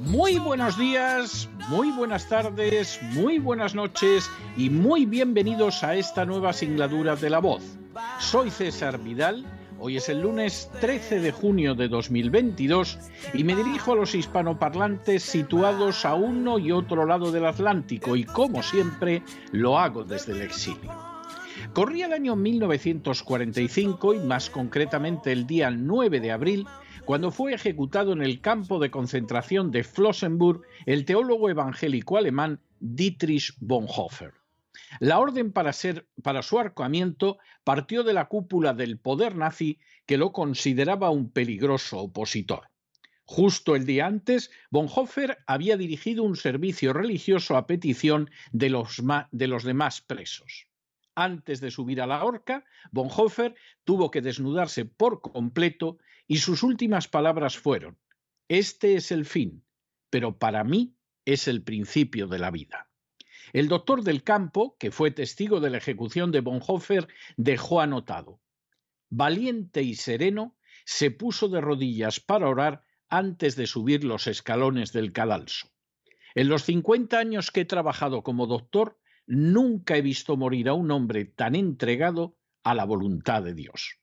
muy buenos días, muy buenas tardes, muy buenas noches y muy bienvenidos a esta nueva singladura de La Voz. Soy César Vidal. Hoy es el lunes 13 de junio de 2022 y me dirijo a los hispanoparlantes situados a uno y otro lado del Atlántico y como siempre lo hago desde el exilio. Corría el año 1945 y más concretamente el día 9 de abril, cuando fue ejecutado en el campo de concentración de Flossenburg el teólogo evangélico alemán Dietrich Bonhoeffer. La orden para, su arcamiento partió de la cúpula del poder nazi que lo consideraba un peligroso opositor. Justo el día antes, Bonhoeffer había dirigido un servicio religioso a petición de los demás presos antes de subir a la horca, Bonhoeffer tuvo que desnudarse por completo y sus últimas palabras fueron, Este es el fin, pero para mí es el principio de la vida. El doctor del campo, que fue testigo de la ejecución de Bonhoeffer, dejó anotado, Valiente y sereno, se puso de rodillas para orar antes de subir los escalones del cadalso. En los 50 años que he trabajado como doctor, Nunca he visto morir a un hombre tan entregado a la voluntad de Dios.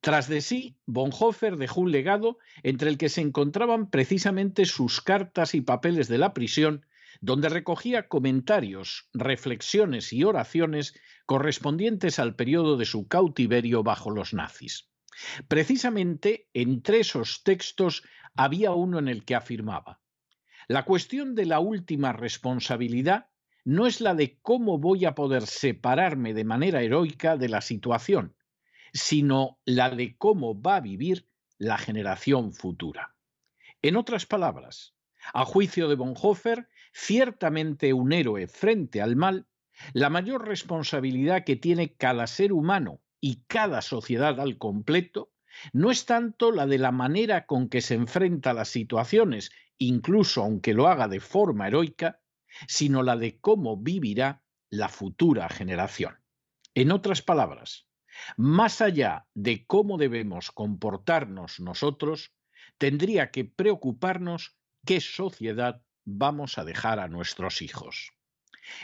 Tras de sí, Bonhoeffer dejó un legado entre el que se encontraban precisamente sus cartas y papeles de la prisión, donde recogía comentarios, reflexiones y oraciones correspondientes al periodo de su cautiverio bajo los nazis. Precisamente entre esos textos había uno en el que afirmaba, la cuestión de la última responsabilidad no es la de cómo voy a poder separarme de manera heroica de la situación, sino la de cómo va a vivir la generación futura. En otras palabras, a juicio de Bonhoeffer, ciertamente un héroe frente al mal, la mayor responsabilidad que tiene cada ser humano y cada sociedad al completo no es tanto la de la manera con que se enfrenta a las situaciones, incluso aunque lo haga de forma heroica, sino la de cómo vivirá la futura generación. En otras palabras, más allá de cómo debemos comportarnos nosotros, tendría que preocuparnos qué sociedad vamos a dejar a nuestros hijos.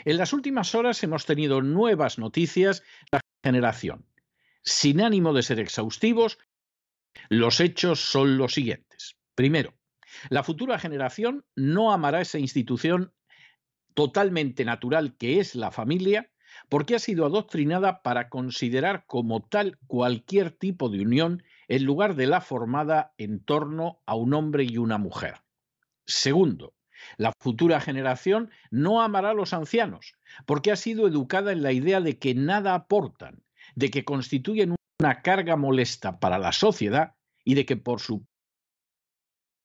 En las últimas horas hemos tenido nuevas noticias de la generación. Sin ánimo de ser exhaustivos, los hechos son los siguientes. Primero, la futura generación no amará esa institución totalmente natural que es la familia porque ha sido adoctrinada para considerar como tal cualquier tipo de unión en lugar de la formada en torno a un hombre y una mujer. Segundo, la futura generación no amará a los ancianos, porque ha sido educada en la idea de que nada aportan, de que constituyen una carga molesta para la sociedad y de que por su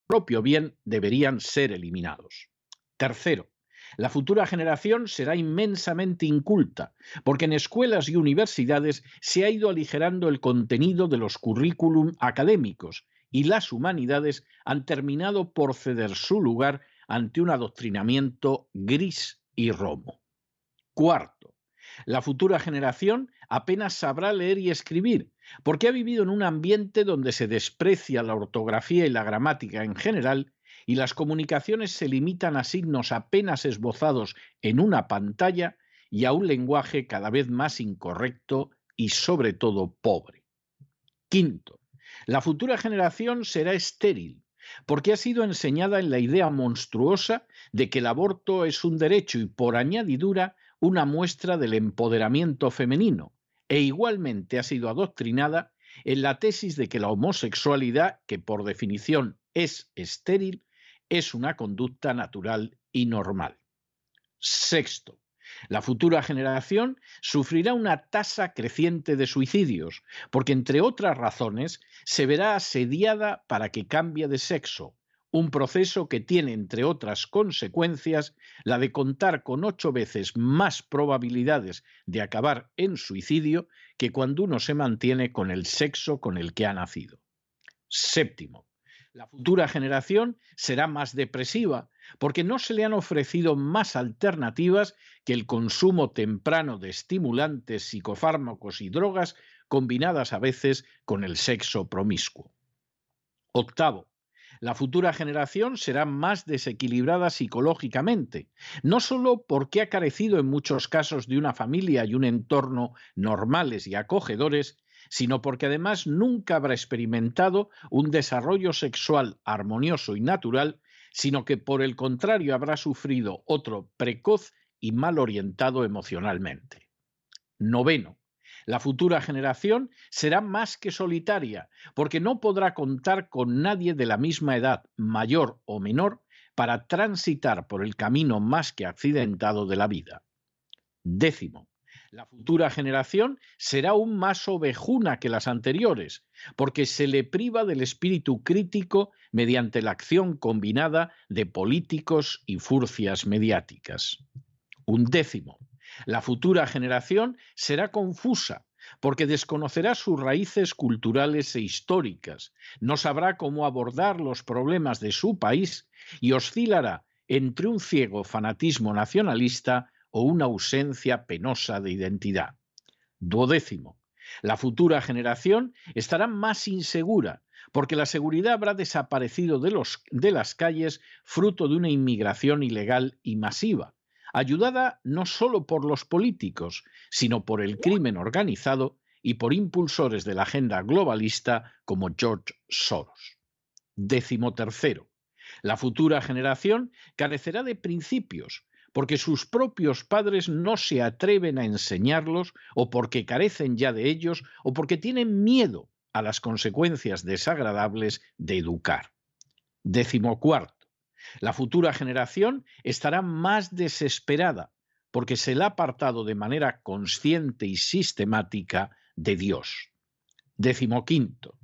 propio bien deberían ser eliminados. Tercero, la futura generación será inmensamente inculta, porque en escuelas y universidades se ha ido aligerando el contenido de los currículum académicos y las humanidades han terminado por ceder su lugar ante un adoctrinamiento gris y romo. Cuarto, la futura generación apenas sabrá leer y escribir, porque ha vivido en un ambiente donde se desprecia la ortografía y la gramática en general y las comunicaciones se limitan a signos apenas esbozados en una pantalla y a un lenguaje cada vez más incorrecto y sobre todo pobre. Quinto, la futura generación será estéril porque ha sido enseñada en la idea monstruosa de que el aborto es un derecho y por añadidura una muestra del empoderamiento femenino, e igualmente ha sido adoctrinada en la tesis de que la homosexualidad, que por definición es estéril, es una conducta natural y normal. Sexto, la futura generación sufrirá una tasa creciente de suicidios, porque entre otras razones se verá asediada para que cambie de sexo, un proceso que tiene, entre otras consecuencias, la de contar con ocho veces más probabilidades de acabar en suicidio que cuando uno se mantiene con el sexo con el que ha nacido. Séptimo, la futura generación será más depresiva porque no se le han ofrecido más alternativas que el consumo temprano de estimulantes, psicofármacos y drogas combinadas a veces con el sexo promiscuo. Octavo, la futura generación será más desequilibrada psicológicamente, no solo porque ha carecido en muchos casos de una familia y un entorno normales y acogedores, sino porque además nunca habrá experimentado un desarrollo sexual armonioso y natural, sino que por el contrario habrá sufrido otro precoz y mal orientado emocionalmente. Noveno. La futura generación será más que solitaria, porque no podrá contar con nadie de la misma edad, mayor o menor, para transitar por el camino más que accidentado de la vida. Décimo. La futura generación será aún más ovejuna que las anteriores, porque se le priva del espíritu crítico mediante la acción combinada de políticos y furcias mediáticas. Un décimo. La futura generación será confusa, porque desconocerá sus raíces culturales e históricas, no sabrá cómo abordar los problemas de su país y oscilará entre un ciego fanatismo nacionalista o una ausencia penosa de identidad. Duodécimo. La futura generación estará más insegura, porque la seguridad habrá desaparecido de, de las calles fruto de una inmigración ilegal y masiva, ayudada no solo por los políticos, sino por el crimen organizado y por impulsores de la agenda globalista como George Soros. Décimo tercero, la futura generación carecerá de principios porque sus propios padres no se atreven a enseñarlos o porque carecen ya de ellos o porque tienen miedo a las consecuencias desagradables de educar. Décimo cuarto. La futura generación estará más desesperada porque se la ha apartado de manera consciente y sistemática de Dios. Décimo quinto.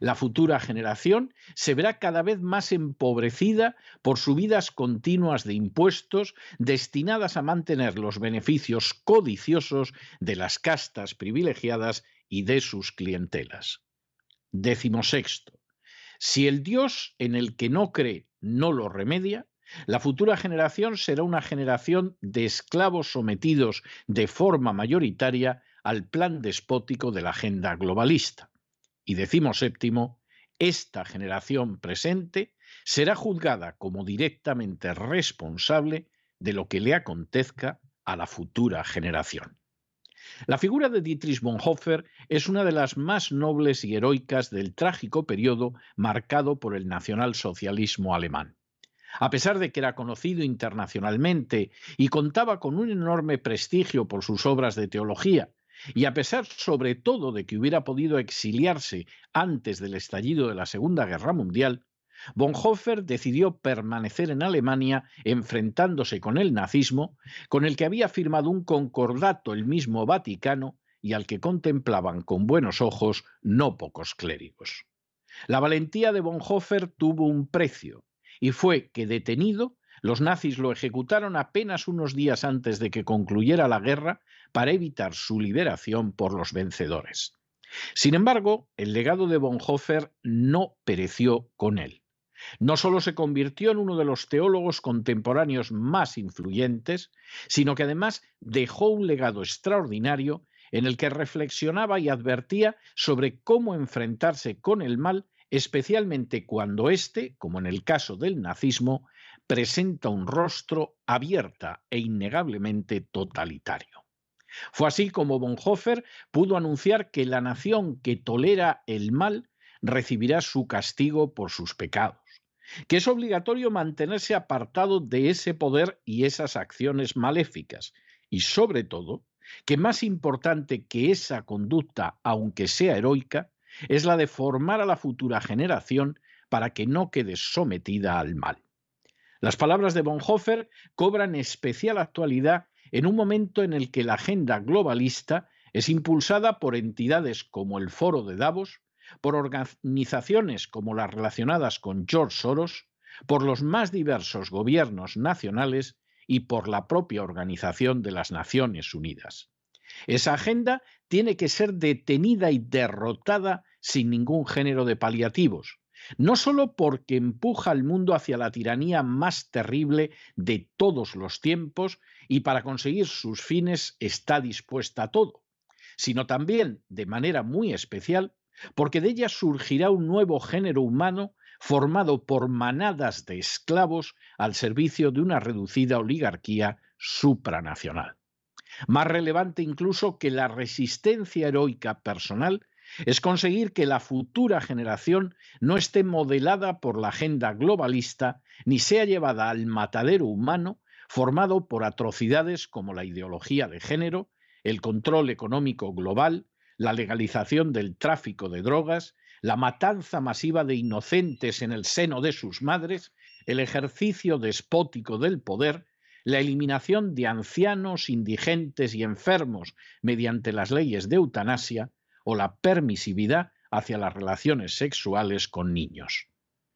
La futura generación se verá cada vez más empobrecida por subidas continuas de impuestos destinadas a mantener los beneficios codiciosos de las castas privilegiadas y de sus clientelas. Décimo sexto. Si el Dios en el que no cree no lo remedia, la futura generación será una generación de esclavos sometidos de forma mayoritaria al plan despótico de la agenda globalista. Y decimos séptimo, esta generación presente será juzgada como directamente responsable de lo que le acontezca a la futura generación. La figura de Dietrich Bonhoeffer es una de las más nobles y heroicas del trágico periodo marcado por el nacionalsocialismo alemán. A pesar de que era conocido internacionalmente y contaba con un enorme prestigio por sus obras de teología, y a pesar sobre todo de que hubiera podido exiliarse antes del estallido de la Segunda Guerra Mundial, Bonhoeffer decidió permanecer en Alemania enfrentándose con el nazismo, con el que había firmado un concordato el mismo Vaticano y al que contemplaban con buenos ojos no pocos clérigos. La valentía de Bonhoeffer tuvo un precio, y fue que detenido, los nazis lo ejecutaron apenas unos días antes de que concluyera la guerra para evitar su liberación por los vencedores. Sin embargo, el legado de Bonhoeffer no pereció con él. No solo se convirtió en uno de los teólogos contemporáneos más influyentes, sino que además dejó un legado extraordinario en el que reflexionaba y advertía sobre cómo enfrentarse con el mal, especialmente cuando éste, como en el caso del nazismo, presenta un rostro abierta e innegablemente totalitario. Fue así como Bonhoeffer pudo anunciar que la nación que tolera el mal recibirá su castigo por sus pecados, que es obligatorio mantenerse apartado de ese poder y esas acciones maléficas, y sobre todo, que más importante que esa conducta, aunque sea heroica, es la de formar a la futura generación para que no quede sometida al mal. Las palabras de Bonhoeffer cobran especial actualidad en un momento en el que la agenda globalista es impulsada por entidades como el Foro de Davos, por organizaciones como las relacionadas con George Soros, por los más diversos gobiernos nacionales y por la propia Organización de las Naciones Unidas. Esa agenda tiene que ser detenida y derrotada sin ningún género de paliativos, no solo porque empuja al mundo hacia la tiranía más terrible de todos los tiempos y para conseguir sus fines está dispuesta a todo, sino también, de manera muy especial, porque de ella surgirá un nuevo género humano formado por manadas de esclavos al servicio de una reducida oligarquía supranacional. Más relevante incluso que la resistencia heroica personal es conseguir que la futura generación no esté modelada por la agenda globalista ni sea llevada al matadero humano formado por atrocidades como la ideología de género, el control económico global, la legalización del tráfico de drogas, la matanza masiva de inocentes en el seno de sus madres, el ejercicio despótico del poder, la eliminación de ancianos, indigentes y enfermos mediante las leyes de eutanasia o la permisividad hacia las relaciones sexuales con niños.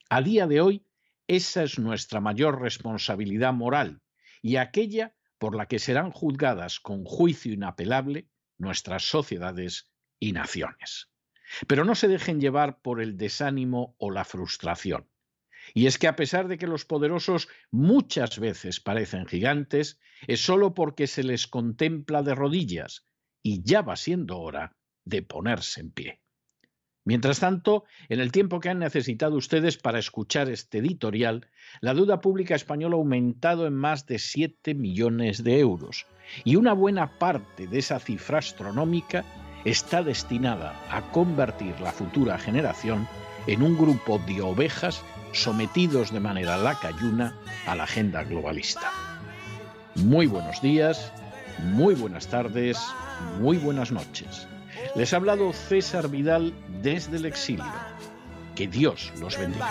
A día de hoy, esa es nuestra mayor responsabilidad moral y aquella por la que serán juzgadas con juicio inapelable nuestras sociedades y naciones. Pero no se dejen llevar por el desánimo o la frustración. Y es que a pesar de que los poderosos muchas veces parecen gigantes, es solo porque se les contempla de rodillas, y ya va siendo hora de ponerse en pie. Mientras tanto, en el tiempo que han necesitado ustedes para escuchar este editorial, la deuda pública española ha aumentado en más de 7 millones de euros y una buena parte de esa cifra astronómica está destinada a convertir la futura generación en un grupo de ovejas sometidos de manera lacayuna a la agenda globalista. Muy buenos días, muy buenas tardes, muy buenas noches. Les ha hablado César Vidal desde el exilio. Que Dios los bendiga.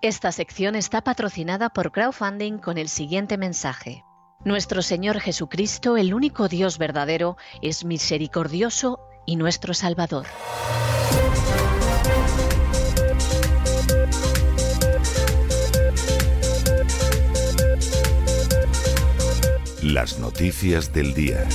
Esta sección está patrocinada por crowdfunding con el siguiente mensaje. Nuestro Señor Jesucristo, el único Dios verdadero, es misericordioso y nuestro Salvador. Las noticias del día.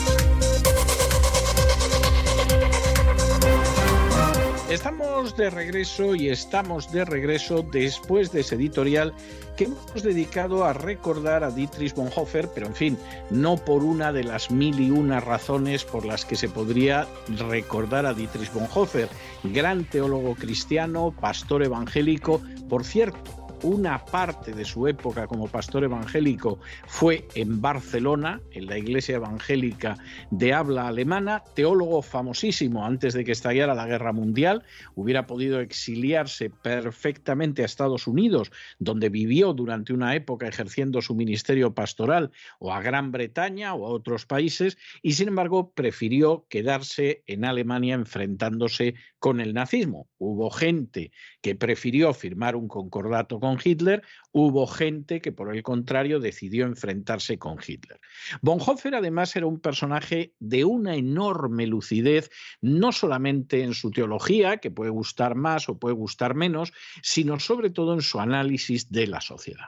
Estamos de regreso y estamos de regreso después de ese editorial que hemos dedicado a recordar a Dietrich Bonhoeffer, pero en fin, no por una de las mil y una razones por las que se podría recordar a Dietrich Bonhoeffer, gran teólogo cristiano, pastor evangélico, por cierto, una parte de su época como pastor evangélico fue en Barcelona, en la iglesia evangélica de habla alemana, teólogo famosísimo antes de que estallara la guerra mundial, hubiera podido exiliarse perfectamente a Estados Unidos, donde vivió durante una época ejerciendo su ministerio pastoral, o a Gran Bretaña o a otros países, y sin embargo prefirió quedarse en Alemania enfrentándose con el nazismo. Hubo gente que prefirió firmar un concordato con Hitler, hubo gente que por el contrario decidió enfrentarse con Hitler. Bonhoeffer además era un personaje de una enorme lucidez, no solamente en su teología, que puede gustar más o puede gustar menos, sino sobre todo en su análisis de la sociedad.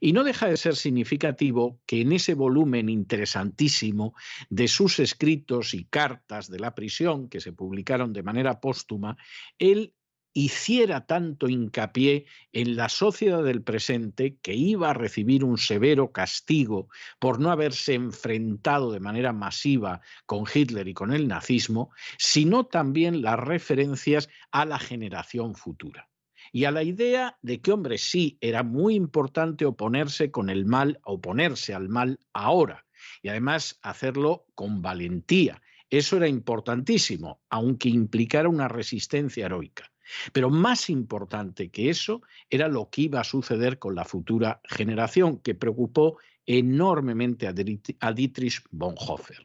Y no deja de ser significativo que en ese volumen interesantísimo de sus escritos y cartas de la prisión, que se publicaron de manera póstuma, él hiciera tanto hincapié en la sociedad del presente que iba a recibir un severo castigo por no haberse enfrentado de manera masiva con Hitler y con el nazismo, sino también las referencias a la generación futura y a la idea de que, hombre, sí, era muy importante oponerse con el mal, oponerse al mal ahora, y además hacerlo con valentía. Eso era importantísimo, aunque implicara una resistencia heroica. Pero más importante que eso era lo que iba a suceder con la futura generación, que preocupó enormemente a Dietrich Bonhoeffer.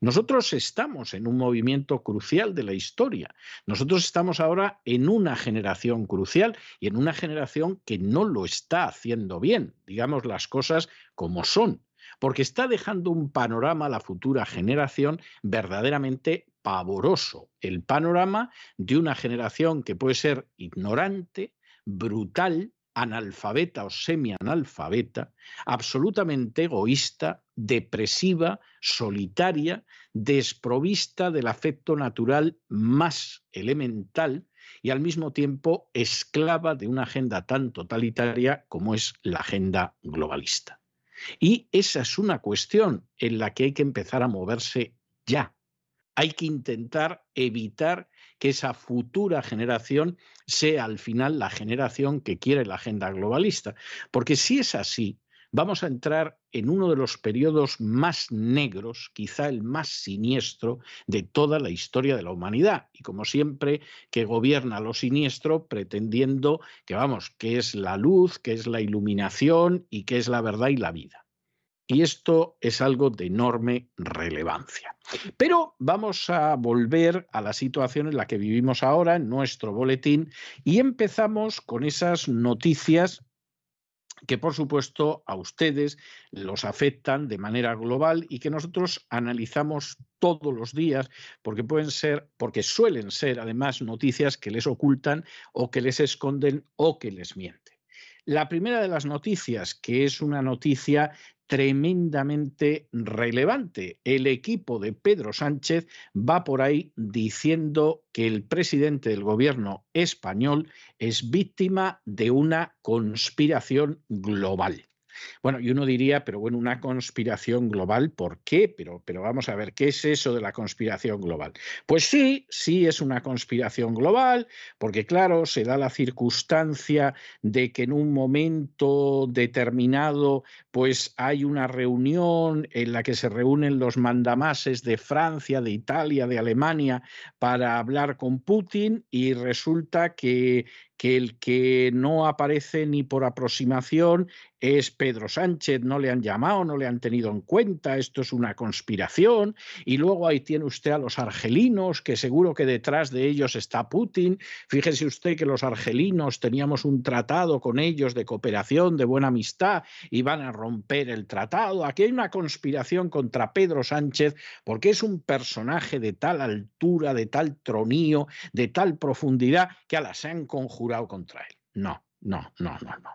Nosotros estamos en un movimiento crucial de la historia. Nosotros estamos ahora en una generación crucial y en una generación que no lo está haciendo bien, digamos las cosas como son, porque está dejando un panorama a la futura generación verdaderamente pavoroso, el panorama de una generación que puede ser ignorante, brutal, analfabeta o semianalfabeta, absolutamente egoísta, depresiva, solitaria, desprovista del afecto natural más elemental y al mismo tiempo esclava de una agenda tan totalitaria como es la agenda globalista. Y esa es una cuestión en la que hay que empezar a moverse ya. Hay que intentar evitar que esa futura generación sea al final la generación que quiere la agenda globalista. Porque si es así, vamos a entrar en uno de los periodos más negros, quizá el más siniestro de toda la historia de la humanidad. Y como siempre, que gobierna lo siniestro pretendiendo que, vamos, que es la luz, que es la iluminación y que es la verdad y la vida. Y esto es algo de enorme relevancia. Pero vamos a volver a la situación en la que vivimos ahora, en nuestro boletín, y empezamos con esas noticias que por supuesto a ustedes los afectan de manera global y que nosotros analizamos todos los días porque pueden ser porque suelen ser además noticias que les ocultan o que les esconden o que les mienten. La primera de las noticias, que es una noticia tremendamente relevante. El equipo de Pedro Sánchez va por ahí diciendo que el presidente del gobierno español es víctima de una conspiración global. Bueno, y uno diría, pero bueno, una conspiración global, ¿por qué? Pero, pero vamos a ver, ¿qué es eso de la conspiración global? Pues sí, sí es una conspiración global, porque claro, se da la circunstancia de que en un momento determinado, pues hay una reunión en la que se reúnen los mandamases de Francia, de Italia, de Alemania, para hablar con Putin y resulta que que el que no aparece ni por aproximación es Pedro Sánchez, no le han llamado, no le han tenido en cuenta, esto es una conspiración, y luego ahí tiene usted a los argelinos, que seguro que detrás de ellos está Putin. Fíjese usted que los argelinos teníamos un tratado con ellos de cooperación, de buena amistad, y van a romper el tratado. Aquí hay una conspiración contra Pedro Sánchez, porque es un personaje de tal altura, de tal tronío, de tal profundidad, que a la se han conjurado contra él. No, no, no, no, no,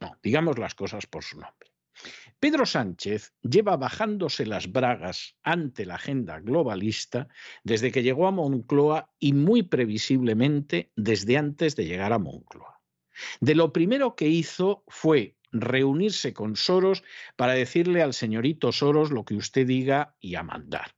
no. Digamos las cosas por su nombre. Pedro Sánchez lleva bajándose las bragas ante la agenda globalista desde que llegó a Moncloa y muy previsiblemente desde antes de llegar a Moncloa. De lo primero que hizo fue reunirse con Soros para decirle al señorito Soros lo que usted diga y a mandar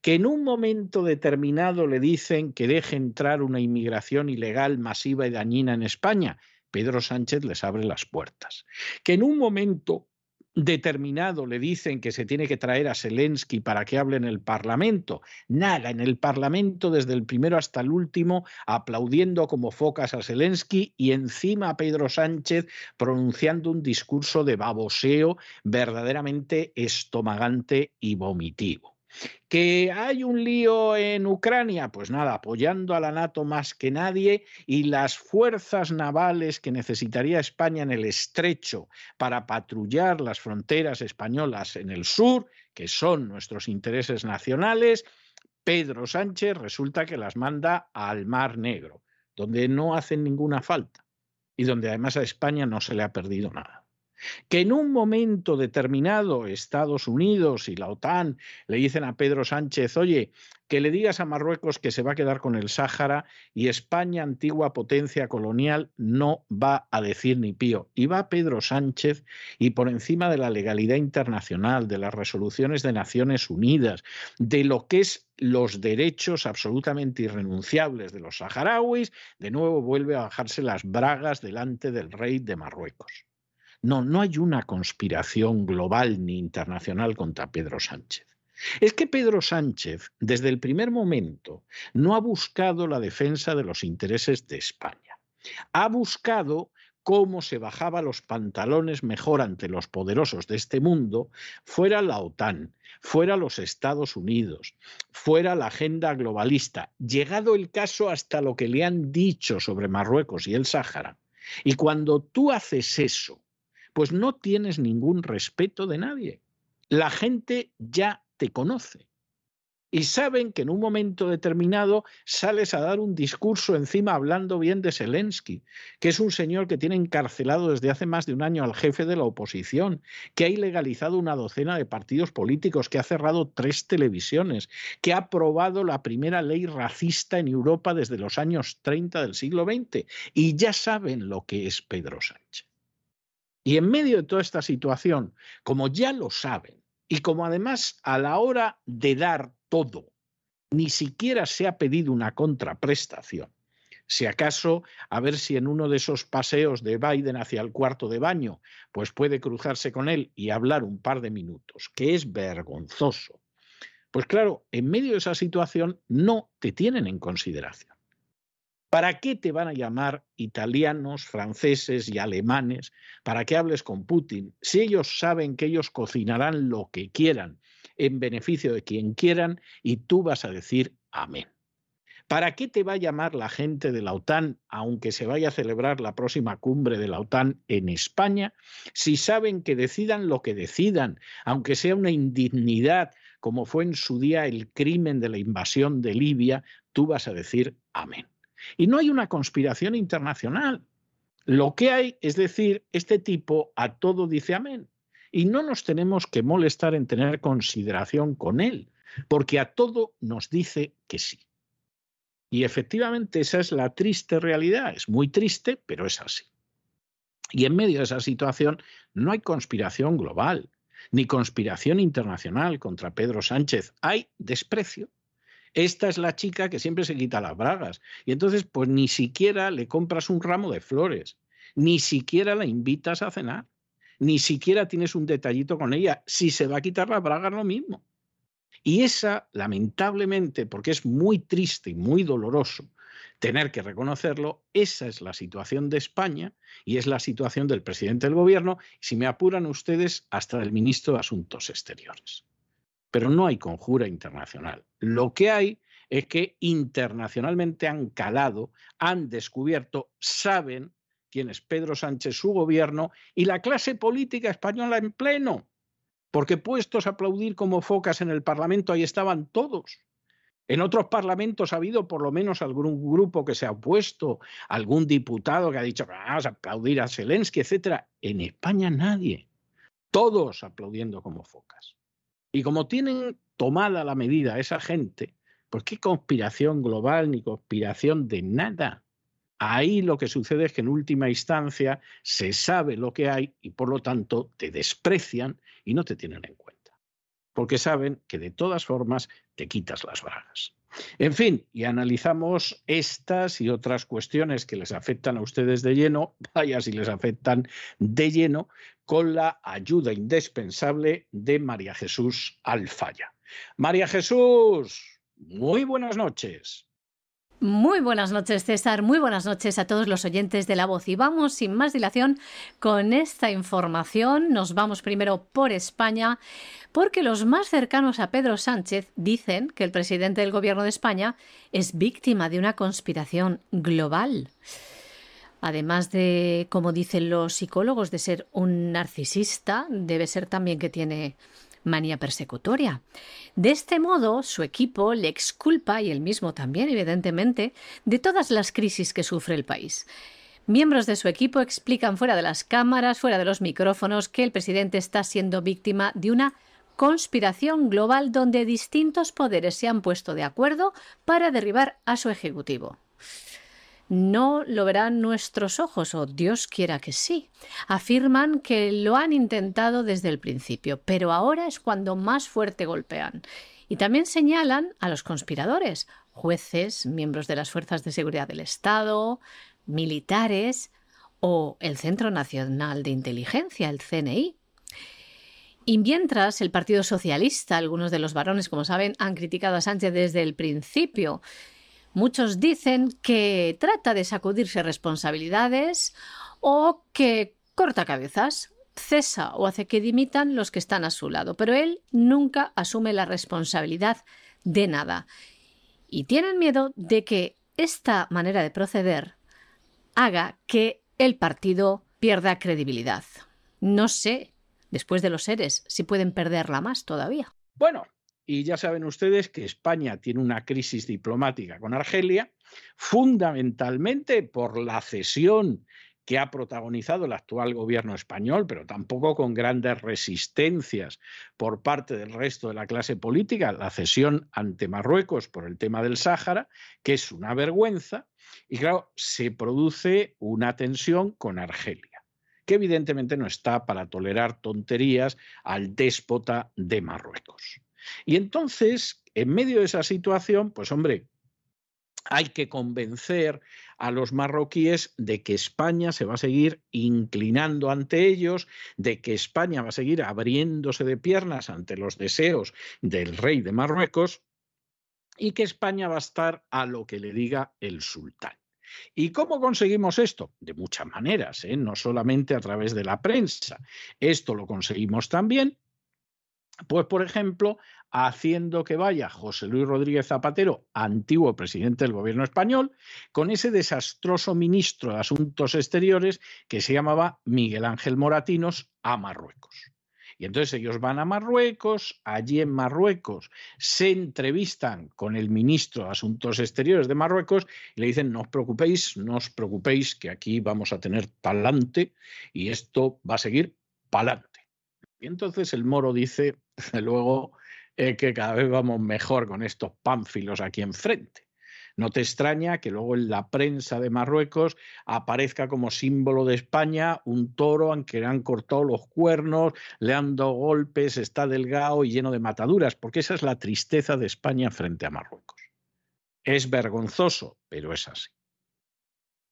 que en un momento determinado le dicen que deje entrar una inmigración ilegal masiva y dañina en España, Pedro Sánchez les abre las puertas. Que en un momento determinado le dicen que se tiene que traer a Zelensky para que hable en el Parlamento. Nada, en el Parlamento desde el primero hasta el último aplaudiendo como focas a Zelensky y encima a Pedro Sánchez pronunciando un discurso de baboseo verdaderamente estomagante y vomitivo. ¿Que hay un lío en Ucrania? Pues nada, apoyando a la NATO más que nadie y las fuerzas navales que necesitaría España en el estrecho para patrullar las fronteras españolas en el sur, que son nuestros intereses nacionales, Pedro Sánchez resulta que las manda al Mar Negro, donde no hacen ninguna falta y donde además a España no se le ha perdido nada que en un momento determinado Estados Unidos y la OTAN le dicen a Pedro Sánchez, oye, que le digas a Marruecos que se va a quedar con el Sáhara y España, antigua potencia colonial, no va a decir ni pío. Y va Pedro Sánchez y por encima de la legalidad internacional, de las resoluciones de Naciones Unidas, de lo que es los derechos absolutamente irrenunciables de los saharauis, de nuevo vuelve a bajarse las bragas delante del rey de Marruecos. No, no hay una conspiración global ni internacional contra Pedro Sánchez. Es que Pedro Sánchez, desde el primer momento, no ha buscado la defensa de los intereses de España. Ha buscado cómo se bajaba los pantalones mejor ante los poderosos de este mundo, fuera la OTAN, fuera los Estados Unidos, fuera la agenda globalista, llegado el caso hasta lo que le han dicho sobre Marruecos y el Sáhara. Y cuando tú haces eso, pues no tienes ningún respeto de nadie. La gente ya te conoce. Y saben que en un momento determinado sales a dar un discurso encima hablando bien de Zelensky, que es un señor que tiene encarcelado desde hace más de un año al jefe de la oposición, que ha ilegalizado una docena de partidos políticos, que ha cerrado tres televisiones, que ha aprobado la primera ley racista en Europa desde los años 30 del siglo XX. Y ya saben lo que es Pedro Sánchez. Y en medio de toda esta situación, como ya lo saben, y como además a la hora de dar todo, ni siquiera se ha pedido una contraprestación, si acaso a ver si en uno de esos paseos de Biden hacia el cuarto de baño, pues puede cruzarse con él y hablar un par de minutos, que es vergonzoso. Pues claro, en medio de esa situación no te tienen en consideración. ¿Para qué te van a llamar italianos, franceses y alemanes para que hables con Putin si ellos saben que ellos cocinarán lo que quieran en beneficio de quien quieran y tú vas a decir amén? ¿Para qué te va a llamar la gente de la OTAN, aunque se vaya a celebrar la próxima cumbre de la OTAN en España, si saben que decidan lo que decidan, aunque sea una indignidad, como fue en su día el crimen de la invasión de Libia, tú vas a decir amén? Y no hay una conspiración internacional. Lo que hay es decir, este tipo a todo dice amén. Y no nos tenemos que molestar en tener consideración con él, porque a todo nos dice que sí. Y efectivamente esa es la triste realidad. Es muy triste, pero es así. Y en medio de esa situación no hay conspiración global, ni conspiración internacional contra Pedro Sánchez. Hay desprecio. Esta es la chica que siempre se quita las bragas. Y entonces, pues ni siquiera le compras un ramo de flores, ni siquiera la invitas a cenar, ni siquiera tienes un detallito con ella. Si se va a quitar las bragas, lo mismo. Y esa, lamentablemente, porque es muy triste y muy doloroso, tener que reconocerlo, esa es la situación de España y es la situación del presidente del gobierno, si me apuran ustedes, hasta del ministro de Asuntos Exteriores. Pero no hay conjura internacional. Lo que hay es que internacionalmente han calado, han descubierto, saben quién es Pedro Sánchez, su gobierno y la clase política española en pleno. Porque puestos a aplaudir como focas en el Parlamento, ahí estaban todos. En otros parlamentos ha habido por lo menos algún grupo que se ha opuesto, algún diputado que ha dicho vamos a aplaudir a Zelensky, etcétera. En España nadie. Todos aplaudiendo como focas. Y como tienen tomada la medida esa gente, pues qué conspiración global ni conspiración de nada. Ahí lo que sucede es que en última instancia se sabe lo que hay y por lo tanto te desprecian y no te tienen en cuenta porque saben que de todas formas te quitas las bragas. En fin, y analizamos estas y otras cuestiones que les afectan a ustedes de lleno, vaya si les afectan de lleno, con la ayuda indispensable de María Jesús Alfaya. María Jesús, muy buenas noches. Muy buenas noches, César. Muy buenas noches a todos los oyentes de La Voz. Y vamos sin más dilación con esta información. Nos vamos primero por España, porque los más cercanos a Pedro Sánchez dicen que el presidente del Gobierno de España es víctima de una conspiración global. Además de, como dicen los psicólogos, de ser un narcisista, debe ser también que tiene manía persecutoria. De este modo, su equipo le exculpa, y él mismo también, evidentemente, de todas las crisis que sufre el país. Miembros de su equipo explican fuera de las cámaras, fuera de los micrófonos, que el presidente está siendo víctima de una conspiración global donde distintos poderes se han puesto de acuerdo para derribar a su ejecutivo no lo verán nuestros ojos, o Dios quiera que sí. Afirman que lo han intentado desde el principio, pero ahora es cuando más fuerte golpean. Y también señalan a los conspiradores, jueces, miembros de las Fuerzas de Seguridad del Estado, militares o el Centro Nacional de Inteligencia, el CNI. Y mientras el Partido Socialista, algunos de los varones, como saben, han criticado a Sánchez desde el principio Muchos dicen que trata de sacudirse responsabilidades o que corta cabezas, cesa o hace que dimitan los que están a su lado, pero él nunca asume la responsabilidad de nada. Y tienen miedo de que esta manera de proceder haga que el partido pierda credibilidad. No sé, después de los seres, si pueden perderla más todavía. Bueno, y ya saben ustedes que España tiene una crisis diplomática con Argelia, fundamentalmente por la cesión que ha protagonizado el actual gobierno español, pero tampoco con grandes resistencias por parte del resto de la clase política, la cesión ante Marruecos por el tema del Sáhara, que es una vergüenza, y claro, se produce una tensión con Argelia, que evidentemente no está para tolerar tonterías al déspota de Marruecos. Y entonces, en medio de esa situación, pues hombre, hay que convencer a los marroquíes de que España se va a seguir inclinando ante ellos, de que España va a seguir abriéndose de piernas ante los deseos del rey de Marruecos y que España va a estar a lo que le diga el sultán. ¿Y cómo conseguimos esto? De muchas maneras, ¿eh? no solamente a través de la prensa. Esto lo conseguimos también pues, por ejemplo, haciendo que vaya José Luis Rodríguez Zapatero, antiguo presidente del gobierno español, con ese desastroso ministro de Asuntos Exteriores que se llamaba Miguel Ángel Moratinos a Marruecos. Y entonces ellos van a Marruecos, allí en Marruecos se entrevistan con el ministro de Asuntos Exteriores de Marruecos y le dicen, no os preocupéis, no os preocupéis, que aquí vamos a tener talante y esto va a seguir pa'lante. Y entonces el moro dice, luego, que cada vez vamos mejor con estos pánfilos aquí enfrente. No te extraña que luego en la prensa de Marruecos aparezca como símbolo de España un toro al que le han cortado los cuernos, le han dado golpes, está delgado y lleno de mataduras, porque esa es la tristeza de España frente a Marruecos. Es vergonzoso, pero es así.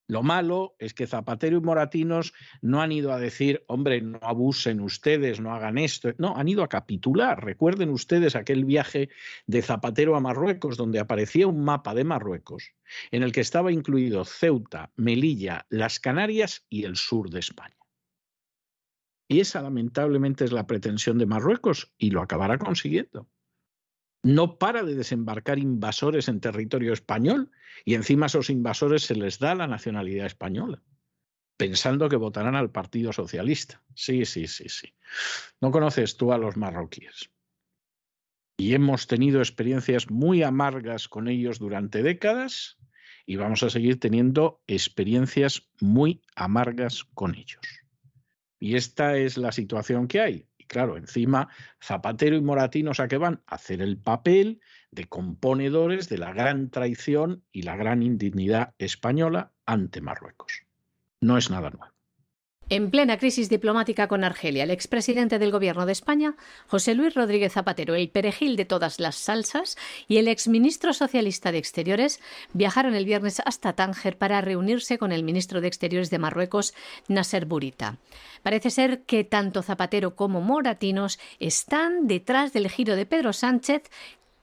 Lo malo es que Zapatero y Moratinos no han ido a decir, hombre, no abusen ustedes, no hagan esto. No, han ido a capitular. Recuerden ustedes aquel viaje de Zapatero a Marruecos, donde aparecía un mapa de Marruecos en el que estaba incluido Ceuta, Melilla, las Canarias y el sur de España. Y esa lamentablemente es la pretensión de Marruecos y lo acabará consiguiendo no para de desembarcar invasores en territorio español y encima a esos invasores se les da la nacionalidad española, pensando que votarán al Partido Socialista. Sí, sí, sí, sí. No conoces tú a los marroquíes. Y hemos tenido experiencias muy amargas con ellos durante décadas y vamos a seguir teniendo experiencias muy amargas con ellos. Y esta es la situación que hay claro, encima Zapatero y Moratinos a qué van? A hacer el papel de componedores de la gran traición y la gran indignidad española ante Marruecos. No es nada nuevo. En plena crisis diplomática con Argelia, el expresidente del Gobierno de España, José Luis Rodríguez Zapatero, el perejil de todas las salsas, y el exministro socialista de Exteriores viajaron el viernes hasta Tánger para reunirse con el ministro de Exteriores de Marruecos, Nasser Burita. Parece ser que tanto Zapatero como Moratinos están detrás del giro de Pedro Sánchez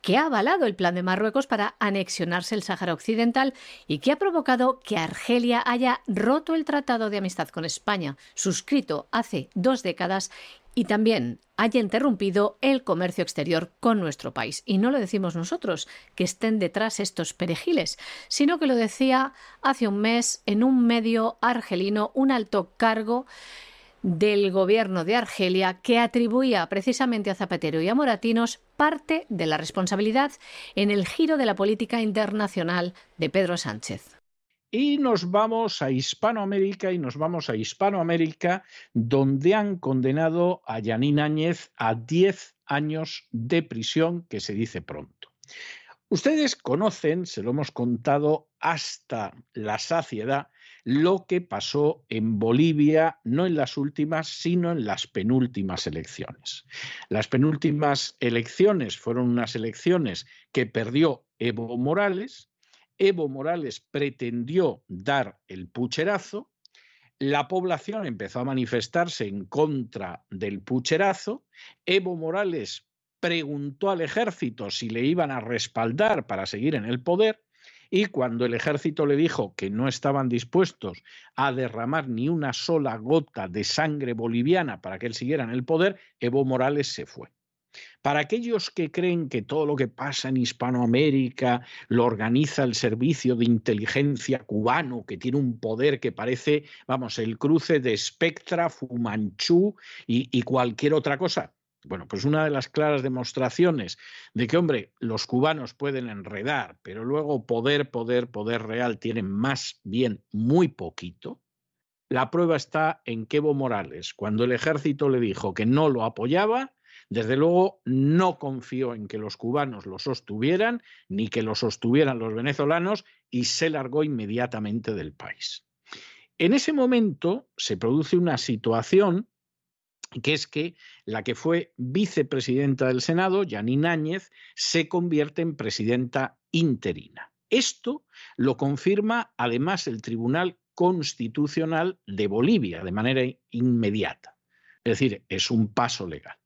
que ha avalado el plan de Marruecos para anexionarse el Sáhara Occidental y que ha provocado que Argelia haya roto el Tratado de Amistad con España, suscrito hace dos décadas, y también haya interrumpido el comercio exterior con nuestro país. Y no lo decimos nosotros, que estén detrás estos perejiles, sino que lo decía hace un mes en un medio argelino un alto cargo del gobierno de Argelia que atribuía precisamente a Zapatero y a Moratinos parte de la responsabilidad en el giro de la política internacional de Pedro Sánchez. Y nos vamos a Hispanoamérica y nos vamos a Hispanoamérica donde han condenado a Yanín Áñez a 10 años de prisión, que se dice pronto. Ustedes conocen, se lo hemos contado hasta la saciedad, lo que pasó en Bolivia, no en las últimas, sino en las penúltimas elecciones. Las penúltimas elecciones fueron unas elecciones que perdió Evo Morales. Evo Morales pretendió dar el pucherazo. La población empezó a manifestarse en contra del pucherazo. Evo Morales preguntó al ejército si le iban a respaldar para seguir en el poder y cuando el ejército le dijo que no estaban dispuestos a derramar ni una sola gota de sangre boliviana para que él siguiera en el poder, Evo Morales se fue. Para aquellos que creen que todo lo que pasa en Hispanoamérica lo organiza el servicio de inteligencia cubano, que tiene un poder que parece, vamos, el cruce de Spectra, Fumanchu y, y cualquier otra cosa, bueno, pues una de las claras demostraciones de que, hombre, los cubanos pueden enredar, pero luego poder, poder, poder real tienen más bien muy poquito. La prueba está en que Evo Morales, cuando el ejército le dijo que no lo apoyaba, desde luego no confió en que los cubanos lo sostuvieran, ni que lo sostuvieran los venezolanos, y se largó inmediatamente del país. En ese momento se produce una situación que es que la que fue vicepresidenta del Senado, Janine Áñez, se convierte en presidenta interina. Esto lo confirma además el Tribunal Constitucional de Bolivia de manera inmediata. Es decir, es un paso legal.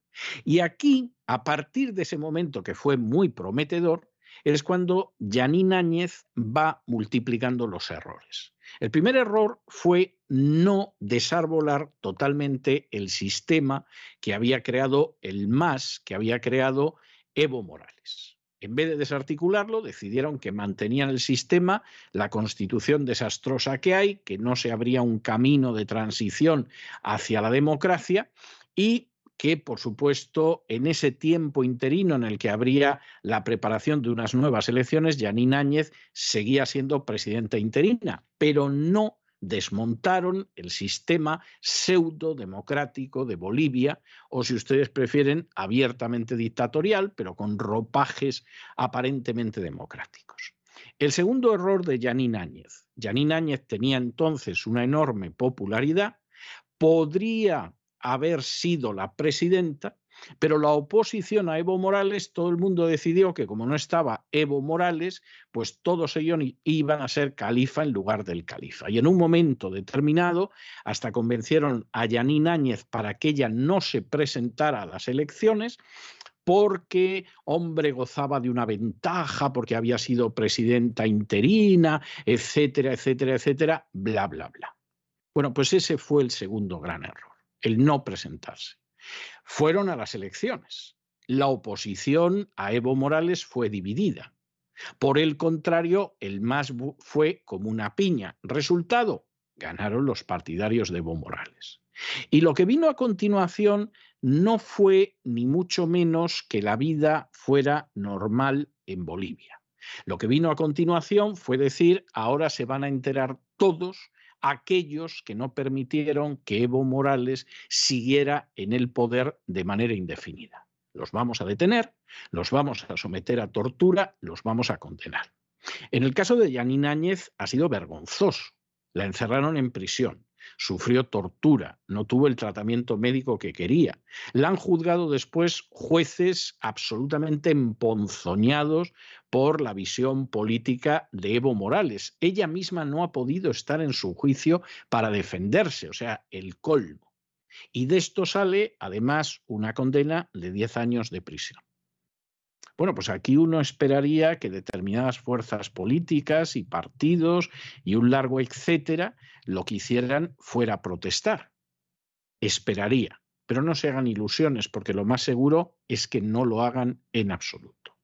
Y aquí, a partir de ese momento que fue muy prometedor, es cuando Janine Áñez va multiplicando los errores. El primer error fue no desarbolar totalmente el sistema que había creado el MAS, que había creado Evo Morales. En vez de desarticularlo, decidieron que mantenían el sistema, la constitución desastrosa que hay, que no se abría un camino de transición hacia la democracia y que, por supuesto, en ese tiempo interino en el que habría la preparación de unas nuevas elecciones, Janine Áñez seguía siendo presidenta interina, pero no desmontaron el sistema pseudo democrático de Bolivia, o si ustedes prefieren, abiertamente dictatorial, pero con ropajes aparentemente democráticos. El segundo error de Janine Áñez. Janine Áñez tenía entonces una enorme popularidad, podría haber sido la presidenta, pero la oposición a Evo Morales, todo el mundo decidió que como no estaba Evo Morales, pues todos ellos iban a ser califa en lugar del califa. Y en un momento determinado, hasta convencieron a Yanín Áñez para que ella no se presentara a las elecciones, porque, hombre, gozaba de una ventaja, porque había sido presidenta interina, etcétera, etcétera, etcétera, bla, bla, bla. Bueno, pues ese fue el segundo gran error, el no presentarse fueron a las elecciones. La oposición a Evo Morales fue dividida. Por el contrario, el MAS fue como una piña. Resultado, ganaron los partidarios de Evo Morales. Y lo que vino a continuación no fue ni mucho menos que la vida fuera normal en Bolivia. Lo que vino a continuación fue decir, ahora se van a enterar todos aquellos que no permitieron que Evo Morales siguiera en el poder de manera indefinida. Los vamos a detener, los vamos a someter a tortura, los vamos a condenar. En el caso de Yanin Áñez ha sido vergonzoso. La encerraron en prisión sufrió tortura, no tuvo el tratamiento médico que quería. La han juzgado después jueces absolutamente emponzoñados por la visión política de Evo Morales. Ella misma no ha podido estar en su juicio para defenderse, o sea, el colmo. Y de esto sale, además, una condena de 10 años de prisión. Bueno, pues aquí uno esperaría que determinadas fuerzas políticas y partidos y un largo etcétera lo que hicieran fuera protestar. Esperaría, pero no se hagan ilusiones porque lo más seguro es que no lo hagan en absoluto.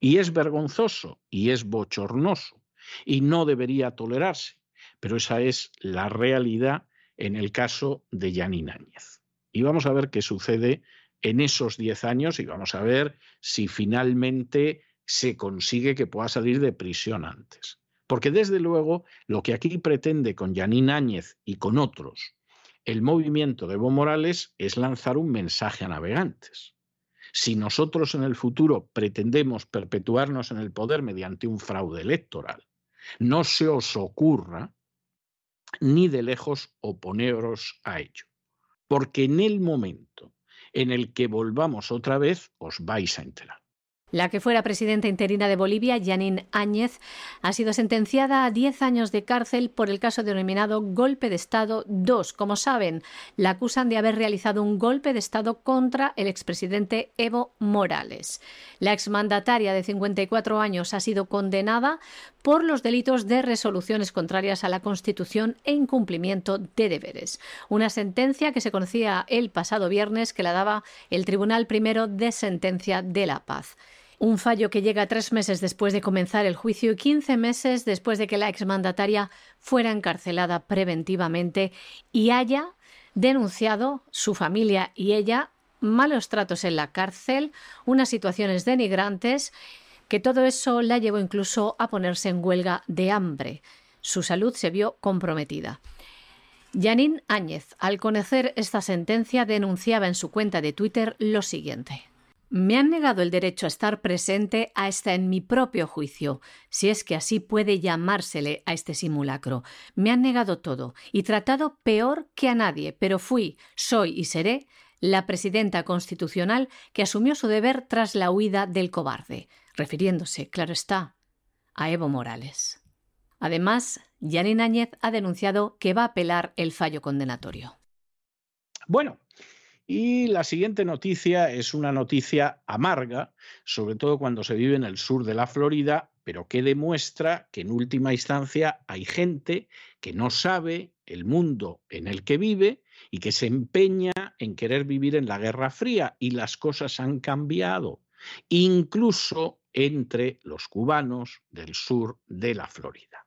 Y es vergonzoso y es bochornoso y no debería tolerarse, pero esa es la realidad en el caso de Yanin Áñez. Y vamos a ver qué sucede en esos 10 años y vamos a ver si finalmente se consigue que pueda salir de prisión antes. Porque desde luego lo que aquí pretende con Yanín Áñez y con otros el movimiento de Evo Morales es lanzar un mensaje a navegantes. Si nosotros en el futuro pretendemos perpetuarnos en el poder mediante un fraude electoral, no se os ocurra ni de lejos oponeros a ello. Porque en el momento en el que volvamos otra vez, os vais a enterar. La que fuera presidenta interina de Bolivia, Janine Áñez, ha sido sentenciada a 10 años de cárcel por el caso denominado Golpe de Estado 2. Como saben, la acusan de haber realizado un golpe de Estado contra el expresidente Evo Morales. La exmandataria de 54 años ha sido condenada por los delitos de resoluciones contrarias a la Constitución e incumplimiento de deberes. Una sentencia que se conocía el pasado viernes que la daba el Tribunal Primero de Sentencia de la Paz. Un fallo que llega tres meses después de comenzar el juicio y quince meses después de que la exmandataria fuera encarcelada preventivamente y haya denunciado su familia y ella malos tratos en la cárcel, unas situaciones denigrantes, que todo eso la llevó incluso a ponerse en huelga de hambre. Su salud se vio comprometida. Janine Áñez, al conocer esta sentencia, denunciaba en su cuenta de Twitter lo siguiente. Me han negado el derecho a estar presente hasta en mi propio juicio, si es que así puede llamársele a este simulacro. Me han negado todo y tratado peor que a nadie, pero fui, soy y seré la presidenta constitucional que asumió su deber tras la huida del cobarde, refiriéndose, claro está, a Evo Morales. Además, Janine Áñez ha denunciado que va a apelar el fallo condenatorio. Bueno, y la siguiente noticia es una noticia amarga, sobre todo cuando se vive en el sur de la Florida, pero que demuestra que en última instancia hay gente que no sabe el mundo en el que vive y que se empeña en querer vivir en la Guerra Fría y las cosas han cambiado, incluso entre los cubanos del sur de la Florida.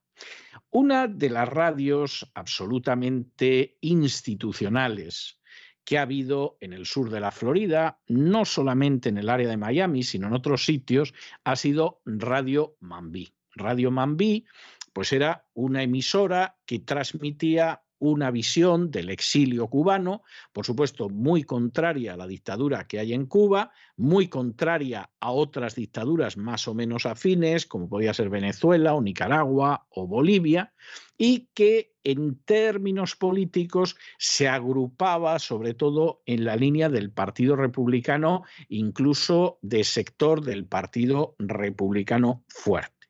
Una de las radios absolutamente institucionales que ha habido en el sur de la Florida, no solamente en el área de Miami, sino en otros sitios, ha sido Radio Mambí. Radio Mambí, pues era una emisora que transmitía una visión del exilio cubano, por supuesto muy contraria a la dictadura que hay en Cuba, muy contraria a otras dictaduras más o menos afines, como podía ser Venezuela o Nicaragua o Bolivia, y que en términos políticos se agrupaba sobre todo en la línea del Partido Republicano, incluso de sector del Partido Republicano fuerte.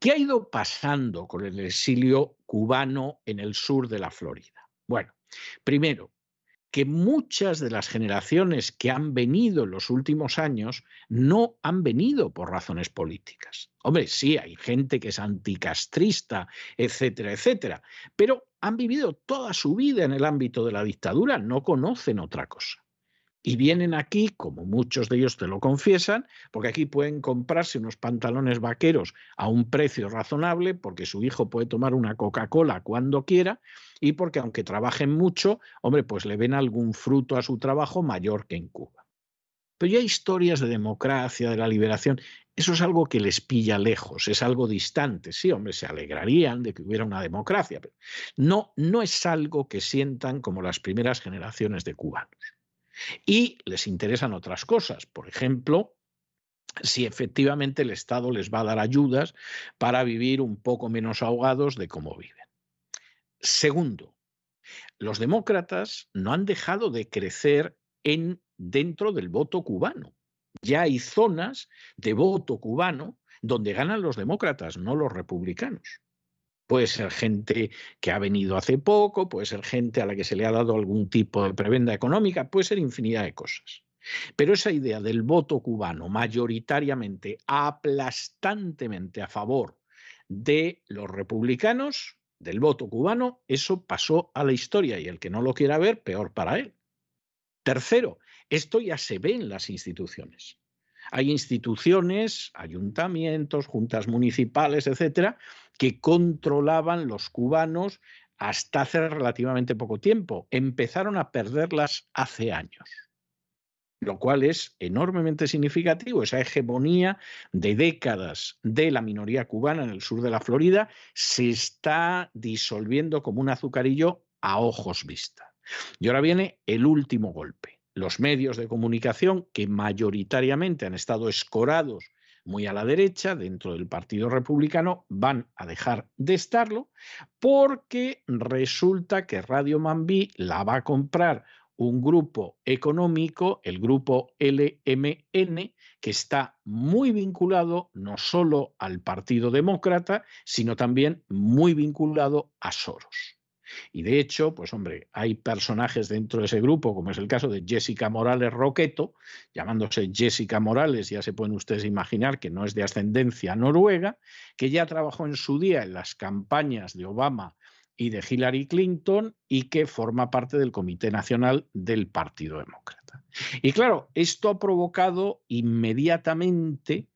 ¿Qué ha ido pasando con el exilio cubano en el sur de la Florida? Bueno, primero, que muchas de las generaciones que han venido en los últimos años no han venido por razones políticas. Hombre, sí, hay gente que es anticastrista, etcétera, etcétera, pero han vivido toda su vida en el ámbito de la dictadura, no conocen otra cosa y vienen aquí, como muchos de ellos te lo confiesan, porque aquí pueden comprarse unos pantalones vaqueros a un precio razonable, porque su hijo puede tomar una Coca-Cola cuando quiera y porque aunque trabajen mucho, hombre, pues le ven algún fruto a su trabajo mayor que en Cuba. Pero ya historias de democracia, de la liberación, eso es algo que les pilla lejos, es algo distante. Sí, hombre, se alegrarían de que hubiera una democracia, pero no, no es algo que sientan como las primeras generaciones de cubanos. Y les interesan otras cosas. Por ejemplo, si efectivamente el Estado les va a dar ayudas para vivir un poco menos ahogados de cómo viven. Segundo, los demócratas no han dejado de crecer en, dentro del voto cubano. Ya hay zonas de voto cubano donde ganan los demócratas, no los republicanos. Puede ser gente que ha venido hace poco, puede ser gente a la que se le ha dado algún tipo de prebenda económica, puede ser infinidad de cosas. Pero esa idea del voto cubano mayoritariamente, aplastantemente a favor de los republicanos, del voto cubano, eso pasó a la historia y el que no lo quiera ver, peor para él. Tercero, esto ya se ve en las instituciones. Hay instituciones, ayuntamientos, juntas municipales, etcétera, que controlaban los cubanos hasta hace relativamente poco tiempo. Empezaron a perderlas hace años, lo cual es enormemente significativo. Esa hegemonía de décadas de la minoría cubana en el sur de la Florida se está disolviendo como un azucarillo a ojos vista. Y ahora viene el último golpe los medios de comunicación que mayoritariamente han estado escorados muy a la derecha dentro del Partido Republicano van a dejar de estarlo porque resulta que Radio Mambí la va a comprar un grupo económico, el grupo LMN, que está muy vinculado no solo al Partido Demócrata, sino también muy vinculado a Soros. Y de hecho, pues hombre, hay personajes dentro de ese grupo, como es el caso de Jessica Morales Roqueto, llamándose Jessica Morales, ya se pueden ustedes imaginar que no es de ascendencia noruega, que ya trabajó en su día en las campañas de Obama y de Hillary Clinton y que forma parte del Comité Nacional del Partido Demócrata. Y claro, esto ha provocado inmediatamente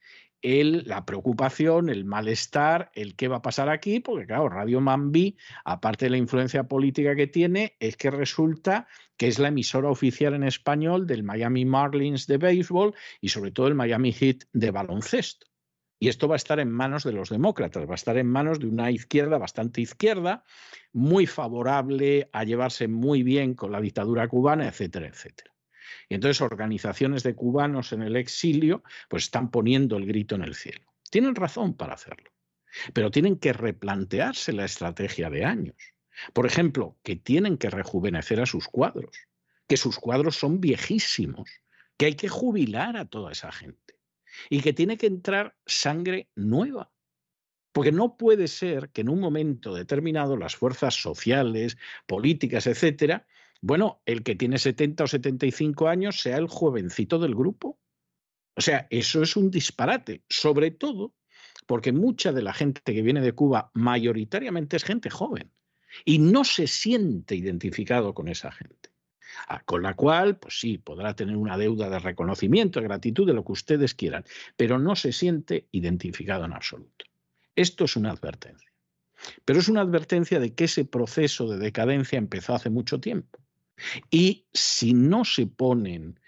el, la preocupación, el malestar, el qué va a pasar aquí, porque claro, Radio Mambí, aparte de la influencia política que tiene, es que resulta que es la emisora oficial en español del Miami Marlins de béisbol y sobre todo el Miami Heat de baloncesto. Y esto va a estar en manos de los demócratas, va a estar en manos de una izquierda bastante izquierda, muy favorable a llevarse muy bien con la dictadura cubana, etcétera, etcétera. Y entonces organizaciones de cubanos en el exilio pues están poniendo el grito en el cielo. Tienen razón para hacerlo, pero tienen que replantearse la estrategia de años. Por ejemplo, que tienen que rejuvenecer a sus cuadros, que sus cuadros son viejísimos, que hay que jubilar a toda esa gente y que tiene que entrar sangre nueva. Porque no puede ser que en un momento determinado las fuerzas sociales, políticas, etcétera, bueno, el que tiene 70 o 75 años sea el jovencito del grupo. O sea, eso es un disparate, sobre todo porque mucha de la gente que viene de Cuba mayoritariamente es gente joven y no se siente identificado con esa gente. Ah, con la cual, pues sí, podrá tener una deuda de reconocimiento, de gratitud, de lo que ustedes quieran, pero no se siente identificado en absoluto. Esto es una advertencia. Pero es una advertencia de que ese proceso de decadencia empezó hace mucho tiempo. Y si no se ponen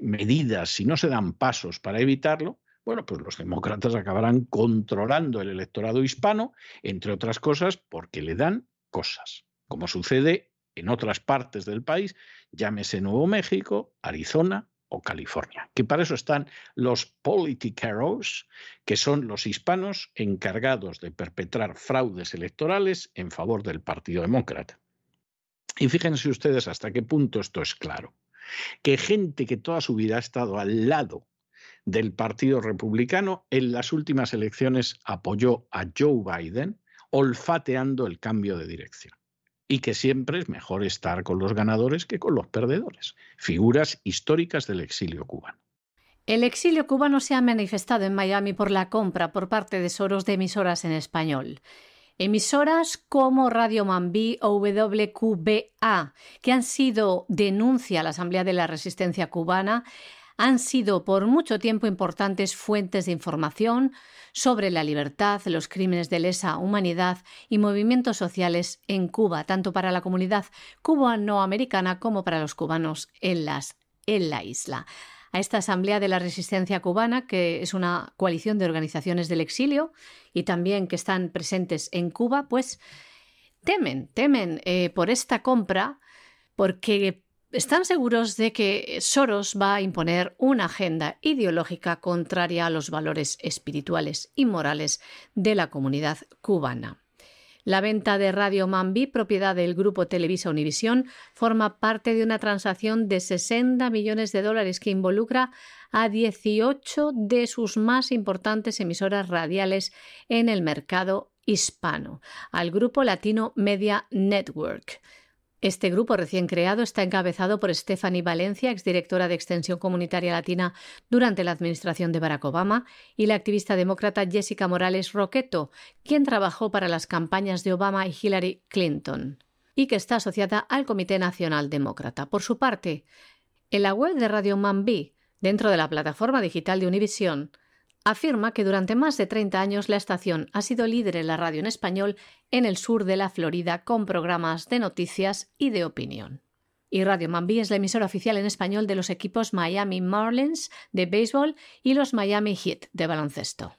medidas, si no se dan pasos para evitarlo, bueno, pues los demócratas acabarán controlando el electorado hispano, entre otras cosas, porque le dan cosas, como sucede en otras partes del país, llámese Nuevo México, Arizona o California, que para eso están los politiqueros, que son los hispanos encargados de perpetrar fraudes electorales en favor del Partido Demócrata. Y fíjense ustedes hasta qué punto esto es claro. Que gente que toda su vida ha estado al lado del Partido Republicano en las últimas elecciones apoyó a Joe Biden olfateando el cambio de dirección y que siempre es mejor estar con los ganadores que con los perdedores, figuras históricas del exilio cubano. El exilio cubano se ha manifestado en Miami por la compra por parte de Soros de emisoras en español. Emisoras como Radio Mambí o WQBA, que han sido denuncia a la Asamblea de la Resistencia Cubana, han sido por mucho tiempo importantes fuentes de información sobre la libertad, los crímenes de lesa humanidad y movimientos sociales en Cuba, tanto para la comunidad cubanoamericana como para los cubanos en, la isla. A esta Asamblea de la Resistencia Cubana, que es una coalición de organizaciones del exilio y también que están presentes en Cuba, pues temen, temen eh, por esta compra porque están seguros de que Soros va a imponer una agenda ideológica contraria a los valores espirituales y morales de la comunidad cubana. La venta de Radio Mambi, propiedad del grupo Televisa Univisión, forma parte de una transacción de 60 millones de dólares que involucra a 18 de sus más importantes emisoras radiales en el mercado hispano, al grupo Latino Media Network. Este grupo recién creado está encabezado por Stephanie Valencia, exdirectora de Extensión Comunitaria Latina durante la administración de Barack Obama, y la activista demócrata Jessica Morales Roqueto, quien trabajó para las campañas de Obama y Hillary Clinton, y que está asociada al Comité Nacional Demócrata. Por su parte, en la web de Radio Mambi, dentro de la plataforma digital de Univision, afirma que durante más de 30 años la estación ha sido líder en la radio en español en el sur de la Florida con programas de noticias y de opinión. Y Radio Mambi es la emisora oficial en español de los equipos Miami Marlins de béisbol y los Miami Heat de baloncesto.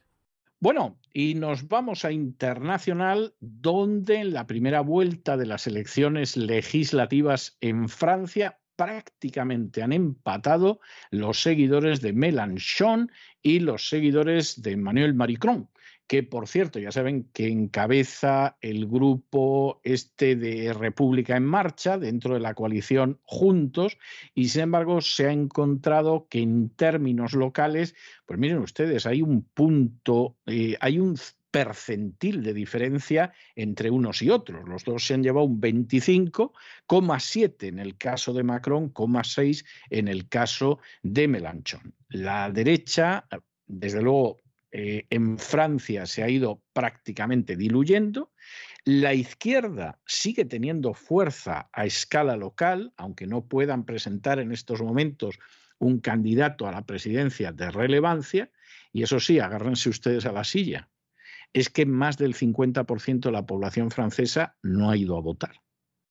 Bueno, y nos vamos a internacional, donde en la primera vuelta de las elecciones legislativas en Francia prácticamente han empatado los seguidores de Mélenchon y los seguidores de Emmanuel Macron, que por cierto ya saben que encabeza el grupo este de República en Marcha dentro de la coalición Juntos y sin embargo se ha encontrado que en términos locales, pues miren ustedes, hay un punto, eh, hay un percentil de diferencia entre unos y otros. Los dos se han llevado un 25,7 en el caso de Macron, 6 en el caso de Melanchon. La derecha, desde luego, eh, en Francia se ha ido prácticamente diluyendo. La izquierda sigue teniendo fuerza a escala local, aunque no puedan presentar en estos momentos un candidato a la presidencia de relevancia. Y eso sí, agárrense ustedes a la silla, es que más del 50% de la población francesa no ha ido a votar.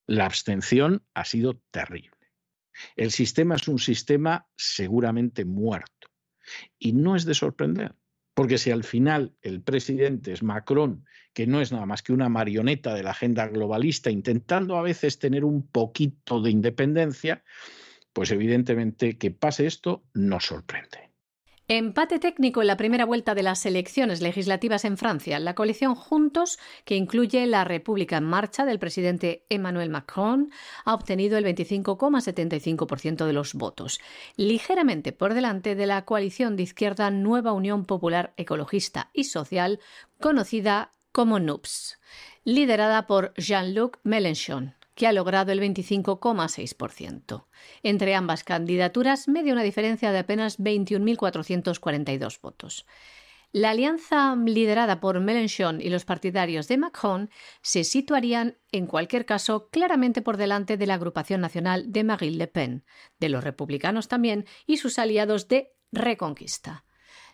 La abstención ha sido terrible. El sistema es un sistema seguramente muerto. Y no es de sorprender, porque si al final el presidente es Macron, que no es nada más que una marioneta de la agenda globalista, intentando a veces tener un poquito de independencia, pues evidentemente que pase esto nos sorprende. Empate técnico en la primera vuelta de las elecciones legislativas en Francia. La coalición Juntos, que incluye la República en Marcha del presidente Emmanuel Macron, ha obtenido el 25,75% de los votos, ligeramente por delante de la coalición de izquierda Nueva Unión Popular Ecologista y Social, conocida como NUPS, liderada por Jean-Luc Mélenchon que ha logrado el 25,6%. Entre ambas candidaturas media una diferencia de apenas 21.442 votos. La alianza liderada por Mélenchon y los partidarios de Macron se situarían, en cualquier caso, claramente por delante de la agrupación nacional de Marine Le Pen, de los republicanos también y sus aliados de Reconquista.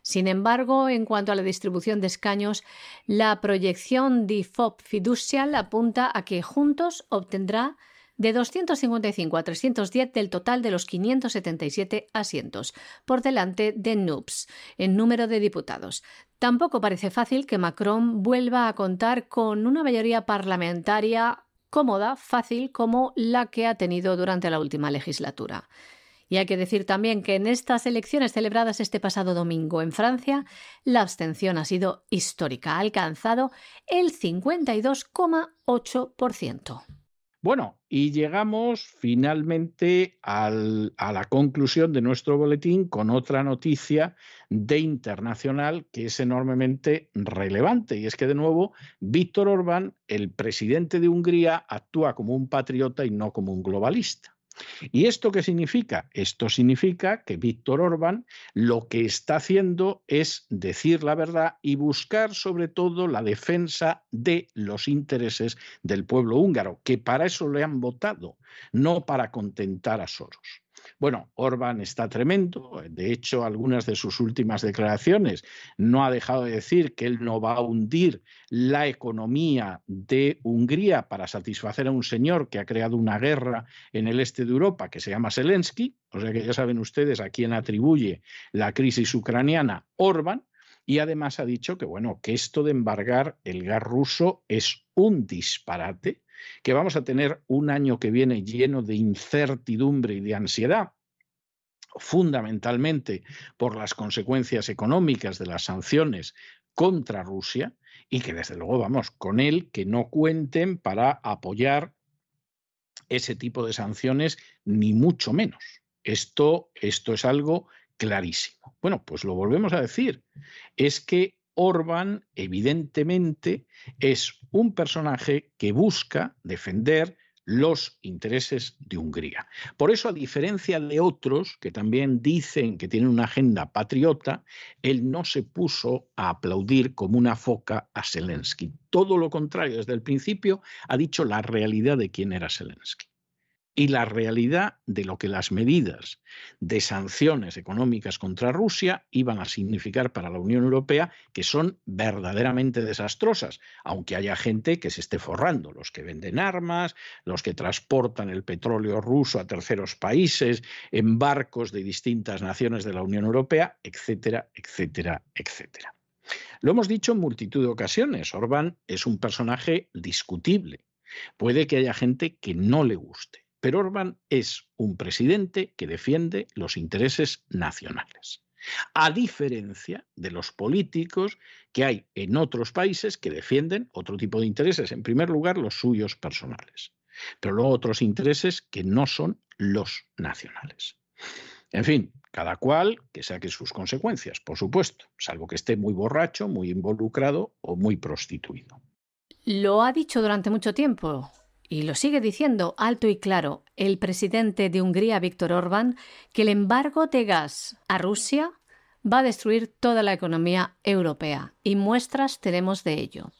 Sin embargo, en cuanto a la distribución de escaños, la proyección de FOP fiducial apunta a que Juntos obtendrá de 255 a 310 del total de los 577 asientos, por delante de NUPS en número de diputados. Tampoco parece fácil que Macron vuelva a contar con una mayoría parlamentaria cómoda, fácil, como la que ha tenido durante la última legislatura. Y hay que decir también que en estas elecciones celebradas este pasado domingo en Francia, la abstención ha sido histórica, ha alcanzado el 52,8%. Bueno, y llegamos finalmente a la conclusión de nuestro boletín con otra noticia de internacional que es enormemente relevante. Y es que, de nuevo, Víctor Orbán, el presidente de Hungría, actúa como un patriota y no como un globalista. ¿Y esto qué significa? Esto significa que Víctor Orbán lo que está haciendo es decir la verdad y buscar sobre todo la defensa de los intereses del pueblo húngaro, que para eso le han votado, no para contentar a Soros. Bueno, Orbán está tremendo. De hecho, algunas de sus últimas declaraciones no ha dejado de decir que él no va a hundir la economía de Hungría para satisfacer a un señor que ha creado una guerra en el este de Europa que se llama Zelensky. O sea que ya saben ustedes a quién atribuye la crisis ucraniana Orbán. Y además ha dicho que, bueno, que esto de embargar el gas ruso es un disparate, que vamos a tener un año que viene lleno de incertidumbre y de ansiedad, fundamentalmente por las consecuencias económicas de las sanciones contra Rusia, y que desde luego vamos con él que no cuenten para apoyar ese tipo de sanciones, ni mucho menos. Esto, esto es algo clarísimo. Bueno, pues lo volvemos a decir. Es que Orbán, evidentemente, es un personaje que busca defender los intereses de Hungría. Por eso, a diferencia de otros que también dicen que tienen una agenda patriota, él no se puso a aplaudir como una foca a Zelensky. Todo lo contrario, desde el principio ha dicho la realidad de quién era Zelensky y la realidad de lo que las medidas de sanciones económicas contra Rusia iban a significar para la Unión Europea, que son verdaderamente desastrosas, aunque haya gente que se esté forrando, los que venden armas, los que transportan el petróleo ruso a terceros países, en barcos de distintas naciones de la Unión Europea, etcétera, etcétera, etcétera. Lo hemos dicho en multitud de ocasiones, Orbán es un personaje discutible. Puede que haya gente que no le guste pero Orbán es un presidente que defiende los intereses nacionales, a diferencia de los políticos que hay en otros países que defienden otro tipo de intereses, en primer lugar los suyos personales, pero luego otros intereses que no son los nacionales. En fin, cada cual que saque sus consecuencias, por supuesto, salvo que esté muy borracho, muy involucrado o muy prostituido. Lo ha dicho durante mucho tiempo. Y lo sigue diciendo alto y claro el presidente de Hungría, Víctor Orbán, que el embargo de gas a Rusia va a destruir toda la economía europea. Y muestras tenemos de ello.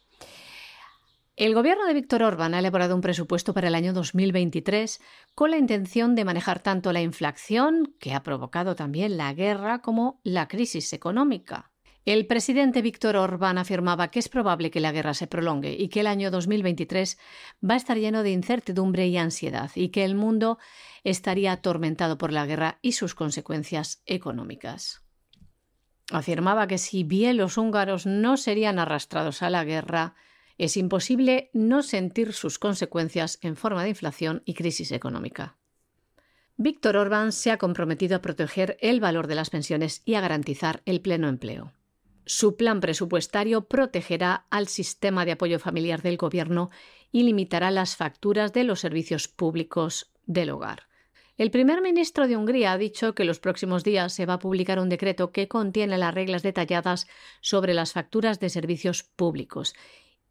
El gobierno de Víctor Orbán ha elaborado un presupuesto para el año 2023 con la intención de manejar tanto la inflación, que ha provocado también la guerra, como la crisis económica. El presidente Víctor Orbán afirmaba que es probable que la guerra se prolongue y que el año 2023 va a estar lleno de incertidumbre y ansiedad y que el mundo estaría atormentado por la guerra y sus consecuencias económicas. Afirmaba que si bien los húngaros no serían arrastrados a la guerra, es imposible no sentir sus consecuencias en forma de inflación y crisis económica. Víctor Orbán se ha comprometido a proteger el valor de las pensiones y a garantizar el pleno empleo. Su plan presupuestario protegerá al sistema de apoyo familiar del Gobierno y limitará las facturas de los servicios públicos del hogar. El primer ministro de Hungría ha dicho que los próximos días se va a publicar un decreto que contiene las reglas detalladas sobre las facturas de servicios públicos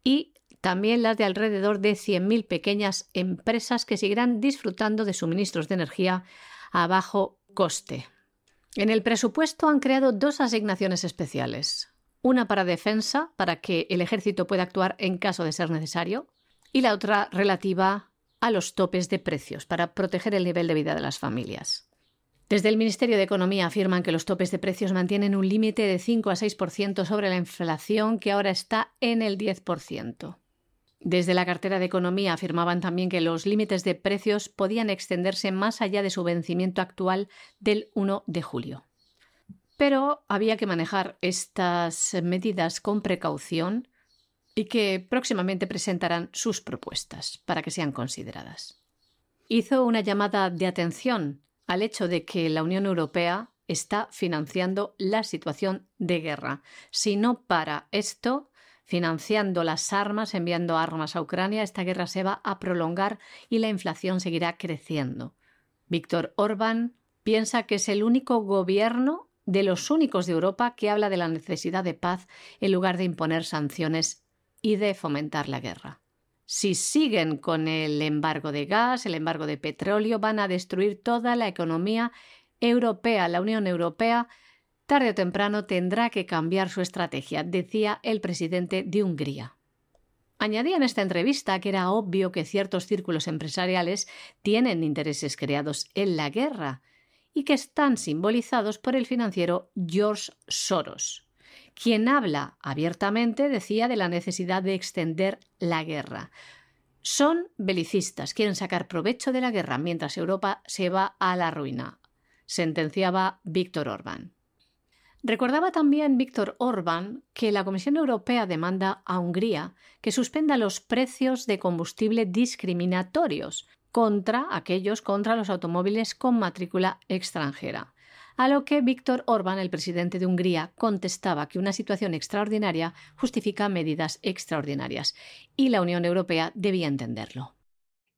y también las de alrededor de 100.000 pequeñas empresas que seguirán disfrutando de suministros de energía a bajo coste. En el presupuesto han creado dos asignaciones especiales. Una para defensa, para que el ejército pueda actuar en caso de ser necesario, y la otra relativa a los topes de precios, para proteger el nivel de vida de las familias. Desde el Ministerio de Economía afirman que los topes de precios mantienen un límite de 5 a 6% sobre la inflación, que ahora está en el 10%. Desde la cartera de Economía afirmaban también que los límites de precios podían extenderse más allá de su vencimiento actual del 1 de julio. Pero había que manejar estas medidas con precaución y que próximamente presentarán sus propuestas para que sean consideradas. Hizo una llamada de atención al hecho de que la Unión Europea está financiando la situación de guerra. Si no para esto, financiando las armas, enviando armas a Ucrania, esta guerra se va a prolongar y la inflación seguirá creciendo. Víctor Orbán piensa que es el único gobierno de los únicos de Europa que habla de la necesidad de paz en lugar de imponer sanciones y de fomentar la guerra. Si siguen con el embargo de gas, el embargo de petróleo, van a destruir toda la economía europea. La Unión Europea tarde o temprano tendrá que cambiar su estrategia, decía el presidente de Hungría. Añadía en esta entrevista que era obvio que ciertos círculos empresariales tienen intereses creados en la guerra y que están simbolizados por el financiero George Soros, quien habla abiertamente, decía, de la necesidad de extender la guerra. Son belicistas, quieren sacar provecho de la guerra mientras Europa se va a la ruina, sentenciaba Víctor Orbán. Recordaba también Víctor Orbán que la Comisión Europea demanda a Hungría que suspenda los precios de combustible discriminatorios contra aquellos contra los automóviles con matrícula extranjera. A lo que Víctor Orbán, el presidente de Hungría, contestaba que una situación extraordinaria justifica medidas extraordinarias y la Unión Europea debía entenderlo.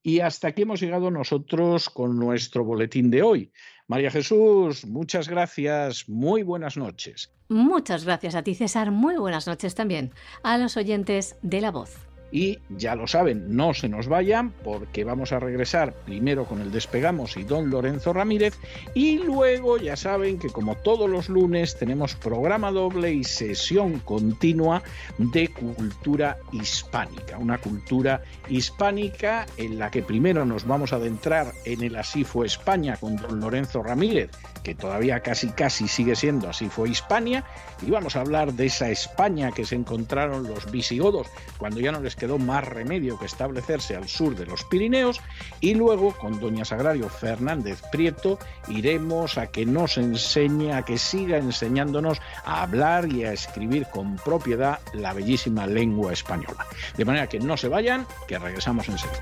Y hasta aquí hemos llegado nosotros con nuestro boletín de hoy. María Jesús, muchas gracias, muy buenas noches. Muchas gracias a ti, César, muy buenas noches también a los oyentes de La Voz. Y ya lo saben, no se nos vayan porque vamos a regresar primero con el Despegamos y don Lorenzo Ramírez. Y luego ya saben que como todos los lunes tenemos programa doble y sesión continua de cultura hispánica, una cultura hispánica en la que primero nos vamos a adentrar en el Así fue España con don Lorenzo Ramírez, que todavía casi casi sigue siendo Así fue Hispania, y vamos a hablar de esa España que se encontraron los visigodos cuando ya no les quedó más remedio que establecerse al sur de los Pirineos y luego con doña Sagrario Fernández Prieto iremos a que nos enseñe, a que siga enseñándonos a hablar y a escribir con propiedad la bellísima lengua española. De manera que no se vayan, que regresamos enseguida.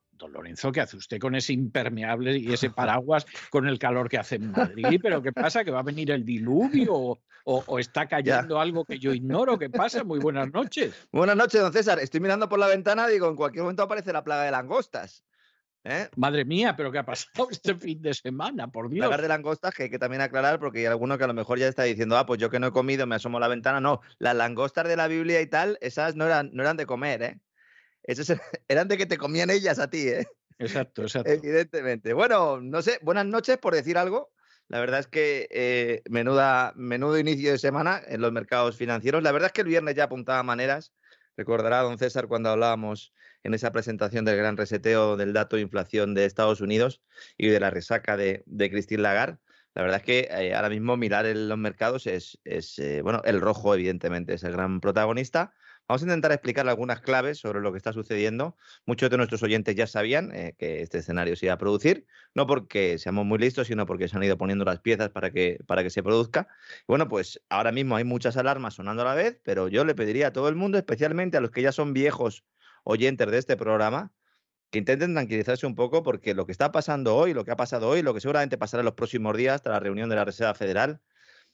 Don Lorenzo, ¿qué hace usted con ese impermeable y ese paraguas con el calor que hace en Madrid? ¿Pero qué pasa? ¿Que va a venir el diluvio o, está cayendo algo que yo ignoro? ¿Qué pasa? Muy buenas noches. Buenas noches, don César. Estoy mirando por la ventana y digo, en cualquier momento aparece la plaga de langostas. ¿eh? Madre mía, pero ¿qué ha pasado este fin de semana? Por Dios. Plagas de langostas que hay que también aclarar porque hay alguno que a lo mejor ya está diciendo, ah, pues yo que no he comido, me asomo a la ventana. No, las langostas de la Biblia y tal, esas no eran, no eran de comer, ¿eh? Esos eran de que te comían ellas a ti, ¿eh? Exacto, exacto. Evidentemente. Bueno, no sé, buenas noches por decir algo. La verdad es que eh, menuda, menudo inicio de semana en los mercados financieros. La verdad es que el viernes ya apuntaba maneras. Recordará don César cuando hablábamos en esa presentación del gran reseteo del dato de inflación de Estados Unidos y de la resaca de, de Christine Lagarde. La verdad es que eh, ahora mismo mirar en los mercados es, es eh, bueno, el rojo evidentemente es el gran protagonista. Vamos a intentar explicar algunas claves sobre lo que está sucediendo. Muchos de nuestros oyentes ya sabían eh, que este escenario se iba a producir, no porque seamos muy listos, sino porque se han ido poniendo las piezas para que, para que se produzca. Bueno, pues ahora mismo hay muchas alarmas sonando a la vez, pero yo le pediría a todo el mundo, especialmente a los que ya son viejos oyentes de este programa, que intenten tranquilizarse un poco porque lo que está pasando hoy, lo que ha pasado hoy, lo que seguramente pasará en los próximos días hasta la reunión de la Reserva Federal,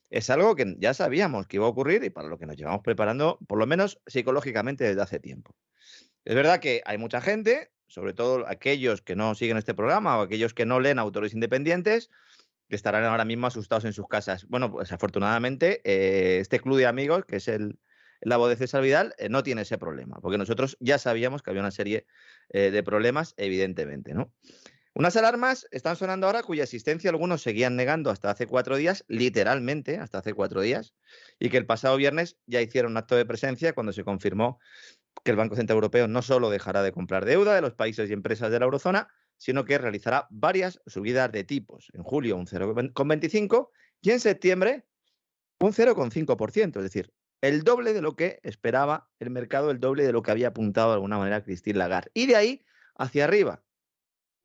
es algo que ya sabíamos que iba a ocurrir y para lo que nos llevamos preparando, por lo menos psicológicamente, desde hace tiempo. Es verdad que hay mucha gente, sobre todo aquellos que no siguen este programa o aquellos que no leen autores independientes, que estarán ahora mismo asustados en sus casas. Bueno, pues afortunadamente, eh, este club de amigos, que es el, la de César Vidal, eh, no tiene ese problema, porque nosotros ya sabíamos que había una serie eh, de problemas, evidentemente, ¿no? Unas alarmas están sonando ahora cuya existencia algunos seguían negando hasta hace cuatro días, literalmente hasta hace cuatro días, y que el pasado viernes ya hicieron un acto de presencia cuando se confirmó que el Banco Central Europeo no solo dejará de comprar deuda de los países y empresas de la eurozona, sino que realizará varias subidas de tipos. En julio un 0,25 y en septiembre un 0,5%, es decir, el doble de lo que esperaba el mercado, el doble de lo que había apuntado de alguna manera Christine Lagarde. Y de ahí hacia arriba.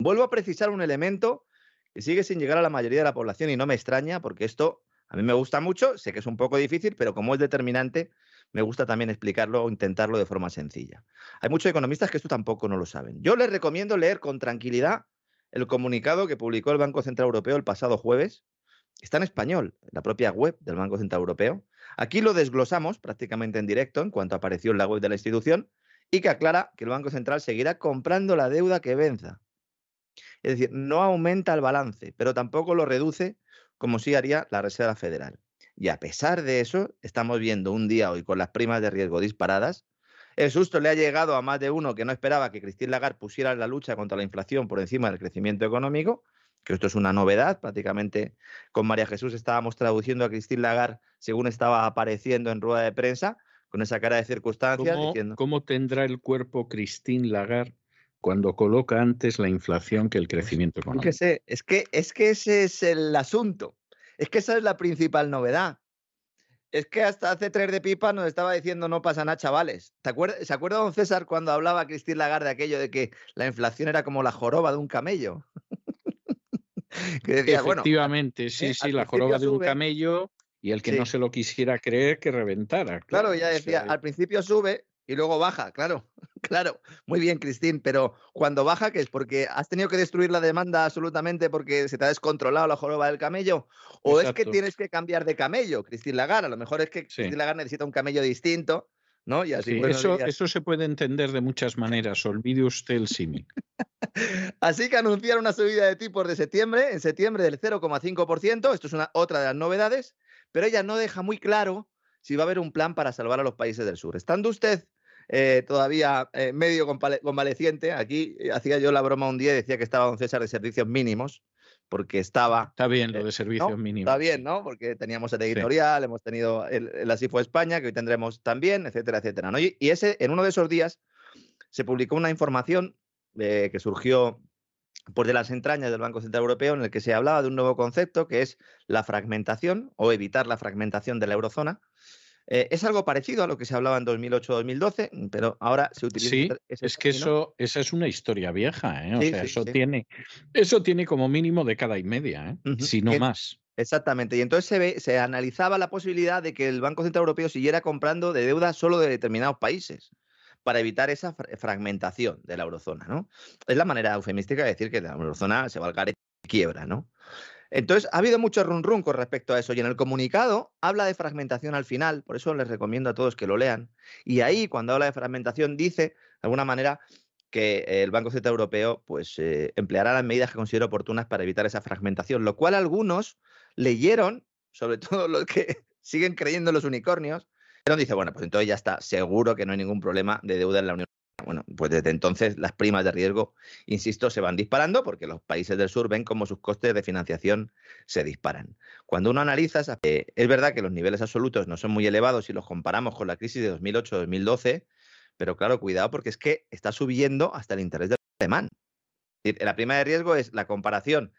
Vuelvo a precisar un elemento que sigue sin llegar a la mayoría de la población y no me extraña porque esto a mí me gusta mucho, sé que es un poco difícil, pero como es determinante, me gusta también explicarlo o intentarlo de forma sencilla. Hay muchos economistas que esto tampoco no lo saben. Yo les recomiendo leer con tranquilidad el comunicado que publicó el Banco Central Europeo el pasado jueves. Está en español, en la propia web del Banco Central Europeo. Aquí lo desglosamos prácticamente en directo en cuanto apareció en la web de la institución y que aclara que el Banco Central seguirá comprando la deuda que venza. Es decir, no aumenta el balance, pero tampoco lo reduce como sí haría la Reserva Federal. Y a pesar de eso, estamos viendo un día hoy con las primas de riesgo disparadas. El susto le ha llegado a más de uno que no esperaba que Christine Lagarde pusiera la lucha contra la inflación por encima del crecimiento económico que esto es una novedad. Prácticamente con María Jesús estábamos traduciendo a Christine Lagarde según estaba apareciendo en rueda de prensa, con esa cara de circunstancias. ¿Cómo, diciendo, ¿cómo tendrá el cuerpo Christine Lagarde cuando coloca antes la inflación que el crecimiento económico? que es, que, es que ese es el asunto. Es que esa es la principal novedad. Es que hasta hace tres de pipa nos estaba diciendo no pasa nada, chavales. ¿Te acuerdas, ¿Se acuerda don César cuando hablaba Christine Lagarde de aquello de que la inflación era como la joroba de un camello? que decía, Efectivamente, bueno, sí, eh, sí, la joroba de un camello y el que sí. no se lo quisiera creer que reventara. Claro, claro ya decía, o sea, al principio sube y luego baja, claro, claro, muy bien, Cristín, pero cuando baja, ¿qué es? ¿Porque has tenido que destruir la demanda absolutamente porque se te ha descontrolado la joroba del camello? ¿O Exacto. es que tienes que cambiar de camello, Cristín Lagar? A lo mejor es que sí. Cristín Lagar necesita un camello distinto, ¿no? Y así sí, eso, eso, se puede entender de muchas maneras, olvide usted el símil. así que anunciaron una subida de tipos de septiembre, en septiembre del 0,5%, esto es una, otra de las novedades, pero ella no deja muy claro si va a haber un plan para salvar a los países del sur. Estando usted eh, todavía eh, medio convaleciente, aquí eh, hacía yo la broma un día y decía que estaba don César de servicios mínimos, porque estaba... Está bien lo de servicios ¿no? mínimos. Está bien, ¿no? Porque teníamos el editorial, sí. hemos tenido el, el Así fue España, que hoy tendremos también, etcétera, etcétera. ¿no? Y, y, ese, en uno de esos días se publicó una información que surgió por de las entrañas del Banco Central Europeo en el que se hablaba de un nuevo concepto que es la fragmentación o evitar la fragmentación de la eurozona. Eh, es algo parecido a lo que se hablaba en 2008-2012, pero ahora se utiliza. Sí, ese es que eso, esa es una historia vieja, ¿eh? O sí, sea, sí, eso, sí. Tiene, eso tiene como mínimo década y media, ¿eh? Uh -huh. si no más. Exactamente, y entonces se, ve, se analizaba la posibilidad de que el Banco Central Europeo siguiera comprando de deuda solo de determinados países para evitar esa fragmentación de la eurozona, ¿no? Es la manera eufemística de decir que la eurozona se va al garete y quiebra, ¿no? Entonces, ha habido mucho run run con respecto a eso. Y en el comunicado habla de fragmentación al final, por eso les recomiendo a todos que lo lean. Y ahí, cuando habla de fragmentación, dice, de alguna manera, que el Banco Central Europeo pues, eh, empleará las medidas que considera oportunas para evitar esa fragmentación, lo cual algunos leyeron, sobre todo los que siguen creyendo en los unicornios, pero dice, bueno, pues entonces ya está, seguro que no hay ningún problema de deuda en la Unión bueno, pues desde entonces las primas de riesgo, insisto, se van disparando porque los países del sur ven cómo sus costes de financiación se disparan. Cuando uno analiza, es verdad que los niveles absolutos no son muy elevados si los comparamos con la crisis de 2008-2012, pero claro, cuidado porque es que está subiendo hasta el interés del alemán. La prima de riesgo es la comparación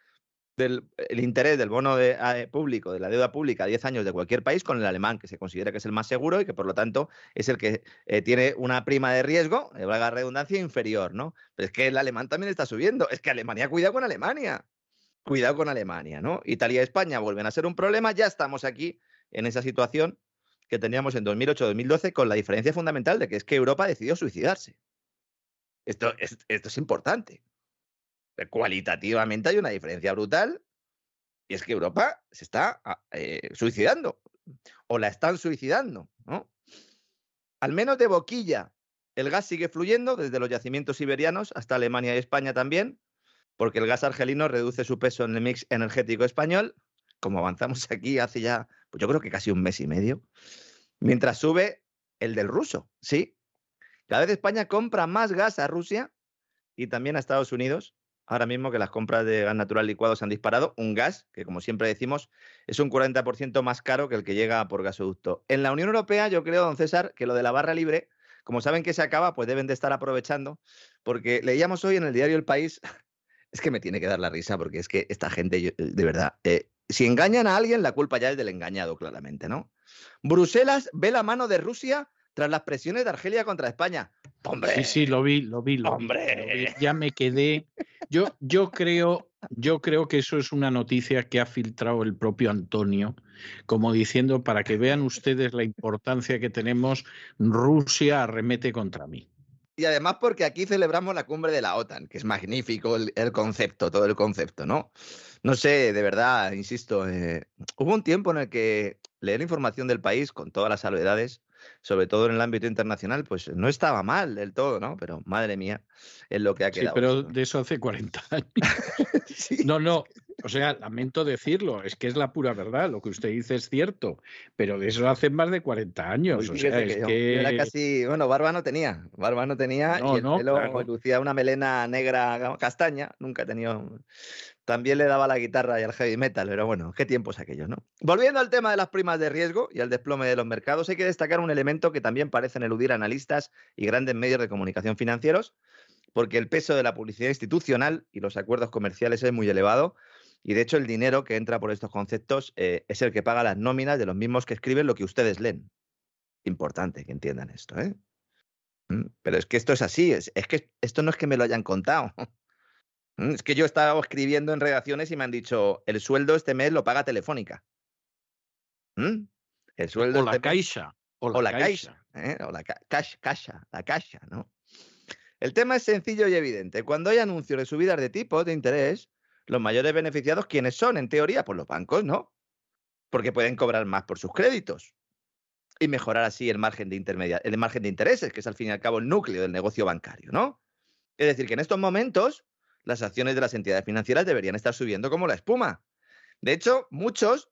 del el interés del bono de, eh, público, de la deuda pública a 10 años de cualquier país con el alemán, que se considera que es el más seguro y que por lo tanto es el que eh, tiene una prima de riesgo, eh, valga redundancia, inferior, ¿no? Pero es que el alemán también está subiendo. Es que Alemania, cuidado con Alemania. Cuidado con Alemania, ¿no? Italia y España vuelven a ser un problema. Ya estamos aquí en esa situación que teníamos en 2008-2012 con la diferencia fundamental de que es que Europa decidió suicidarse. Esto es, esto es importante. Cualitativamente hay una diferencia brutal y es que Europa se está ah, eh, suicidando o la están suicidando. ¿no? Al menos de boquilla, el gas sigue fluyendo desde los yacimientos siberianos hasta Alemania y España también, porque el gas argelino reduce su peso en el mix energético español, como avanzamos aquí hace ya, pues yo creo que casi un mes y medio, mientras sube el del ruso, ¿sí? Cada vez España compra más gas a Rusia y también a Estados Unidos ahora mismo que las compras de gas natural licuado se han disparado, un gas que, como siempre decimos, es un 40% más caro que el que llega por gasoducto. En la Unión Europea, yo creo, don César, que lo de la barra libre, como saben que se acaba, pues deben de estar aprovechando, porque leíamos hoy en el diario El País, es que me tiene que dar la risa, porque es que esta gente, de verdad, eh, si engañan a alguien, la culpa ya es del engañado, claramente, ¿no? Bruselas ve la mano de Rusia tras las presiones de Argelia contra España. ¡Hombre! Sí, sí, lo vi, lo vi. Lo ¡Hombre! Ya me quedé. Yo, yo, creo, yo creo que eso es una noticia que ha filtrado el propio Antonio, como diciendo, para que vean ustedes la importancia que tenemos, Rusia arremete contra mí. Y además porque aquí celebramos la cumbre de la OTAN, que es magnífico el, concepto, todo el concepto, ¿no? No sé, de verdad, insisto, eh, hubo un tiempo en el que leer información del país con todas las salvedades sobre todo en el ámbito internacional, pues no estaba mal del todo, ¿no? Pero madre mía, es lo que ha quedado. Sí, pero de eso hace 40 años. No, no, o sea, lamento decirlo, es que es la pura verdad, lo que usted dice es cierto, pero de eso hace más de 40 años. o sea, es que, era casi, bueno, barba no tenía, barba no tenía y el pelo lucía una melena negra castaña, nunca he tenido también le daba la guitarra y al heavy metal, pero bueno, qué tiempos aquellos, ¿no? Volviendo al tema de las primas de riesgo y al desplome de los mercados, hay que destacar un elemento que también parecen eludir analistas y grandes medios de comunicación financieros, porque el peso de la publicidad institucional y los acuerdos comerciales es muy elevado, y de hecho el dinero que entra por estos conceptos eh, es el que paga las nóminas de los mismos que escriben lo que ustedes leen. Importante que entiendan esto, ¿eh? Mm, pero es que esto es así, es que esto no es que me lo hayan contado. Mm, es que yo estaba escribiendo en redacciones y me han dicho, el sueldo este mes lo paga Telefónica. ¿Mm? El sueldo o la este caixa. O la, caixa. ¿eh? O la caixa, la caixa, ¿no? El tema es sencillo y evidente. Cuando hay anuncios de subidas de tipos de interés, los mayores beneficiados, ¿quiénes son? En teoría, pues los bancos, ¿no? Porque pueden cobrar más por sus créditos y mejorar así el margen de intermedia, el margen de intereses, que es al fin y al cabo el núcleo del negocio bancario, ¿no? Es decir, que en estos momentos las acciones de las entidades financieras deberían estar subiendo como la espuma. De hecho, muchos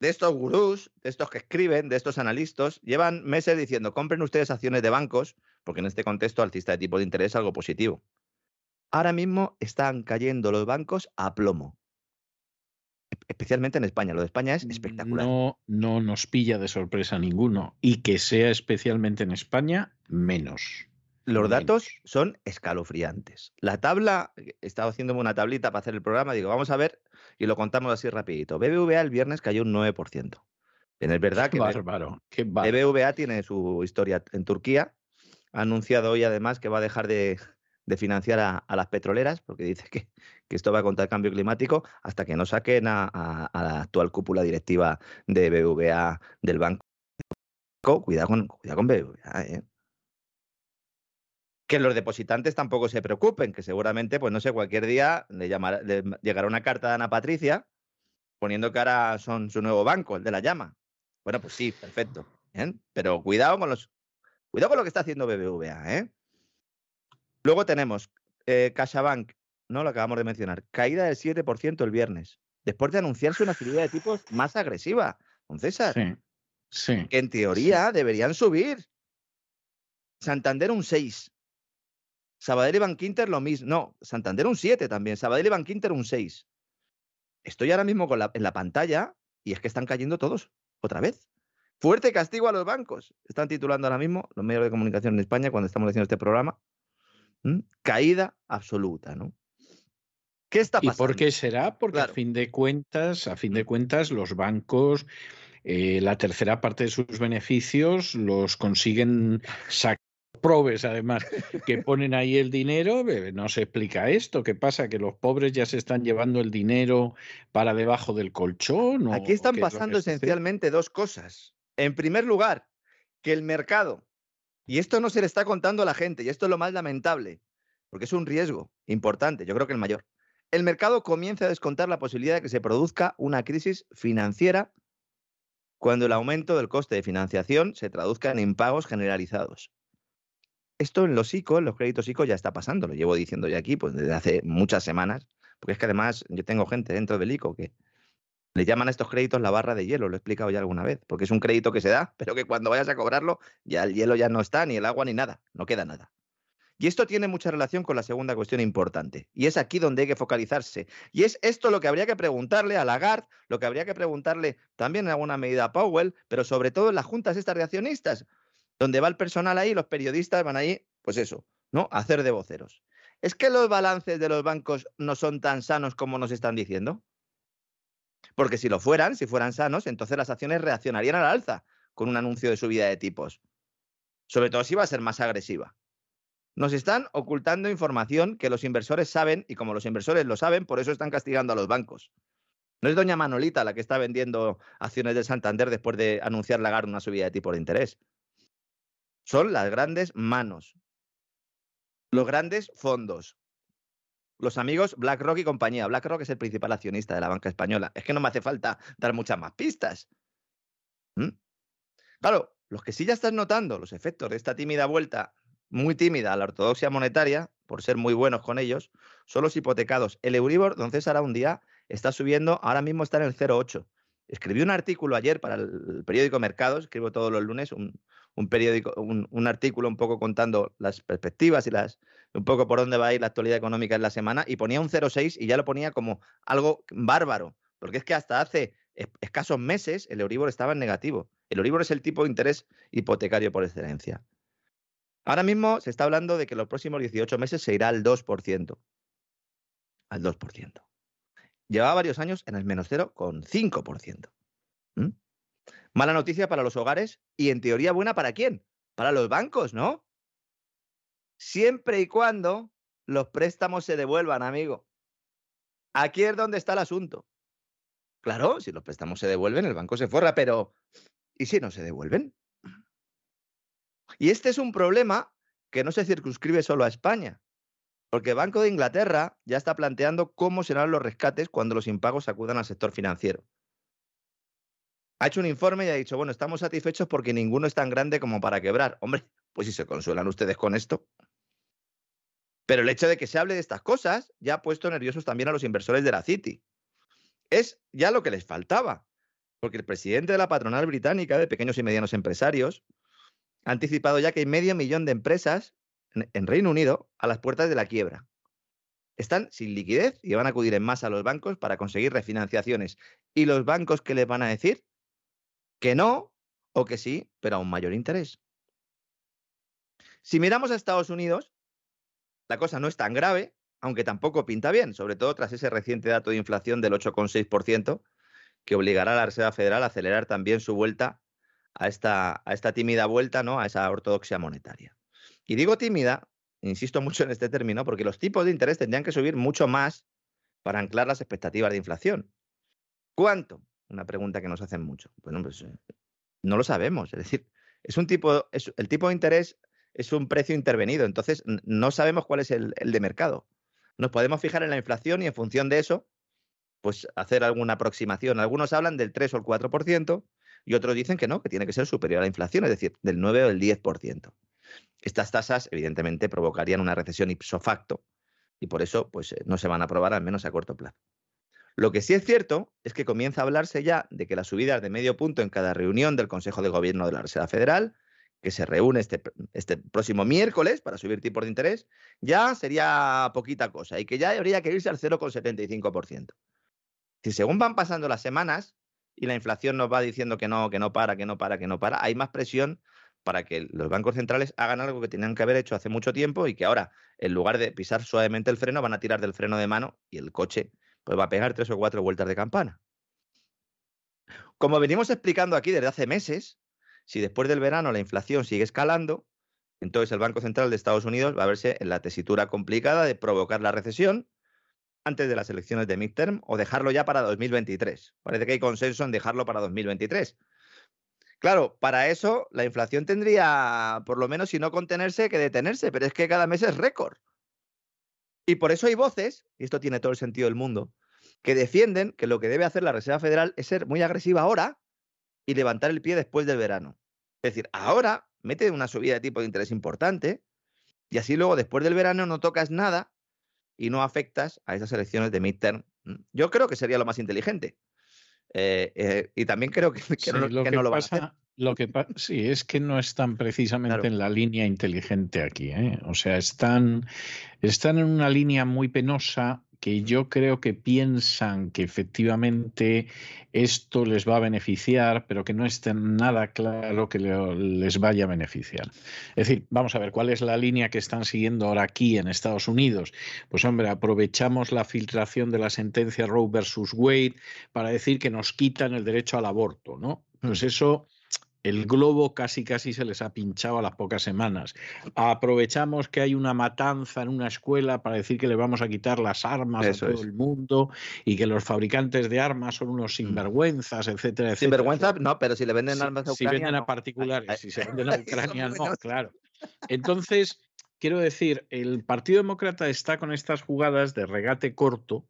de estos gurús, de estos que escriben, de estos analistas, llevan meses diciendo, compren ustedes acciones de bancos, porque en este contexto alcista de tipo de interés es algo positivo. Ahora mismo están cayendo los bancos a plomo. Especialmente en España. Lo de España es espectacular. No, no nos pilla de sorpresa ninguno. Y que sea especialmente en España, menos. Los datos son escalofriantes. La tabla, he estado haciéndome una tablita para hacer el programa, digo, vamos a ver, y lo contamos así rapidito. BBVA el viernes cayó un 9%. Es verdad que BBVA tiene su historia en Turquía. Ha anunciado hoy además que va a dejar de, financiar a, las petroleras, porque dice que, esto va contra el cambio climático, hasta que no saquen a, la actual cúpula directiva de BBVA del banco. Cuidado con, cuidado con BBVA, ¿eh? Que los depositantes tampoco se preocupen, que seguramente, pues no sé, cualquier día le, llegará una carta de Ana Patricia poniendo que ahora son su nuevo banco, el de la llama. Bueno, pues sí, perfecto. Pero cuidado con los. Cuidado con lo que está haciendo BBVA, ¿eh? Luego tenemos eh, CaixaBank, ¿no? Lo acabamos de mencionar. Caída del 7% el viernes. Después de anunciarse una subida de tipos más agresiva. Don César. Sí. Sí. Que en teoría deberían subir. Santander un 6. Sabadell y Banquinter lo mismo. No, Santander un 7 también. Sabadell y Banquinter un 6. Estoy ahora mismo con en la pantalla y es que están cayendo todos, otra vez. Fuerte castigo a los bancos. Están titulando ahora mismo los medios de comunicación en España cuando estamos haciendo este programa. Caída absoluta, ¿no? ¿Qué está pasando? ¿Y por qué será? Porque a fin de cuentas, a fin de cuentas, los bancos, eh, la tercera parte de sus beneficios los consiguen sacar probes además que ponen ahí el dinero, no se explica esto. ¿Qué pasa? ¿Que los pobres ya se están llevando el dinero para debajo del colchón? Aquí están pasando esencialmente dos cosas. En primer lugar, que el mercado Y esto no se le está contando a la gente, y esto es lo más lamentable, porque es un riesgo importante, yo creo que el mayor. El mercado comienza a descontar la posibilidad de que se produzca una crisis financiera cuando el aumento del coste de financiación se traduzca en impagos generalizados. Esto en los ICO, en los créditos ICO ya está pasando, lo llevo diciendo ya aquí pues, desde hace muchas semanas, porque es que además yo tengo gente dentro del ICO que le llaman a estos créditos la barra de hielo, lo he explicado ya alguna vez, porque es un crédito que se da, pero que cuando vayas a cobrarlo ya el hielo ya no está, ni el agua, ni nada, no queda nada. Y esto tiene mucha relación con la segunda cuestión importante, y es aquí donde hay que focalizarse. Y es esto lo que habría que preguntarle a Lagarde, lo que habría que preguntarle también en alguna medida a Powell, pero sobre todo en las juntas estas de accionistas, donde va el personal ahí, los periodistas van ahí, pues eso, ¿no? Hacer de voceros. ¿Es que los balances de los bancos no son tan sanos como nos están diciendo? Porque si lo fueran, si fueran sanos, entonces las acciones reaccionarían al alza con un anuncio de subida de tipos. Sobre todo si va a ser más agresiva. Nos están ocultando información que los inversores saben y como los inversores lo saben, por eso están castigando a los bancos. No es doña Manolita la que está vendiendo acciones de Santander después de anunciar Lagarde una subida de tipo de interés. Son las grandes manos, los grandes fondos, los amigos BlackRock y compañía. BlackRock es el principal accionista de la banca española. Es que no me hace falta dar muchas más pistas. ¿Mm? Claro, los que sí ya están notando los efectos de esta tímida vuelta muy tímida a la ortodoxia monetaria, por ser muy buenos con ellos, son los hipotecados. El Euribor, don César, un día está subiendo, ahora mismo está en el 0,8. Escribí un artículo ayer para el periódico Mercados, escribo todos los lunes un, periódico, un, artículo un poco contando las perspectivas y las un poco por dónde va a ir la actualidad económica en la semana, y ponía un 0,6 y ya lo ponía como algo bárbaro, porque es que hasta hace escasos meses el Euribor estaba en negativo. El Euribor es el tipo de interés hipotecario por excelencia. Ahora mismo se está hablando de que los próximos 18 meses se irá al 2%. Al 2%. Llevaba varios años en el menos 0,5%. ¿Mm? Mala noticia para los hogares y en teoría buena para quién? Para los bancos, ¿no? Siempre y cuando los préstamos se devuelvan, amigo. Aquí es donde está el asunto. Claro, si los préstamos se devuelven, el banco se forra, pero ¿y si no se devuelven? Y este es un problema que no se circunscribe solo a España, porque el Banco de Inglaterra ya está planteando cómo serán los rescates cuando los impagos acudan al sector financiero. Ha hecho un informe y ha dicho, bueno, estamos satisfechos porque ninguno es tan grande como para quebrar. Hombre, pues si se consuelan ustedes con esto. Pero el hecho de que se hable de estas cosas ya ha puesto nerviosos también a los inversores de la City. Es ya lo que les faltaba, porque el presidente de la patronal británica de pequeños y medianos empresarios ha anticipado ya que hay medio millón de empresas en, Reino Unido a las puertas de la quiebra. Están sin liquidez y van a acudir en masa a los bancos para conseguir refinanciaciones. ¿Y los bancos qué les van a decir? Que no o que sí, pero a un mayor interés. Si miramos a Estados Unidos, la cosa no es tan grave, aunque tampoco pinta bien, sobre todo tras ese reciente dato de inflación del 8,6%, que obligará a la Reserva Federal a acelerar también su vuelta a esta, a esta tímida vuelta, ¿no? A esa ortodoxia monetaria. Y digo tímida, insisto mucho en este término, porque los tipos de interés tendrían que subir mucho más para anclar las expectativas de inflación. ¿Cuánto? Una pregunta que nos hacen mucho. Bueno, pues eh, no lo sabemos. Es decir, es un tipo, es, el tipo de interés es un precio intervenido, entonces no sabemos cuál es el, el de mercado. Nos podemos fijar en la inflación y en función de eso, pues hacer alguna aproximación. Algunos hablan del 3 o el 4%, y otros dicen que no, que tiene que ser superior a la inflación, es decir, del 9 o del 10%. Estas tasas, evidentemente, provocarían una recesión ipso facto y por eso pues, eh, no se van a aprobar, al menos a corto plazo. Lo que sí es cierto es que comienza a hablarse ya de que las subidas de medio punto en cada reunión del Consejo de Gobierno de la Reserva Federal, que se reúne este, este próximo miércoles para subir tipos de interés, ya sería poquita cosa y que ya habría que irse al 0,75%. Si según van pasando las semanas, y la inflación nos va diciendo que no, que no para, que no para, que no para, hay más presión para que los bancos centrales hagan algo que tenían que haber hecho hace mucho tiempo y que ahora, en lugar de pisar suavemente el freno, van a tirar del freno de mano y el coche pues, va a pegar tres o cuatro vueltas de campana. Como venimos explicando aquí desde hace meses, si después del verano la inflación sigue escalando, entonces el Banco Central de Estados Unidos va a verse en la tesitura complicada de provocar la recesión antes de las elecciones de midterm o dejarlo ya para 2023. Parece que hay consenso en dejarlo para 2023. Claro, para eso la inflación tendría, por lo menos, si no contenerse, que detenerse, pero es que cada mes es récord. Y por eso hay voces, y esto tiene todo el sentido del mundo, que defienden que lo que debe hacer la Reserva Federal es ser muy agresiva ahora y levantar el pie después del verano. Es decir, ahora mete una subida de tipo de interés importante y así luego después del verano no tocas nada y no afectas a esas elecciones de midterm. Yo creo que sería lo más inteligente. Eh, eh, y también creo que, no, lo, pasa, van a hacer. Lo que sí es que no están precisamente en la línea inteligente aquí. ¿eh? O sea, están, están en una línea muy penosa que yo creo que piensan que efectivamente esto les va a beneficiar, pero que no esté nada claro que les vaya a beneficiar. Es decir, vamos a ver cuál es la línea que están siguiendo ahora aquí en Estados Unidos. Pues hombre, aprovechamos la filtración de la sentencia Roe versus Wade para decir que nos quitan el derecho al aborto, ¿no? Pues mm. eso el globo casi casi se les ha pinchado a las pocas semanas. Aprovechamos que hay una matanza en una escuela para decir que le vamos a quitar las armas a todo el mundo y que los fabricantes de armas son unos mm. sinvergüenzas, etcétera, etcétera. Sinvergüenza, no, pero si le venden armas a Ucrania. Si venden a particulares, si se venden a Ucrania, no, claro. Entonces, quiero decir, el Partido Demócrata está con estas jugadas de regate corto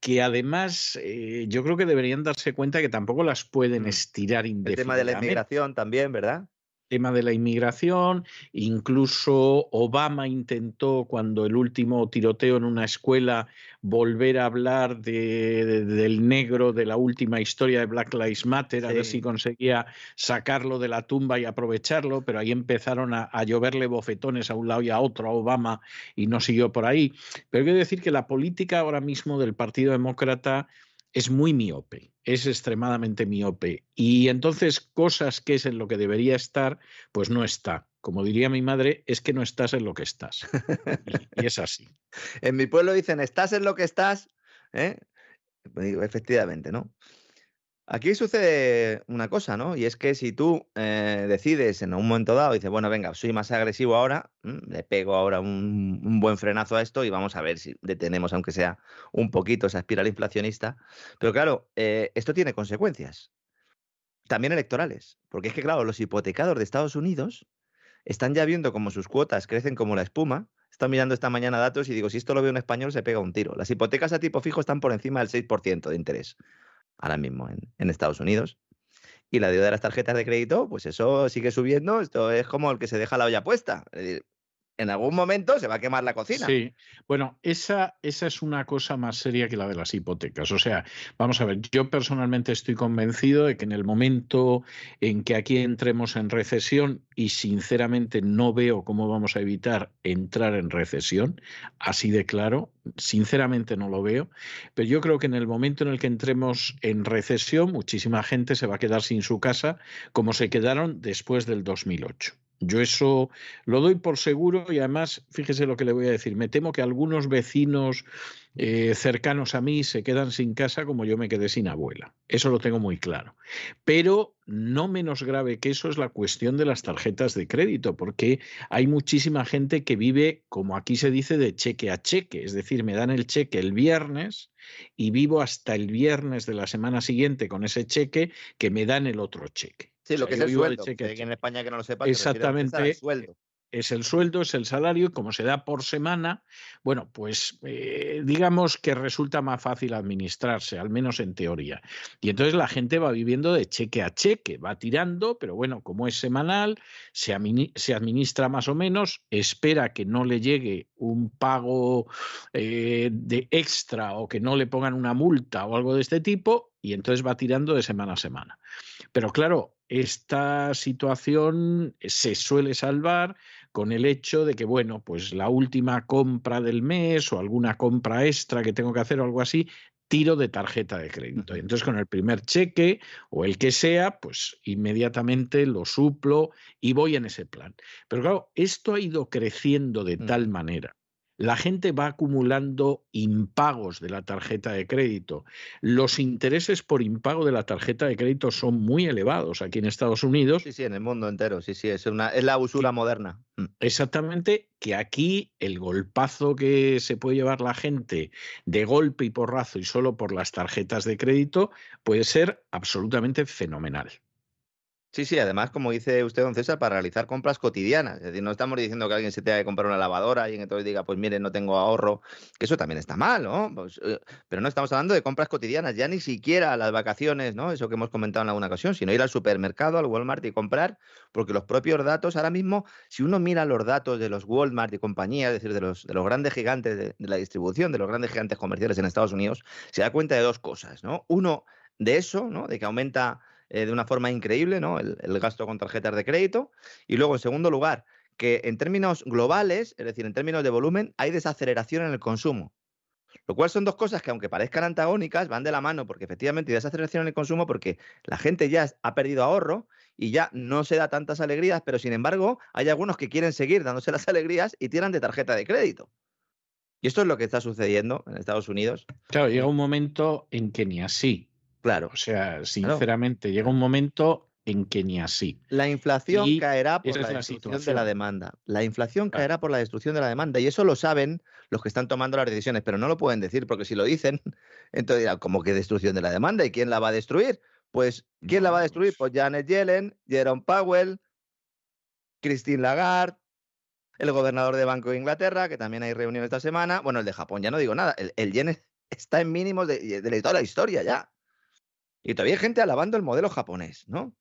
que además eh, yo creo que deberían darse cuenta que tampoco las pueden mm. estirar indefinidamente. El tema de la inmigración también, ¿verdad? Tema de la inmigración, incluso Obama intentó cuando el último tiroteo en una escuela volver a hablar de, del negro de la última historia de Black Lives Matter, a ver si conseguía sacarlo de la tumba y aprovecharlo, pero ahí empezaron a, a, lloverle bofetones a un lado y a otro a Obama y no siguió por ahí. Pero quiero decir que la política ahora mismo del Partido Demócrata es muy miope, es extremadamente miope. Y entonces cosas que es en lo que debería estar, pues no está. Como diría mi madre, es que no estás en lo que estás. y, es así. En mi pueblo dicen, estás en lo que estás. ¿eh? Pues efectivamente, ¿no? Aquí sucede una cosa, ¿no? Y es que si tú eh, decides en un momento dado, dices, bueno, venga, soy más agresivo ahora, le pego ahora un, buen frenazo a esto y vamos a ver si detenemos, aunque sea un poquito, esa espiral inflacionista. Pero claro, eh, esto tiene consecuencias, también electorales, porque es que, claro, los hipotecados de Estados Unidos están ya viendo cómo sus cuotas crecen como la espuma. Están mirando esta mañana datos y digo, si esto lo ve un español, se pega un tiro. Las hipotecas a tipo fijo están por encima del 6% de interés ahora mismo en, Estados Unidos. Y la deuda de las tarjetas de crédito, pues eso sigue subiendo. Esto es como el que se deja la olla puesta. Es decir, en algún momento se va a quemar la cocina. Sí, bueno, esa, esa es una cosa más seria que la de las hipotecas. O sea, vamos a ver, yo personalmente estoy convencido de que en el momento en que aquí entremos en recesión, y sinceramente no veo cómo vamos a evitar entrar en recesión, así de claro, sinceramente no lo veo, pero yo creo que en el momento en el que entremos en recesión, muchísima gente se va a quedar sin su casa como se quedaron después del 2008. Yo eso lo doy por seguro y además, fíjese lo que le voy a decir, me temo que algunos vecinos eh, cercanos a mí se quedan sin casa como yo me quedé sin abuela. Eso lo tengo muy claro. Pero no menos grave que eso es la cuestión de las tarjetas de crédito, porque hay muchísima gente que vive, como aquí se dice, de cheque a cheque. Es decir, me dan el cheque el viernes y vivo hasta el viernes de la semana siguiente con ese cheque que me dan el otro cheque. Sí, lo que es el sueldo. Que en España que no lo sepa. Exactamente. sueldo es el sueldo, es el salario, como se da por semana, bueno, pues eh, digamos que resulta más fácil administrarse, al menos en teoría. Y entonces la gente va viviendo de cheque a cheque, va tirando, pero bueno, como es semanal, se, administra más o menos, espera que no le llegue un pago eh, de extra o que no le pongan una multa o algo de este tipo, y entonces va tirando de semana a semana. Pero claro, esta situación se suele salvar con el hecho de que, bueno, pues la última compra del mes o alguna compra extra que tengo que hacer o algo así, tiro de tarjeta de crédito. Y entonces con el primer cheque o el que sea, pues inmediatamente lo suplo y voy en ese plan. Pero claro, esto ha ido creciendo de tal manera la gente va acumulando impagos de la tarjeta de crédito. Los intereses por impago de la tarjeta de crédito son muy elevados aquí en Estados Unidos. Sí, sí, en el mundo entero, sí, sí, es, una, es la usura moderna. Mm. Exactamente, que aquí el golpazo que se puede llevar la gente de golpe y porrazo y solo por las tarjetas de crédito puede ser absolutamente fenomenal. Sí, sí, además, como dice usted, don César, para realizar compras cotidianas. Es decir, no estamos diciendo que alguien se tenga que comprar una lavadora y entonces diga, pues mire, no tengo ahorro, que eso también está mal, ¿no? Pues, eh, pero no estamos hablando de compras cotidianas, ya ni siquiera las vacaciones, ¿no? Eso que hemos comentado en alguna ocasión, sino ir al supermercado, al Walmart y comprar, porque los propios datos, ahora mismo, si uno mira los datos de los Walmart y compañía, es decir, de los, de los grandes gigantes de, de la distribución, de los grandes gigantes comerciales en Estados Unidos, se da cuenta de dos cosas, ¿no? Uno, de eso, ¿no? De que aumenta eh, de una forma increíble, ¿no? El, el, gasto con tarjetas de crédito. Y luego, en segundo lugar, que en términos globales, es decir, en términos de volumen, hay desaceleración en el consumo. Lo cual son dos cosas que, aunque parezcan antagónicas, van de la mano, porque efectivamente hay desaceleración en el consumo, porque la gente ya ha perdido ahorro y ya no se da tantas alegrías, pero sin embargo, hay algunos que quieren seguir dándose las alegrías y tiran de tarjeta de crédito. Y esto es lo que está sucediendo en Estados Unidos. Claro, llega un momento en que ni así. Claro. O sea, sinceramente, claro. llega un momento en que ni así. La inflación y caerá por la destrucción la de la demanda. La inflación claro. caerá por la destrucción de la demanda. Y eso lo saben los que están tomando las decisiones, pero no lo pueden decir, porque si lo dicen, entonces dirán, ¿cómo que destrucción de la demanda? ¿Y quién la va a destruir? Pues, ¿quién no. la va a destruir? Pues Janet Yellen, Jerome Powell, Christine Lagarde, el gobernador de Banco de Inglaterra, que también hay reunión esta semana. Bueno, el de Japón, ya no digo nada. El, el yen está en mínimos de, de, toda la historia ya. Y todavía hay gente alabando el modelo japonés, ¿no?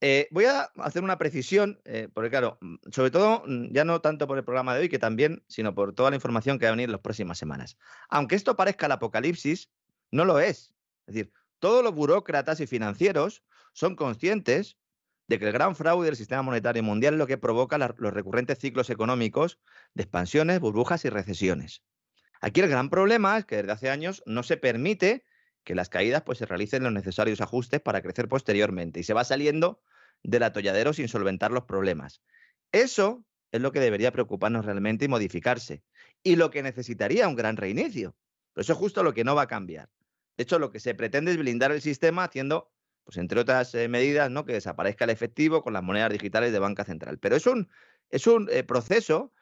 Eh, voy a hacer una precisión, eh, porque claro, sobre todo, ya no tanto por el programa de hoy, que también, sino por toda la información que va a venir en las próximas semanas. Aunque esto parezca el apocalipsis, no lo es. Es decir, todos los burócratas y financieros son conscientes de que el gran fraude del sistema monetario mundial es lo que provoca los recurrentes ciclos económicos de expansiones, burbujas y recesiones. Aquí el gran problema es que desde hace años no se permite que las caídas pues, se realicen los necesarios ajustes para crecer posteriormente y se va saliendo del atolladero sin solventar los problemas. Eso es lo que debería preocuparnos realmente y modificarse. Y lo que necesitaría un gran reinicio. Pero eso es justo lo que no va a cambiar. De hecho, lo que se pretende es blindar el sistema haciendo, pues entre otras eh, medidas, ¿no? que desaparezca el efectivo con las monedas digitales de banca central. Pero es un, es un eh, proceso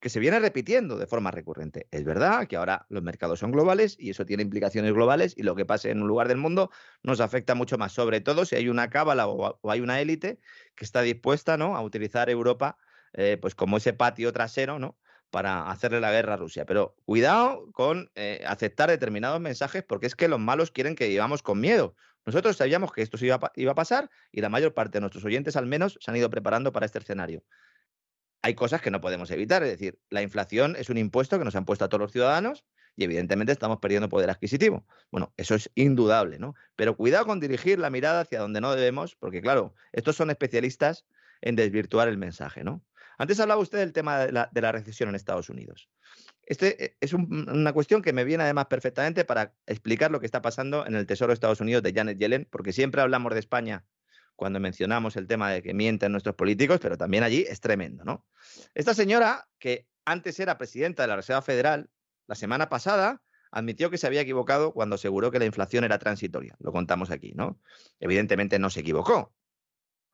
que se viene repitiendo de forma recurrente. Es verdad que ahora los mercados son globales y eso tiene implicaciones globales y lo que pase en un lugar del mundo nos afecta mucho más, sobre todo si hay una cábala o, hay una élite que está dispuesta ¿no? a utilizar Europa eh, pues como ese patio trasero ¿no? para hacerle la guerra a Rusia. Pero cuidado con eh, aceptar determinados mensajes porque es que los malos quieren que vivamos con miedo. Nosotros sabíamos que esto iba a pasar y la mayor parte de nuestros oyentes al menos se han ido preparando para este escenario hay cosas que no podemos evitar. Es decir, la inflación es un impuesto que nos han puesto a todos los ciudadanos y evidentemente estamos perdiendo poder adquisitivo. Bueno, eso es indudable, ¿no? Pero cuidado con dirigir la mirada hacia donde no debemos, porque claro, estos son especialistas en desvirtuar el mensaje, ¿no? Antes hablaba usted del tema de la, recesión en Estados Unidos. Este es un, una cuestión que me viene además perfectamente para explicar lo que está pasando en el Tesoro de Estados Unidos de Janet Yellen, porque siempre hablamos de España cuando mencionamos el tema de que mienten nuestros políticos, pero también allí es tremendo, ¿no? Esta señora, que antes era presidenta de la Reserva Federal, la semana pasada admitió que se había equivocado cuando aseguró que la inflación era transitoria. Lo contamos aquí, ¿no? Evidentemente no se equivocó.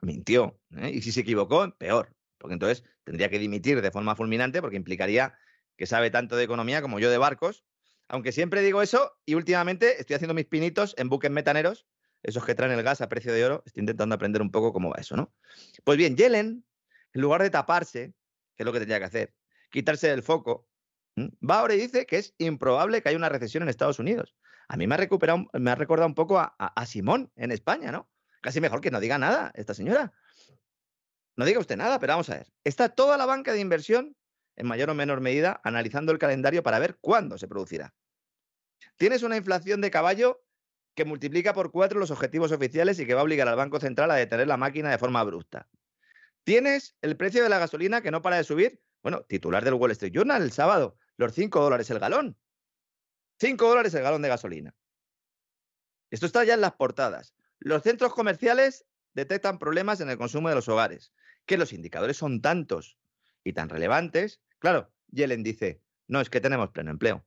Mintió. ¿eh? Y si se equivocó, peor. Porque entonces tendría que dimitir de forma fulminante porque implicaría que sabe tanto de economía como yo de barcos. Aunque siempre digo eso y últimamente estoy haciendo mis pinitos en buques metaneros esos que traen el gas a precio de oro, estoy intentando aprender un poco cómo va eso, ¿no? Pues bien, Yellen, en lugar de taparse, que es lo que tenía que hacer, quitarse del foco, va ahora y dice que es improbable que haya una recesión en Estados Unidos. A mí me ha, recuperado, me ha recordado un poco a, a, Simón en España, ¿no? Casi mejor que no diga nada esta señora. No diga usted nada, pero vamos a ver. Está toda la banca de inversión, en mayor o menor medida, analizando el calendario para ver cuándo se producirá. Tienes una inflación de caballo que multiplica por cuatro los objetivos oficiales y que va a obligar al Banco Central a detener la máquina de forma abrupta. Tienes el precio de la gasolina que no para de subir. Bueno, titular del Wall Street Journal el sábado, los 5 dólares el galón. 5 dólares el galón de gasolina. Esto está ya en las portadas. Los centros comerciales detectan problemas en el consumo de los hogares, que los indicadores son tantos y tan relevantes. Claro, Yellen dice, no, es que tenemos pleno empleo.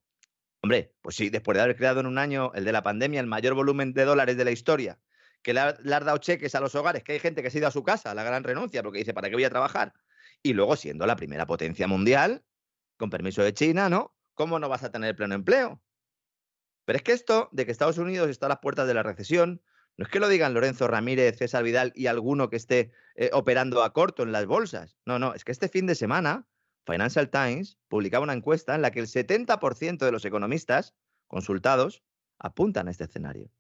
Hombre, pues sí, después de haber creado en un año, el de la pandemia, el mayor volumen de dólares de la historia, que le ha, dado cheques a los hogares, que hay gente que se ha ido a su casa, la gran renuncia, porque dice, ¿para qué voy a trabajar? Y luego siendo la primera potencia mundial, con permiso de China, ¿no? ¿Cómo no vas a tener pleno empleo? Pero es que esto de que Estados Unidos está a las puertas de la recesión No es que lo digan Lorenzo Ramírez, César Vidal y alguno que esté eh, operando a corto en las bolsas. No, no, es que este fin de semana Financial Times publicaba una encuesta en la que el 70% de los economistas consultados apuntan a este escenario.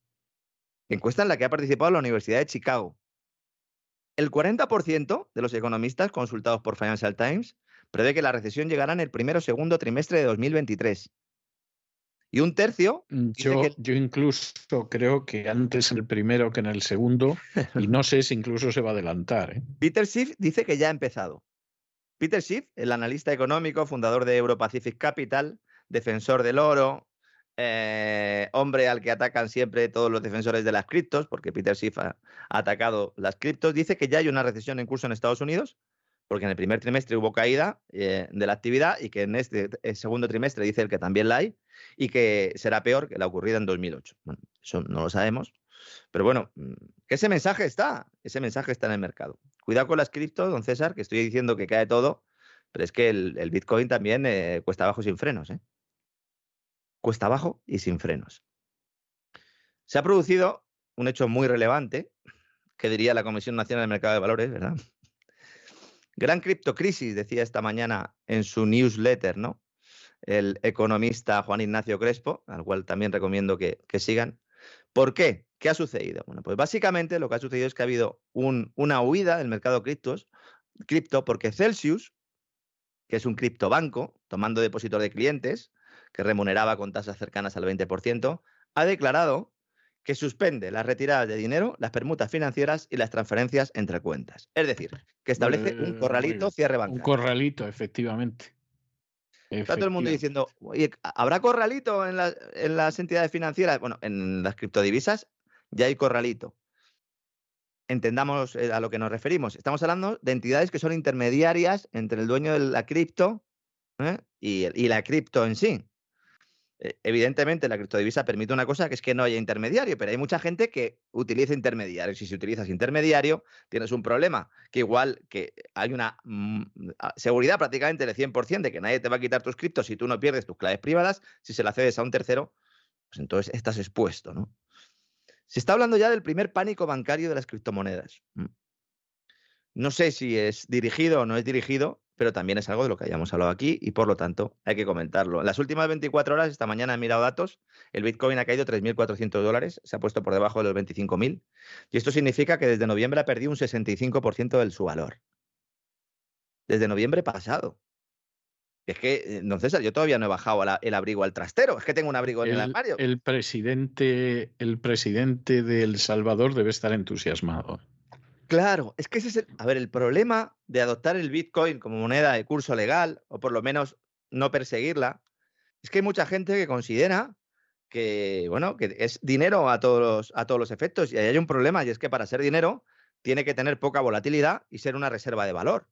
Encuesta en la que ha participado la Universidad de Chicago. El 40% de los economistas consultados por Financial Times prevé que la recesión llegará en el primero o segundo trimestre de 2023. Y un tercio. Mm, yo, yo incluso creo que antes el primero que en el segundo, y no sé si incluso se va a adelantar. ¿eh? Peter Schiff dice que ya ha empezado. Peter Schiff, el analista económico, fundador de Europacific Capital, defensor del oro, eh, hombre al que atacan siempre todos los defensores de las criptos, porque Peter Schiff ha, atacado las criptos, dice que ya hay una recesión en curso en Estados Unidos, porque en el primer trimestre hubo caída eh, de la actividad y que en este segundo trimestre dice el que también la hay y que será peor que la ocurrida en 2008. Bueno, eso no lo sabemos, pero bueno, mm, ese mensaje está, ese mensaje está en el mercado. Cuidado con las criptos, don César, que estoy diciendo que cae todo, pero es que el, Bitcoin también eh, cuesta abajo sin frenos. ¿eh? Cuesta abajo y sin frenos. Se ha producido un hecho muy relevante, que diría la Comisión Nacional del Mercado de Valores, ¿verdad? Gran criptocrisis, decía esta mañana en su newsletter, ¿no? El economista Juan Ignacio Crespo, al cual también recomiendo que sigan. ¿Por qué? ¿Qué ha sucedido? Bueno, pues básicamente lo que ha sucedido es que ha habido una huida del mercado criptos, cripto porque Celsius, que es un criptobanco, tomando depósitos de clientes, que remuneraba con tasas cercanas al 20%, ha declarado que suspende las retiradas de dinero, las permutas financieras y las transferencias entre cuentas. Es decir, que establece un corralito cierre bancario. Un corralito, efectivamente. Está todo el mundo diciendo, oye, ¿habrá corralito en, en las entidades financieras? Bueno, en las criptodivisas ya hay corralito. Entendamos eh, a lo que nos referimos. Estamos hablando de entidades que son intermediarias entre el dueño de la cripto ¿eh? y, la cripto en sí. Eh, evidentemente, la criptodivisa permite una cosa que es que no haya intermediario, pero hay mucha gente que utiliza intermediarios. Y si utilizas intermediario, tienes un problema, que igual que hay una mm, seguridad prácticamente del 100% de que nadie te va a quitar tus criptos si tú no pierdes tus claves privadas, si se la cedes a un tercero, pues entonces estás expuesto, ¿no? Se está hablando ya del primer pánico bancario de las criptomonedas. No sé si es dirigido o no es dirigido, pero también es algo de lo que hayamos hablado aquí y por lo tanto hay que comentarlo. En las últimas 24 horas, esta mañana he mirado datos, el Bitcoin ha caído 3.400 dólares, se ha puesto por debajo de los 25.000 y esto significa que desde noviembre ha perdido un 65% de su valor. Desde noviembre pasado. Es que, don César, yo todavía no he bajado el abrigo al trastero. Es que tengo un abrigo en el, armario. El presidente, el presidente de El Salvador debe estar entusiasmado. Claro, es que ese es el. A ver, el problema de adoptar el Bitcoin como moneda de curso legal, o por lo menos no perseguirla, es que hay mucha gente que considera que, bueno, que es dinero a todos los, a todos los efectos. Y ahí hay un problema, y es que para ser dinero tiene que tener poca volatilidad y ser una reserva de valor.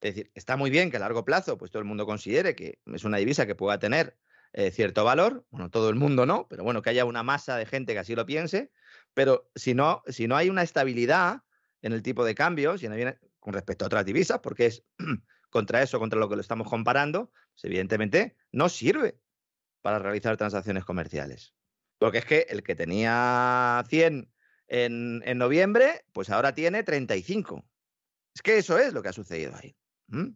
Es decir, está muy bien que a largo plazo pues todo el mundo considere que es una divisa que pueda tener eh, cierto valor, bueno, todo el mundo no, pero bueno, que haya una masa de gente que así lo piense, pero si no, si no hay una estabilidad en el tipo de cambio, si no viene con respecto a otras divisas, porque es contra eso, contra lo que lo estamos comparando, pues evidentemente no sirve para realizar transacciones comerciales. Porque es que el que tenía 100 en, en noviembre, pues ahora tiene 35. Es que eso es lo que ha sucedido ahí. ¿Mm?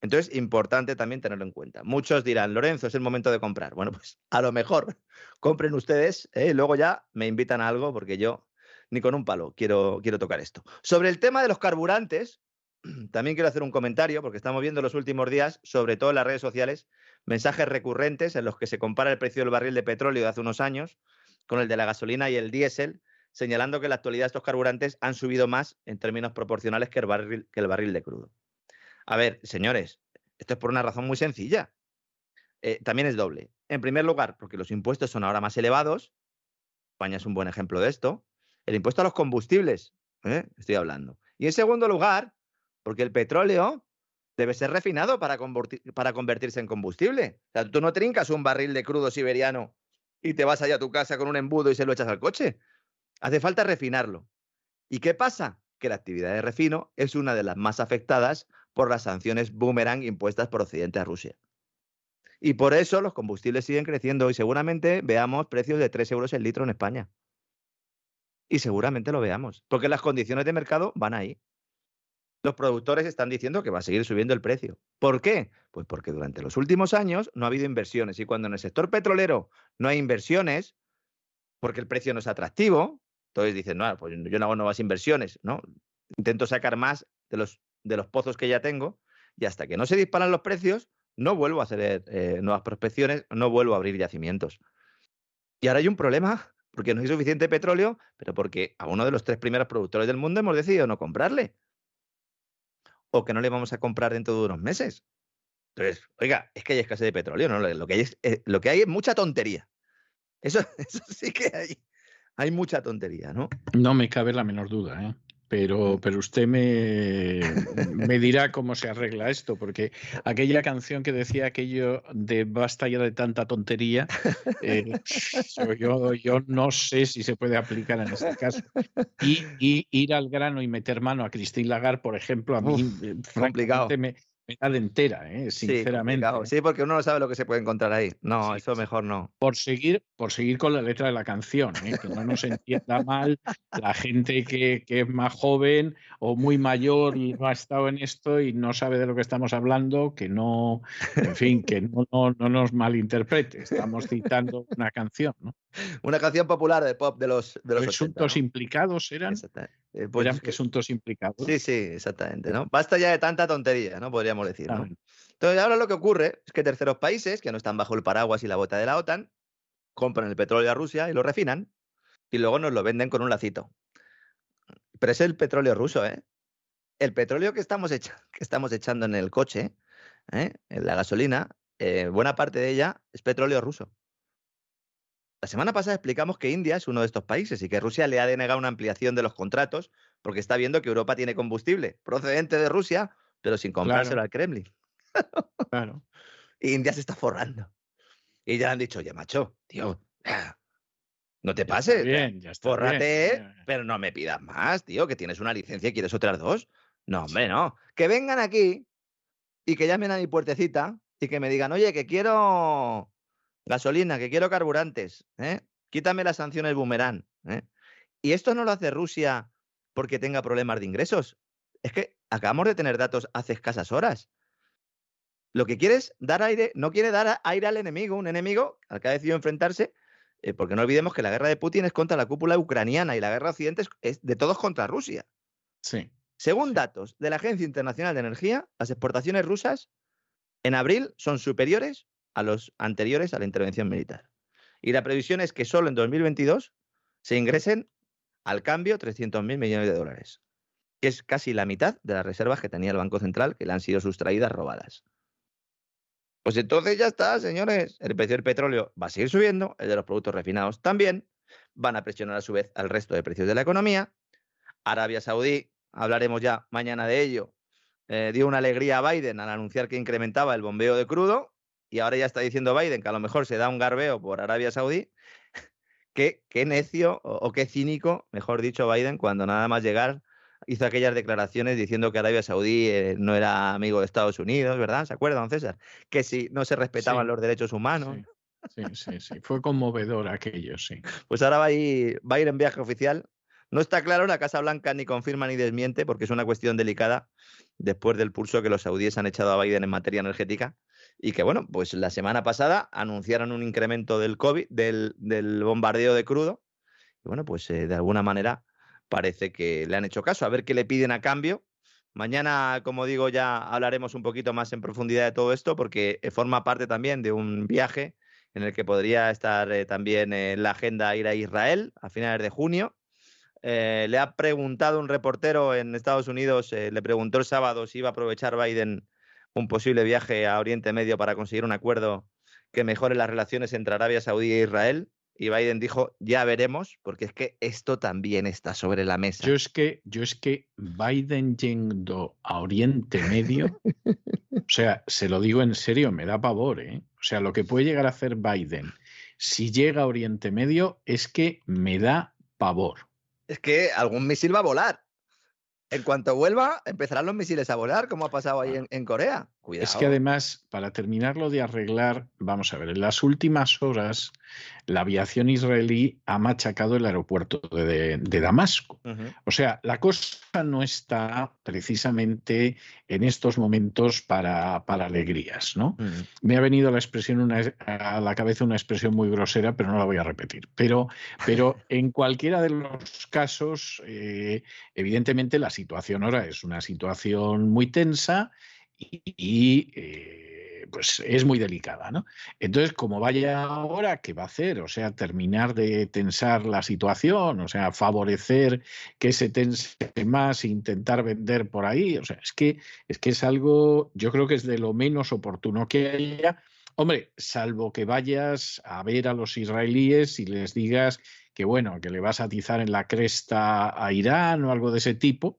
Entonces, importante también tenerlo en cuenta. Muchos dirán, Lorenzo, es el momento de comprar. Bueno, pues a lo mejor compren ustedes ¿eh? y luego ya me invitan a algo porque yo ni con un palo quiero, quiero tocar esto. Sobre el tema de los carburantes, también quiero hacer un comentario porque estamos viendo en los últimos días, sobre todo en las redes sociales, mensajes recurrentes en los que se compara el precio del barril de petróleo de hace unos años con el de la gasolina y el diésel, señalando que en la actualidad estos carburantes han subido más en términos proporcionales que el barril, que el barril de crudo. A ver, señores, esto es por una razón muy sencilla. Eh, también es doble. En primer lugar, porque los impuestos son ahora más elevados. España es un buen ejemplo de esto. El impuesto a los combustibles, ¿eh? estoy hablando. Y en segundo lugar, porque el petróleo debe ser refinado para, para convertirse en combustible. O sea, tú no trincas un barril de crudo siberiano y te vas allá a tu casa con un embudo y se lo echas al coche. Hace falta refinarlo. ¿Y qué pasa? Que la actividad de refino es una de las más afectadas por las sanciones boomerang impuestas por Occidente a Rusia. Y por eso los combustibles siguen creciendo y seguramente veamos precios de 3 euros el litro en España. Y seguramente lo veamos, porque las condiciones de mercado van ahí. Los productores están diciendo que va a seguir subiendo el precio. ¿Por qué? Pues porque durante los últimos años no ha habido inversiones y cuando en el sector petrolero no hay inversiones, porque el precio no es atractivo, entonces dicen, no, pues yo no hago nuevas inversiones, ¿no? Intento sacar más de los, de los pozos que ya tengo y hasta que no se disparan los precios, no vuelvo a hacer eh, nuevas prospecciones, no vuelvo a abrir yacimientos. Y ahora hay un problema porque no hay suficiente petróleo, pero porque a uno de los tres primeros productores del mundo hemos decidido no comprarle. O que no le vamos a comprar dentro de unos meses. Entonces, oiga, es que hay escasez de petróleo, ¿no? Lo que hay es, eh, que hay es mucha tontería. Eso, eso sí que hay, hay mucha tontería, ¿no? No me cabe la menor duda, ¿eh? Pero, pero usted me, me, dirá cómo se arregla esto, porque aquella canción que decía aquello de basta ya de tanta tontería, eh, yo, yo no sé si se puede aplicar en este caso. Y, y, ir al grano y meter mano a Christine Lagarde, por ejemplo, a mí Uf, francamente me, me entera, ¿eh? sinceramente. Sí, sí, porque uno no sabe lo que se puede encontrar ahí. No, sí, eso mejor no. Por seguir, por seguir con la letra de la canción, ¿eh? que no nos entienda mal la gente que, que, es más joven o muy mayor y no ha estado en esto y no sabe de lo que estamos hablando, que no, en fin, que no, no, no nos malinterprete. Estamos citando una canción, ¿no? Una canción popular de pop de los, de los Presuntos 80, ¿no? implicados eran. Eh, pues, eran presuntos implicados. Sí, sí, exactamente. ¿no? Basta ya de tanta tontería, ¿no? Podríamos decir. ¿no? Entonces, ahora lo que ocurre es que terceros países que no están bajo el paraguas y la bota de la OTAN compran el petróleo a Rusia y lo refinan y luego nos lo venden con un lacito. Pero es el petróleo ruso, ¿eh? El petróleo que estamos, echa que estamos echando en el coche, ¿eh? en la gasolina, eh, buena parte de ella es petróleo ruso. La semana pasada explicamos que India es uno de estos países y que Rusia le ha denegado una ampliación de los contratos porque está viendo que Europa tiene combustible procedente de Rusia, pero sin comprárselo Claro. al Kremlin. Claro. India se está forrando. Y ya le han dicho, oye, macho, tío, ah, no te pases. está bien, ya está Fórrate, bien. pero no me pidas más, tío, que tienes una licencia y quieres otras dos. No, hombre, no. Que vengan aquí y que llamen a mi puertecita y que me digan, oye, que quiero gasolina, que quiero carburantes, ¿eh? quítame las sanciones boomerang. ¿eh? Y esto no lo hace Rusia porque tenga problemas de ingresos. Es que acabamos de tener datos hace escasas horas. Lo que quiere es dar aire, no quiere dar aire al enemigo, un enemigo al que ha decidido enfrentarse, eh, porque no olvidemos que la guerra de Putin es contra la cúpula ucraniana y la guerra occidente es, es de todos contra Rusia. Sí. Según datos de la Agencia Internacional de Energía, las exportaciones rusas en abril son superiores a los anteriores a la intervención militar. Y la previsión es que solo en 2022 se ingresen al cambio 300.000 millones de dólares, que es casi la mitad de las reservas que tenía el Banco Central que le han sido sustraídas, robadas. Pues entonces ya está, señores. El precio del petróleo va a seguir subiendo, el de los productos refinados también. Van a presionar a su vez al resto de precios de la economía. Arabia Saudí, hablaremos ya mañana de ello, eh, dio una alegría a Biden al anunciar que incrementaba el bombeo de crudo y ahora ya está diciendo Biden que a lo mejor se da un garbeo por Arabia Saudí. qué, qué necio o, o qué cínico, mejor dicho, Biden, cuando nada más llegar hizo aquellas declaraciones diciendo que Arabia Saudí eh, no era amigo de Estados Unidos, ¿verdad? ¿Se acuerdan, don César? Que si no se respetaban Sí, los derechos humanos. Sí, sí, sí, sí. Fue conmovedor aquello, sí. Pues ahora va a, ir, va a ir en viaje oficial. No está claro, la Casa Blanca ni confirma ni desmiente, porque es una cuestión delicada después del pulso que los saudíes han echado a Biden en materia energética. Y que, bueno, pues la semana pasada anunciaron un incremento del COVID, del, del bombardeo de crudo. Y bueno, pues eh, de alguna manera parece que le han hecho caso. A ver qué le piden a cambio. Mañana, como digo, ya hablaremos un poquito más en profundidad de todo esto, porque eh, forma parte también de un viaje en el que podría estar eh, también en la agenda ir a Israel a finales de junio. Eh, le ha preguntado un reportero en Estados Unidos, eh, le preguntó el sábado si iba a aprovechar Biden un posible viaje a Oriente Medio para conseguir un acuerdo que mejore las relaciones entre Arabia Saudí e Israel. Y Biden dijo, ya veremos, porque es que esto también está sobre la mesa. Yo es que, yo es que Biden yendo a Oriente Medio, o sea, se lo digo en serio, me da pavor, ¿eh? O sea, lo que puede llegar a hacer Biden si llega a Oriente Medio es que me da pavor. Es que algún misil va a volar. en cuanto vuelva, empezarán los misiles a volar, como ha pasado ahí en, Corea. Cuidado. Es que además, para terminarlo de arreglar, vamos a ver, en las últimas horas la aviación israelí ha machacado el aeropuerto de, Damasco. O sea, la cosa no está precisamente en estos momentos para, alegrías, ¿no? Me ha venido la expresión una, a la cabeza una expresión muy grosera, pero no la voy a repetir. Pero, pero en cualquiera de los casos, eh, evidentemente la situación ahora es una situación muy tensa y, eh, pues es muy delicada, ¿no? Entonces, como vaya ahora, ¿qué va a hacer? O sea, terminar de tensar la situación, o sea, favorecer que se tense más intentar vender por ahí. O sea, es que es que es algo, yo creo que es de lo menos oportuno que haya. Hombre, salvo que vayas a ver a los israelíes y les digas que bueno, que le vas a atizar en la cresta a Irán o algo de ese tipo,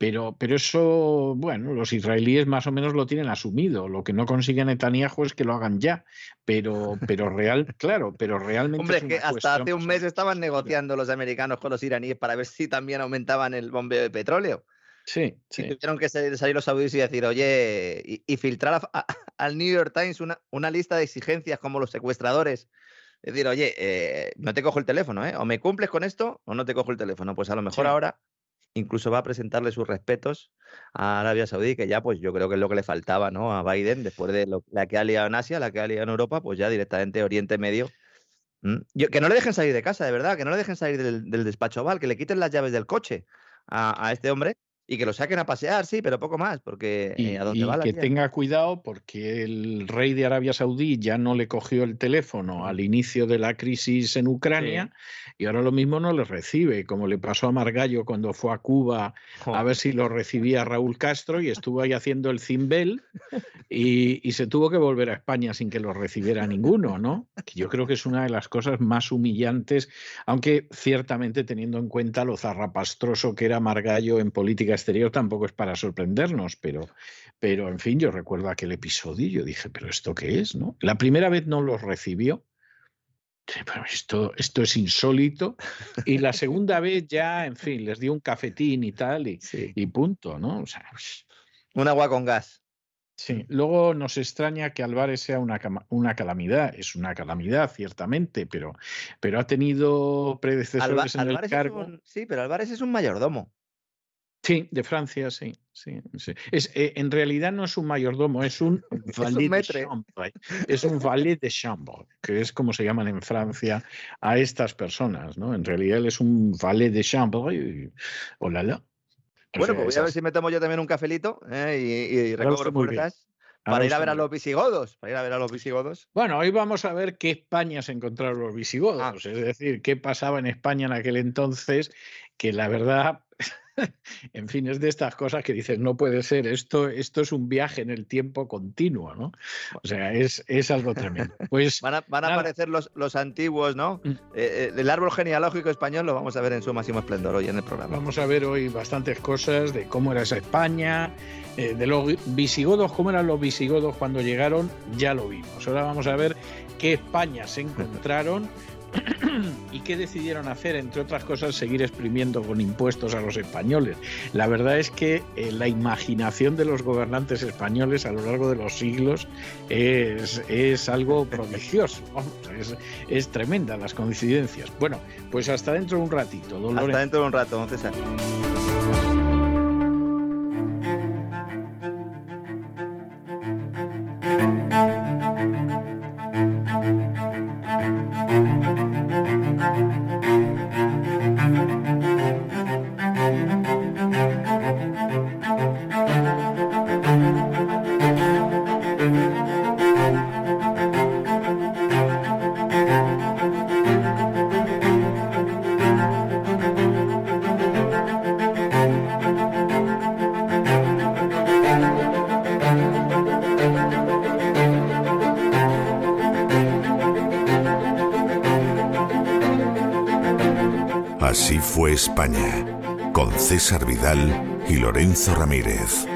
pero, pero eso, bueno, los israelíes más o menos lo tienen asumido. Lo que no consigue Netanyahu es que lo hagan ya. Pero, pero real, claro, pero realmente. Hombre, es, que hasta hace un mes estaban negociando los americanos con los iraníes para ver si también aumentaban el bombeo de petróleo. Sí, sí. tuvieron que salir, los saudíes y decir, oye, y, filtrar al New York Times una, una lista de exigencias como los secuestradores es decir, oye, eh, no te cojo el teléfono, ¿eh? O me cumples con esto o no te cojo el teléfono. Pues a lo mejor ahora incluso va a presentarle sus respetos a Arabia Saudí, que ya pues yo creo que es lo que le faltaba ¿no? a Biden después de la que ha liado en Asia, la que ha liado en Europa, pues ya directamente Oriente Medio. que no le dejen salir de casa, de verdad, que no le dejen salir del, despacho Oval, que le quiten las llaves del coche a este hombre y que lo saquen a pasear, sí, pero poco más, porque y, eh, que tenga cuidado porque el rey de Arabia Saudí ya no le cogió el teléfono al inicio de la crisis en Ucrania y ahora lo mismo no le recibe, como le pasó a Margallo cuando fue a Cuba a ver si lo recibía Raúl Castro y estuvo ahí haciendo el cimbel y, y, se tuvo que volver a España sin que lo recibiera ninguno, ¿no? Que yo creo que es una de las cosas más humillantes, aunque ciertamente teniendo en cuenta lo zarrapastroso que era Margallo en política exterior tampoco es para sorprendernos, pero, pero en fin, yo recuerdo aquel episodio y yo dije, pero ¿esto qué es? ¿no? La primera vez no los recibió. Pero esto, esto es insólito. Y la segunda vez ya, en fin, les dio un cafetín y tal, y, y punto, ¿no? O sea, un agua con gas. Sí, luego nos extraña que Álvarez sea una, una calamidad. Es una calamidad, ciertamente, pero, pero ha tenido predecesores en el cargo. sí, pero Álvarez es un mayordomo. Sí, de Francia, sí. sí, Es, eh, en realidad no es un mayordomo, es un valet de chambre. Es un valet de chambre, que es como se llaman en Francia a estas personas, ¿no? En realidad él es un valet de chambre y hola, la. Bueno, pues voy a ver si me tomo yo también un cafelito ¿eh? y, y recobro fuerzas para ir a ver a los visigodos, para ir a ver a los visigodos. Bueno, hoy vamos a ver qué España se encontraron los visigodos, ah. es decir, qué pasaba en España en aquel entonces, que la verdad en fin, es de estas cosas que dices, no puede ser, esto, esto es un viaje en el tiempo continuo, ¿no? O sea, es, es algo tremendo. Pues, van a, van a aparecer los, los, antiguos, ¿no? Mm. Eh, eh, el árbol genealógico español lo vamos a ver en su máximo esplendor hoy en el programa. Vamos a ver hoy bastantes cosas de cómo era esa España, eh, de los visigodos, cómo eran los visigodos cuando llegaron, ya lo vimos. Ahora vamos a ver qué España se encontraron. ¿Y qué decidieron hacer? Entre otras cosas, seguir exprimiendo con impuestos a los españoles. La verdad es que eh, la imaginación de los gobernantes españoles a lo largo de los siglos es, es algo prodigioso. es, es, tremenda las coincidencias. Bueno, pues hasta dentro de un ratito. Hasta dentro de un rato, don César. Y Lorenzo Ramírez.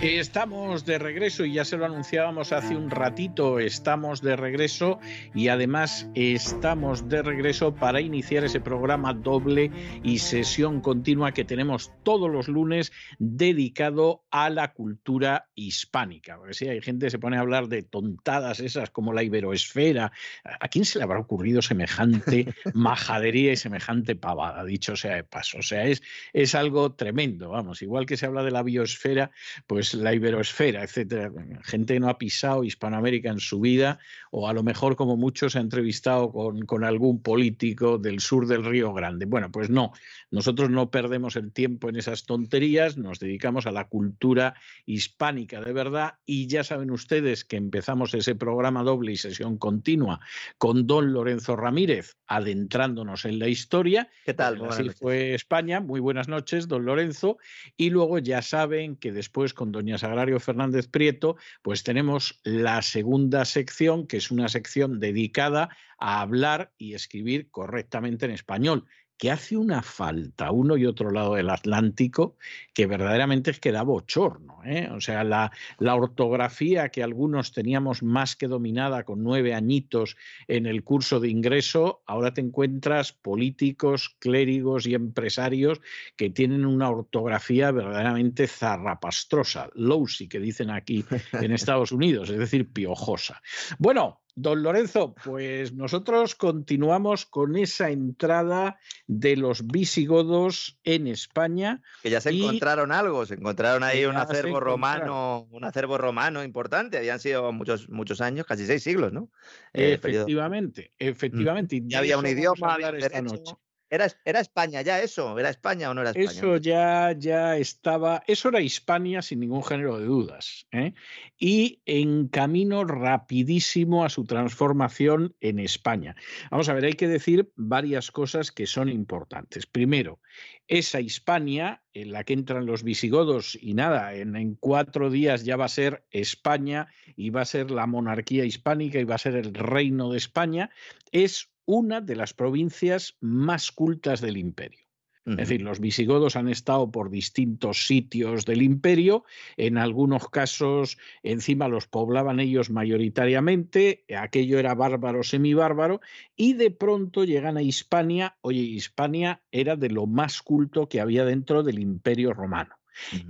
Estamos de regreso y ya se lo anunciábamos hace un ratito, estamos de regreso y además estamos de regreso para iniciar ese programa doble y sesión continua que tenemos todos los lunes dedicado a la cultura hispánica. Porque si hay gente que se pone a hablar de tontadas esas como la iberoesfera, ¿a quién se le habrá ocurrido semejante majadería y semejante pavada, dicho sea de paso? O sea, es, es algo tremendo, vamos, igual que se habla de la biosfera, pues la iberoesfera, etcétera. Gente que no ha pisado Hispanoamérica en su vida, o a lo mejor, como muchos, ha entrevistado con, con algún político del sur del Río Grande. Bueno, pues no, nosotros no perdemos el tiempo en esas tonterías, nos dedicamos a la cultura hispánica de verdad, y ya saben ustedes que empezamos ese programa doble y sesión continua con don Lorenzo Ramírez, adentrándonos en la historia. ¿Qué tal? Así fue España. Muy buenas noches, don Lorenzo. Y luego ya saben que después con doña Sagrario Fernández Prieto, pues tenemos la segunda sección, que es una sección dedicada a hablar y escribir correctamente en español que hace una falta uno y otro lado del Atlántico que verdaderamente es que da bochorno. ¿eh? O sea, la, la, ortografía que algunos teníamos más que dominada con nueve añitos en el curso de ingreso, ahora te encuentras políticos, clérigos y empresarios que tienen una ortografía verdaderamente zarrapastrosa, lousy, que dicen aquí en Estados Unidos, es decir, piojosa. Bueno, Don Lorenzo, pues nosotros continuamos con esa entrada de los visigodos en España. Que ya se encontraron algo, se encontraron ahí un acervo romano, un acervo romano importante, habían sido muchos, muchos años, casi seis siglos, ¿no? Eh, efectivamente, efectivamente. Ya había un idioma, había esta noche. ¿Era, ¿Era, España ya eso? ¿Era España o no era España? Eso ya, ya estaba, eso era Hispania sin ningún género de dudas. ¿eh? Y en camino rapidísimo a su transformación en España. Vamos a ver, hay que decir varias cosas que son importantes. Primero, esa Hispania en la que entran los visigodos y nada, en, en cuatro días ya va a ser España y va a ser la monarquía hispánica y va a ser el reino de España, es una de las provincias más cultas del imperio. Es decir, los visigodos han estado por distintos sitios del imperio, en algunos casos encima los poblaban ellos mayoritariamente, aquello era bárbaro, semibárbaro, y de pronto llegan a Hispania, oye, Hispania era de lo más culto que había dentro del imperio romano.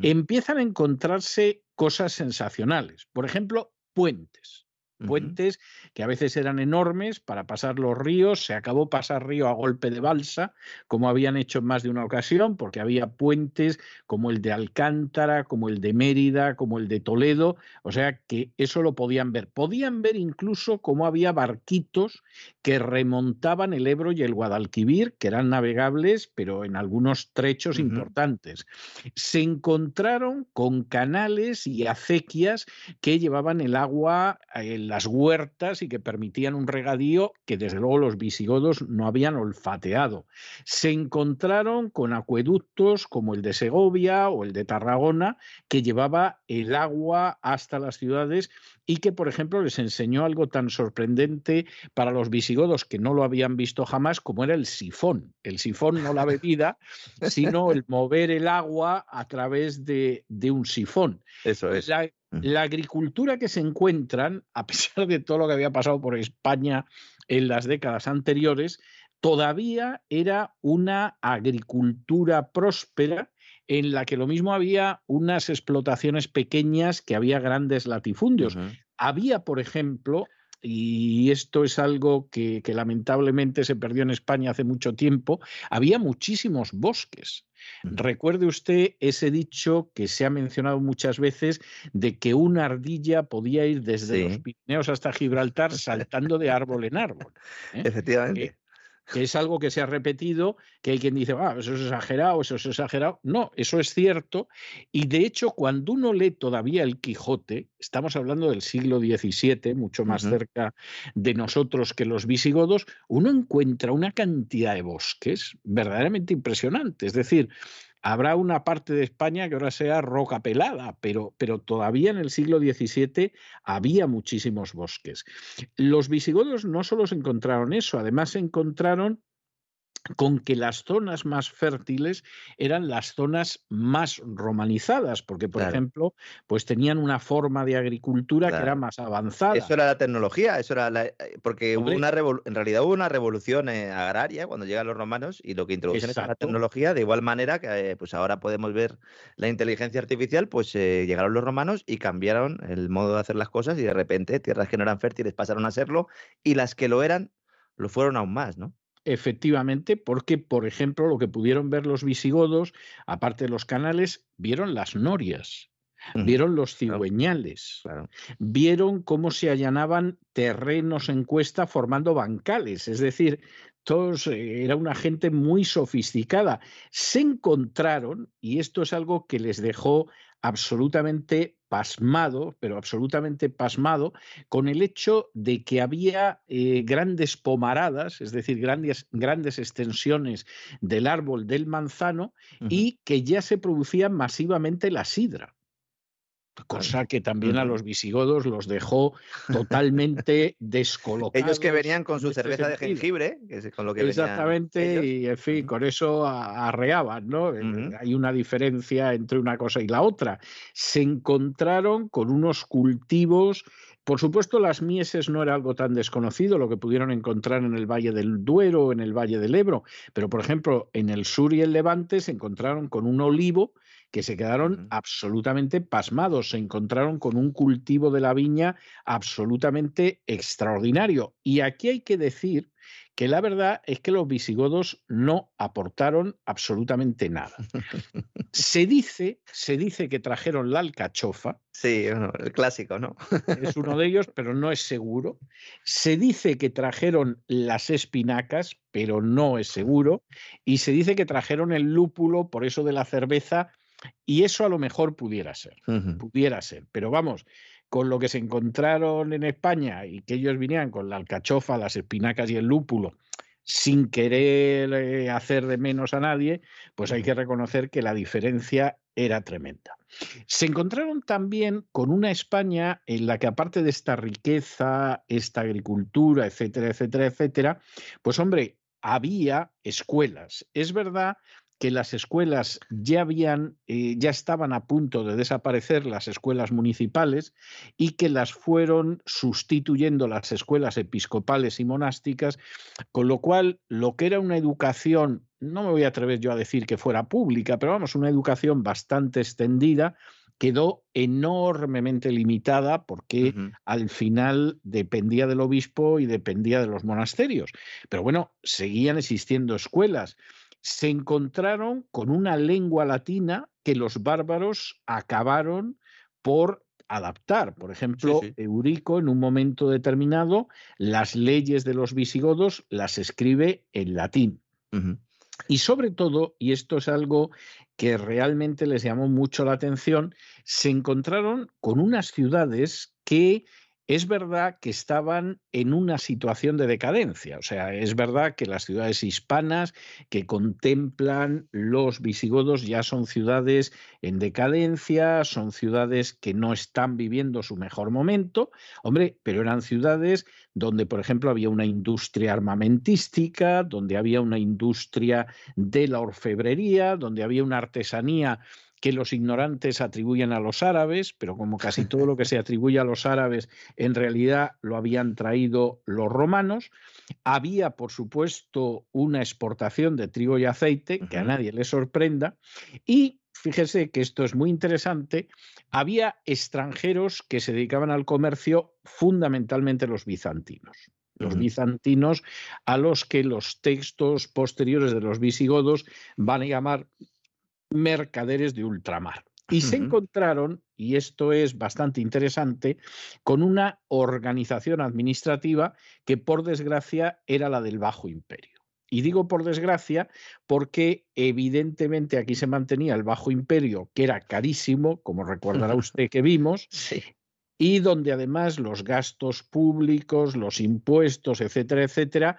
Empiezan a encontrarse cosas sensacionales, por ejemplo, puentes puentes que a veces eran enormes para pasar los ríos, se acabó pasar río a golpe de balsa, como habían hecho en más de una ocasión, porque había puentes como el de Alcántara, como el de Mérida, como el de Toledo, o sea que eso lo podían ver. Podían ver incluso cómo había barquitos que remontaban el Ebro y el Guadalquivir, que eran navegables, pero en algunos trechos importantes. Se encontraron con canales y acequias que llevaban el agua, el las huertas y que permitían un regadío que desde luego los visigodos no habían olfateado. Se encontraron con acueductos como el de Segovia o el de Tarragona que llevaba el agua hasta las ciudades y que, por ejemplo, les enseñó algo tan sorprendente para los visigodos que no lo habían visto jamás como era el sifón. El sifón no la bebida, sino el mover el agua a través de, de un sifón. Eso es. La agricultura que se encuentran, a pesar de todo lo que había pasado por España en las décadas anteriores, todavía era una agricultura próspera en la que lo mismo había unas explotaciones pequeñas que había grandes latifundios. Había, por ejemplo, y esto es algo que, que, lamentablemente se perdió en España hace mucho tiempo, había muchísimos bosques. Recuerde usted ese dicho que se ha mencionado muchas veces de que una ardilla podía ir desde los Pirineos hasta Gibraltar saltando de árbol en árbol. ¿eh? Efectivamente que es algo que se ha repetido, que hay quien dice, ah, eso es exagerado, eso es exagerado. No, eso es cierto. Y de hecho, cuando uno lee todavía el Quijote, estamos hablando del siglo XVII, mucho más cerca de nosotros que los visigodos, uno encuentra una cantidad de bosques verdaderamente impresionante. Es decir, Habrá una parte de España que ahora sea roca pelada, pero, pero todavía en el siglo XVII había muchísimos bosques. Los visigodos no solo se encontraron eso, además se encontraron con que las zonas más fértiles eran las zonas más romanizadas, porque, por Claro. ejemplo, pues tenían una forma de agricultura que era más avanzada. Eso era la tecnología, eso era la, eh, porque hubo una revol- en realidad hubo una revolución eh, agraria cuando llegan los romanos y lo que introducen es la Exacto. tecnología, de igual manera que eh, pues ahora podemos ver la inteligencia artificial, pues eh, llegaron los romanos y cambiaron el modo de hacer las cosas y de repente tierras que no eran fértiles pasaron a serlo y las que lo eran lo fueron aún más, ¿no? Efectivamente, porque, por ejemplo, lo que pudieron ver los visigodos, aparte de los canales, vieron las norias, vieron los cigüeñales, Claro. vieron cómo se allanaban terrenos en cuesta formando bancales, es decir, todos, eh, era una gente muy sofisticada. Se encontraron, y esto es algo que les dejó absolutamente pasmado, pero absolutamente pasmado, con el hecho de que había eh, grandes pomaradas, es decir, grandes, grandes extensiones del árbol del manzano, y que ya se producía masivamente la sidra. Cosa que también a los visigodos los dejó totalmente descolocados. Ellos que venían con su este cerveza de jengibre, que es con lo que venían Exactamente, y en fin, con eso arreaban, ¿no? Eh. Hay una diferencia entre una cosa y la otra. Se encontraron con unos cultivos, por supuesto las mieses no era algo tan desconocido, lo que pudieron encontrar en el Valle del Duero, en el Valle del Ebro, pero por ejemplo en el sur y el Levante se encontraron con un olivo que se quedaron absolutamente pasmados, se encontraron con un cultivo de la viña absolutamente extraordinario. Y aquí hay que decir que la verdad es que los visigodos no aportaron absolutamente nada. Se dice, se dice que trajeron la alcachofa, Sí, el clásico, ¿no? es uno de ellos, pero no es seguro. Se dice que trajeron las espinacas, pero no es seguro. Y se dice que trajeron el lúpulo, por eso de la cerveza, y eso a lo mejor pudiera ser pudiera ser. Pero vamos, con lo que se encontraron en España y que ellos vinieran con la alcachofa, las espinacas y el lúpulo, sin querer eh, hacer de menos a nadie, pues hay que reconocer que la diferencia era tremenda. Se encontraron también con una España en la que aparte de esta riqueza, esta agricultura, etcétera, etcétera, etcétera, pues hombre, había escuelas. Es verdad que las escuelas ya habían, eh, ya estaban a punto de desaparecer las escuelas municipales y que las fueron sustituyendo las escuelas episcopales y monásticas, con lo cual lo que era una educación, no me voy a atrever yo a decir que fuera pública, pero vamos, una educación bastante extendida, quedó enormemente limitada porque al final dependía del obispo y dependía de los monasterios. Pero bueno, seguían existiendo escuelas. Se encontraron con una lengua latina que los bárbaros acabaron por adaptar. Por ejemplo, sí. Eurico en un momento determinado las leyes de los visigodos las escribe en latín. Y sobre todo, y esto es algo que realmente les llamó mucho la atención, se encontraron con unas ciudades que es verdad que estaban en una situación de decadencia. O sea, es verdad que las ciudades hispanas que contemplan los visigodos ya son ciudades en decadencia, son ciudades que no están viviendo su mejor momento, hombre, pero eran ciudades donde, por ejemplo, había una industria armamentística, donde había una industria de la orfebrería, donde había una artesanía que los ignorantes atribuyen a los árabes, pero como casi todo lo que se atribuye a los árabes en realidad lo habían traído los romanos. Había, por supuesto, una exportación de trigo y aceite, que a nadie le sorprenda, y fíjese que esto es muy interesante, había extranjeros que se dedicaban al comercio, fundamentalmente los bizantinos los bizantinos a los que los textos posteriores de los visigodos van a llamar mercaderes de ultramar. Y se encontraron, y esto es bastante interesante, con una organización administrativa que por desgracia era la del Bajo Imperio. Y digo por desgracia porque evidentemente aquí se mantenía el Bajo Imperio, que era carísimo, como recordará usted que vimos, Sí. y donde además los gastos públicos, los impuestos, etcétera, etcétera,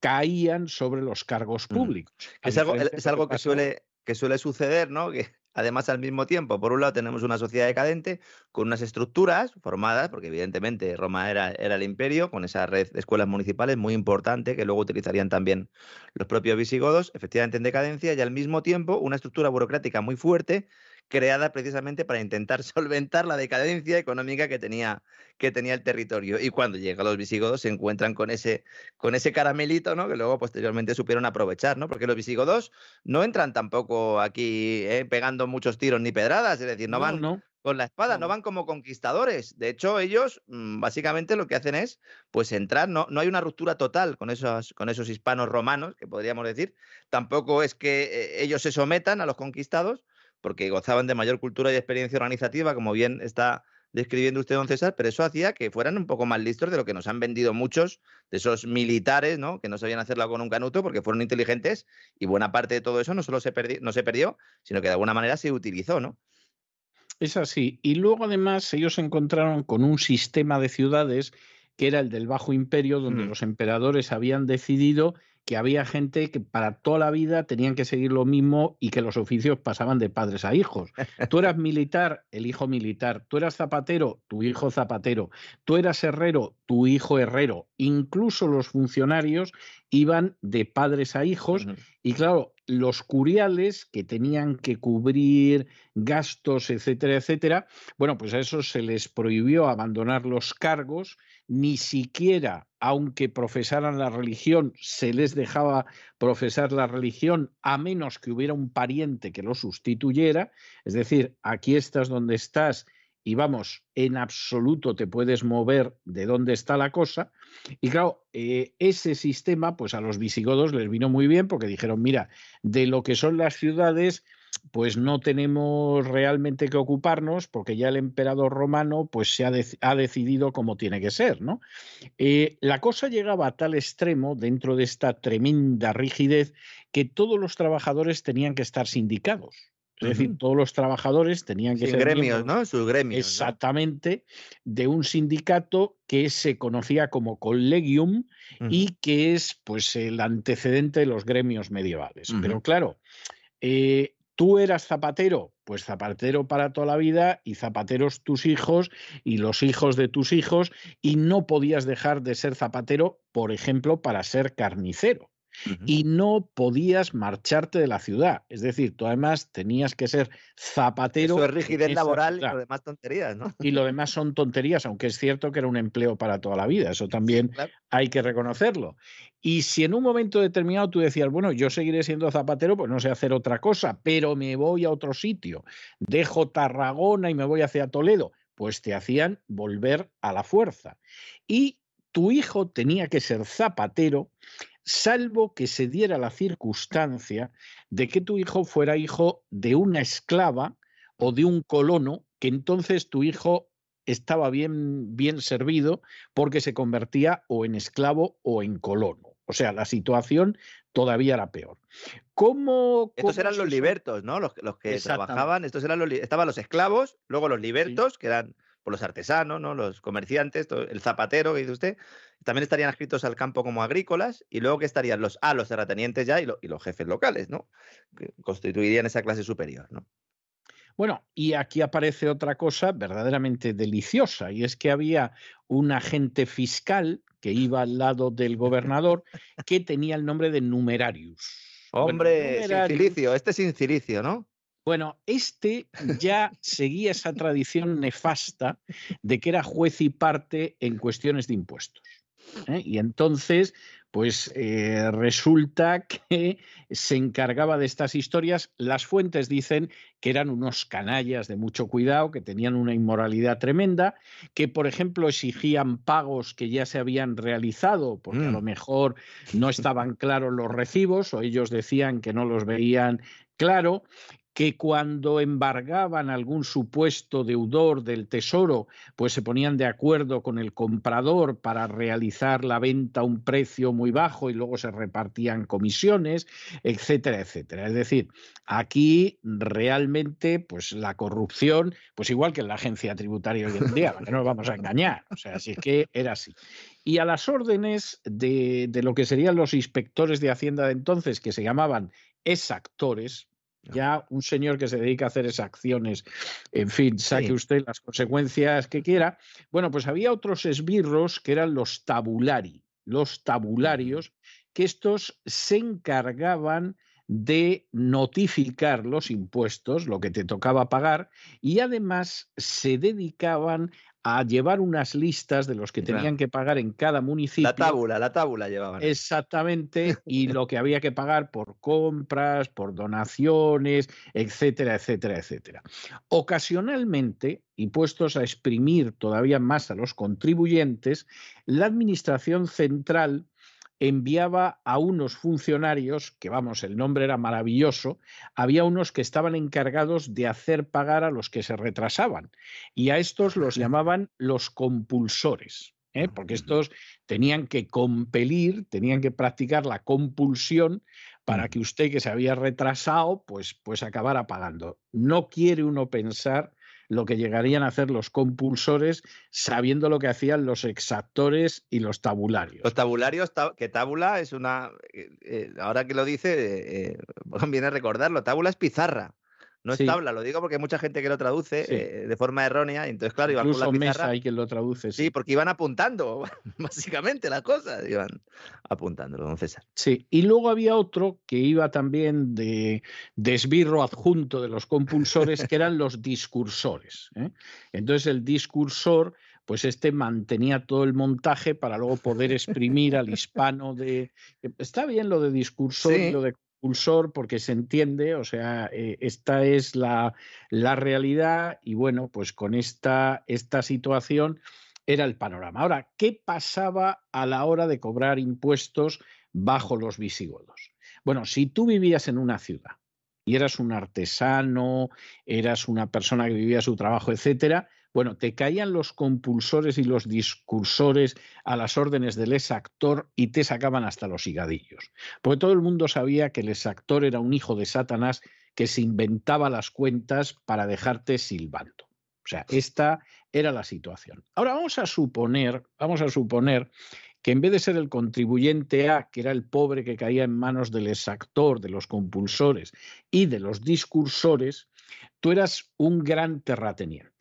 caían sobre los cargos públicos. Es algo, es algo que suele, que suele suceder, ¿no? Que Además, al mismo tiempo, por un lado tenemos una sociedad decadente con unas estructuras formadas, porque evidentemente Roma era, era, el imperio, con esa red de escuelas municipales muy importante que luego utilizarían también los propios visigodos, efectivamente en decadencia, y al mismo tiempo una estructura burocrática muy fuerte creada precisamente para intentar solventar la decadencia económica que tenía, que tenía el territorio. Y cuando llegan los visigodos se encuentran con ese, con ese caramelito, ¿no? Que luego posteriormente supieron aprovechar, ¿no? Porque los visigodos no entran tampoco aquí eh, pegando muchos tiros ni pedradas, es decir, no, van con la espada, no. van como conquistadores. De hecho, ellos mm, básicamente lo que hacen es pues entrar, no, no hay una ruptura total con esos, con esos hispanos romanos, que podríamos decir. Tampoco es que eh, ellos se sometan a los conquistados, porque gozaban de mayor cultura y experiencia organizativa, como bien está describiendo usted, don César, pero eso hacía que fueran un poco más listos de lo que nos han vendido muchos de esos militares, ¿no? Que no sabían hacerlo con un canuto porque fueron inteligentes y buena parte de todo eso no solo se, no se perdió, sino que de alguna manera se utilizó, ¿no? Es así. Y luego además ellos se encontraron con un sistema de ciudades que era el del Bajo Imperio, donde mm. los emperadores habían decidido que había gente que para toda la vida tenían que seguir lo mismo y que los oficios pasaban de padres a hijos. Tú eras militar, el hijo militar. Tú eras zapatero, tu hijo zapatero. Tú eras herrero, tu hijo herrero. Incluso los funcionarios iban de padres a hijos. Y claro, los curiales que tenían que cubrir gastos, etcétera, etcétera, bueno, pues a esos se les prohibió abandonar los cargos ni siquiera, aunque profesaran la religión, se les dejaba profesar la religión a menos que hubiera un pariente que lo sustituyera. Es decir, aquí estás donde estás y vamos, en absoluto te puedes mover de dónde está la cosa. Y claro, eh, ese sistema, pues a los visigodos les vino muy bien porque dijeron, mira, de lo que son las ciudades, pues no tenemos realmente que ocuparnos porque ya el emperador romano pues se ha, decidido cómo tiene que ser, ¿no? Eh, la cosa llegaba a tal extremo dentro de esta tremenda rigidez que todos los trabajadores tenían que estar sindicados. Es decir, todos los trabajadores tenían que ser gremios, ¿no? Sus gremios. Exactamente, de un sindicato que se conocía como collegium y que es pues el antecedente de los gremios medievales. Pero claro, eh, Tú eras zapatero, pues zapatero para toda la vida y zapateros tus hijos y los hijos de tus hijos y no podías dejar de ser zapatero, por ejemplo, para ser carnicero y no podías marcharte de la ciudad. Es decir, tú además tenías que ser zapatero. Eso es rigidez laboral y lo demás tonterías, ¿no? Y lo demás son tonterías, aunque es cierto que era un empleo para toda la vida. Eso también hay que reconocerlo. Y si en un momento determinado tú decías, bueno, yo seguiré siendo zapatero, pues no sé hacer otra cosa, pero me voy a otro sitio, dejo Tarragona y me voy hacia Toledo, pues te hacían volver a la fuerza. Y tu hijo tenía que ser zapatero salvo que se diera la circunstancia de que tu hijo fuera hijo de una esclava o de un colono, que entonces tu hijo estaba bien, bien servido porque se convertía o en esclavo o en colono. O sea, la situación todavía era peor. ¿Cómo, estos eran los libertos, ¿no? Los, que trabajaban, estos eran los, estaban los esclavos, luego los libertos, que eran por los artesanos, ¿no? los comerciantes, el zapatero que dice usted, también estarían adscritos al campo como agrícolas y luego que estarían los A, los terratenientes ya y, los jefes locales, ¿no? Que constituirían esa clase superior, ¿no? Bueno, y aquí aparece otra cosa verdaderamente deliciosa, y es que había un agente fiscal que iba al lado del gobernador que tenía el nombre de Numerarius. Hombre, este es incilicio, ¿no? Bueno, este ya seguía esa tradición nefasta de que era juez y parte en cuestiones de impuestos. ¿eh? Y entonces, pues eh, resulta que se encargaba de estas historias. Las fuentes dicen que eran unos canallas de mucho cuidado, que tenían una inmoralidad tremenda, que por ejemplo exigían pagos que ya se habían realizado, porque a lo mm. mejor no estaban claros los recibos o ellos decían que no los veían claro, que cuando embargaban algún supuesto deudor del tesoro, pues se ponían de acuerdo con el comprador para realizar la venta a un precio muy bajo y luego se repartían comisiones, etcétera, etcétera. Es decir, aquí realmente, pues la corrupción, pues igual que en la agencia tributaria hoy en día, no nos vamos a engañar, o sea, así es que era así. Y a las órdenes de, de lo que serían los inspectores de Hacienda de entonces, que se llamaban exactores, Ya un señor que se dedica a hacer esas acciones, en fin, saque usted las consecuencias que quiera. Bueno, pues había otros esbirros que eran los tabulari, los tabularios, que estos se encargaban de notificar los impuestos, lo que te tocaba pagar, y además se dedicaban a llevar unas listas de los que tenían que pagar en cada municipio. La tábula, la tábula llevaban. Exactamente, y lo que había que pagar por compras, por donaciones, etcétera, etcétera, etcétera. Ocasionalmente, y puestos a exprimir todavía más a los contribuyentes, la Administración Central enviaba a unos funcionarios, que vamos, el nombre era maravilloso, había unos que estaban encargados de hacer pagar a los que se retrasaban y a estos los llamaban los compulsores. ¿eh? porque estos tenían que compelir, tenían que practicar la compulsión para que usted que se había retrasado, pues, pues acabara pagando. No quiere uno pensar lo que llegarían a hacer los compulsores sabiendo lo que hacían los exactores y los tabularios. Los tabularios, que tábula es una, eh, eh, ahora que lo dice, eh, viene a recordarlo, tábula es pizarra. No es tabla, lo digo porque hay mucha gente que lo traduce eh, de forma errónea. entonces, claro, iban con la pizarra. Mesa hay quien lo traduce. Sí. porque iban apuntando, básicamente, las cosas. Iban apuntándolo, don César. Sí, y luego había otro que iba también de, desbirro adjunto de los compulsores, que eran los discursores. ¿eh? Entonces, el discursor pues este mantenía todo el montaje para luego poder exprimir al hispano de... Está bien lo de discursor y lo de porque se entiende, o sea, eh, esta es la, la, realidad y bueno, pues con esta, esta situación era el panorama. Ahora, ¿qué pasaba a la hora de cobrar impuestos bajo los visigodos? Bueno, si tú vivías en una ciudad y eras un artesano, eras una persona que vivía su trabajo, etcétera, bueno, te caían los compulsores y los discursores a las órdenes del exactor y te sacaban hasta los higadillos. Porque todo el mundo sabía que el exactor era un hijo de Satanás que se inventaba las cuentas para dejarte silbando. O sea, esta era la situación. Ahora vamos a suponer, vamos a suponer que en vez de ser el contribuyente A, que era el pobre que caía en manos del exactor, de los compulsores y de los discursores, tú eras un gran terrateniente.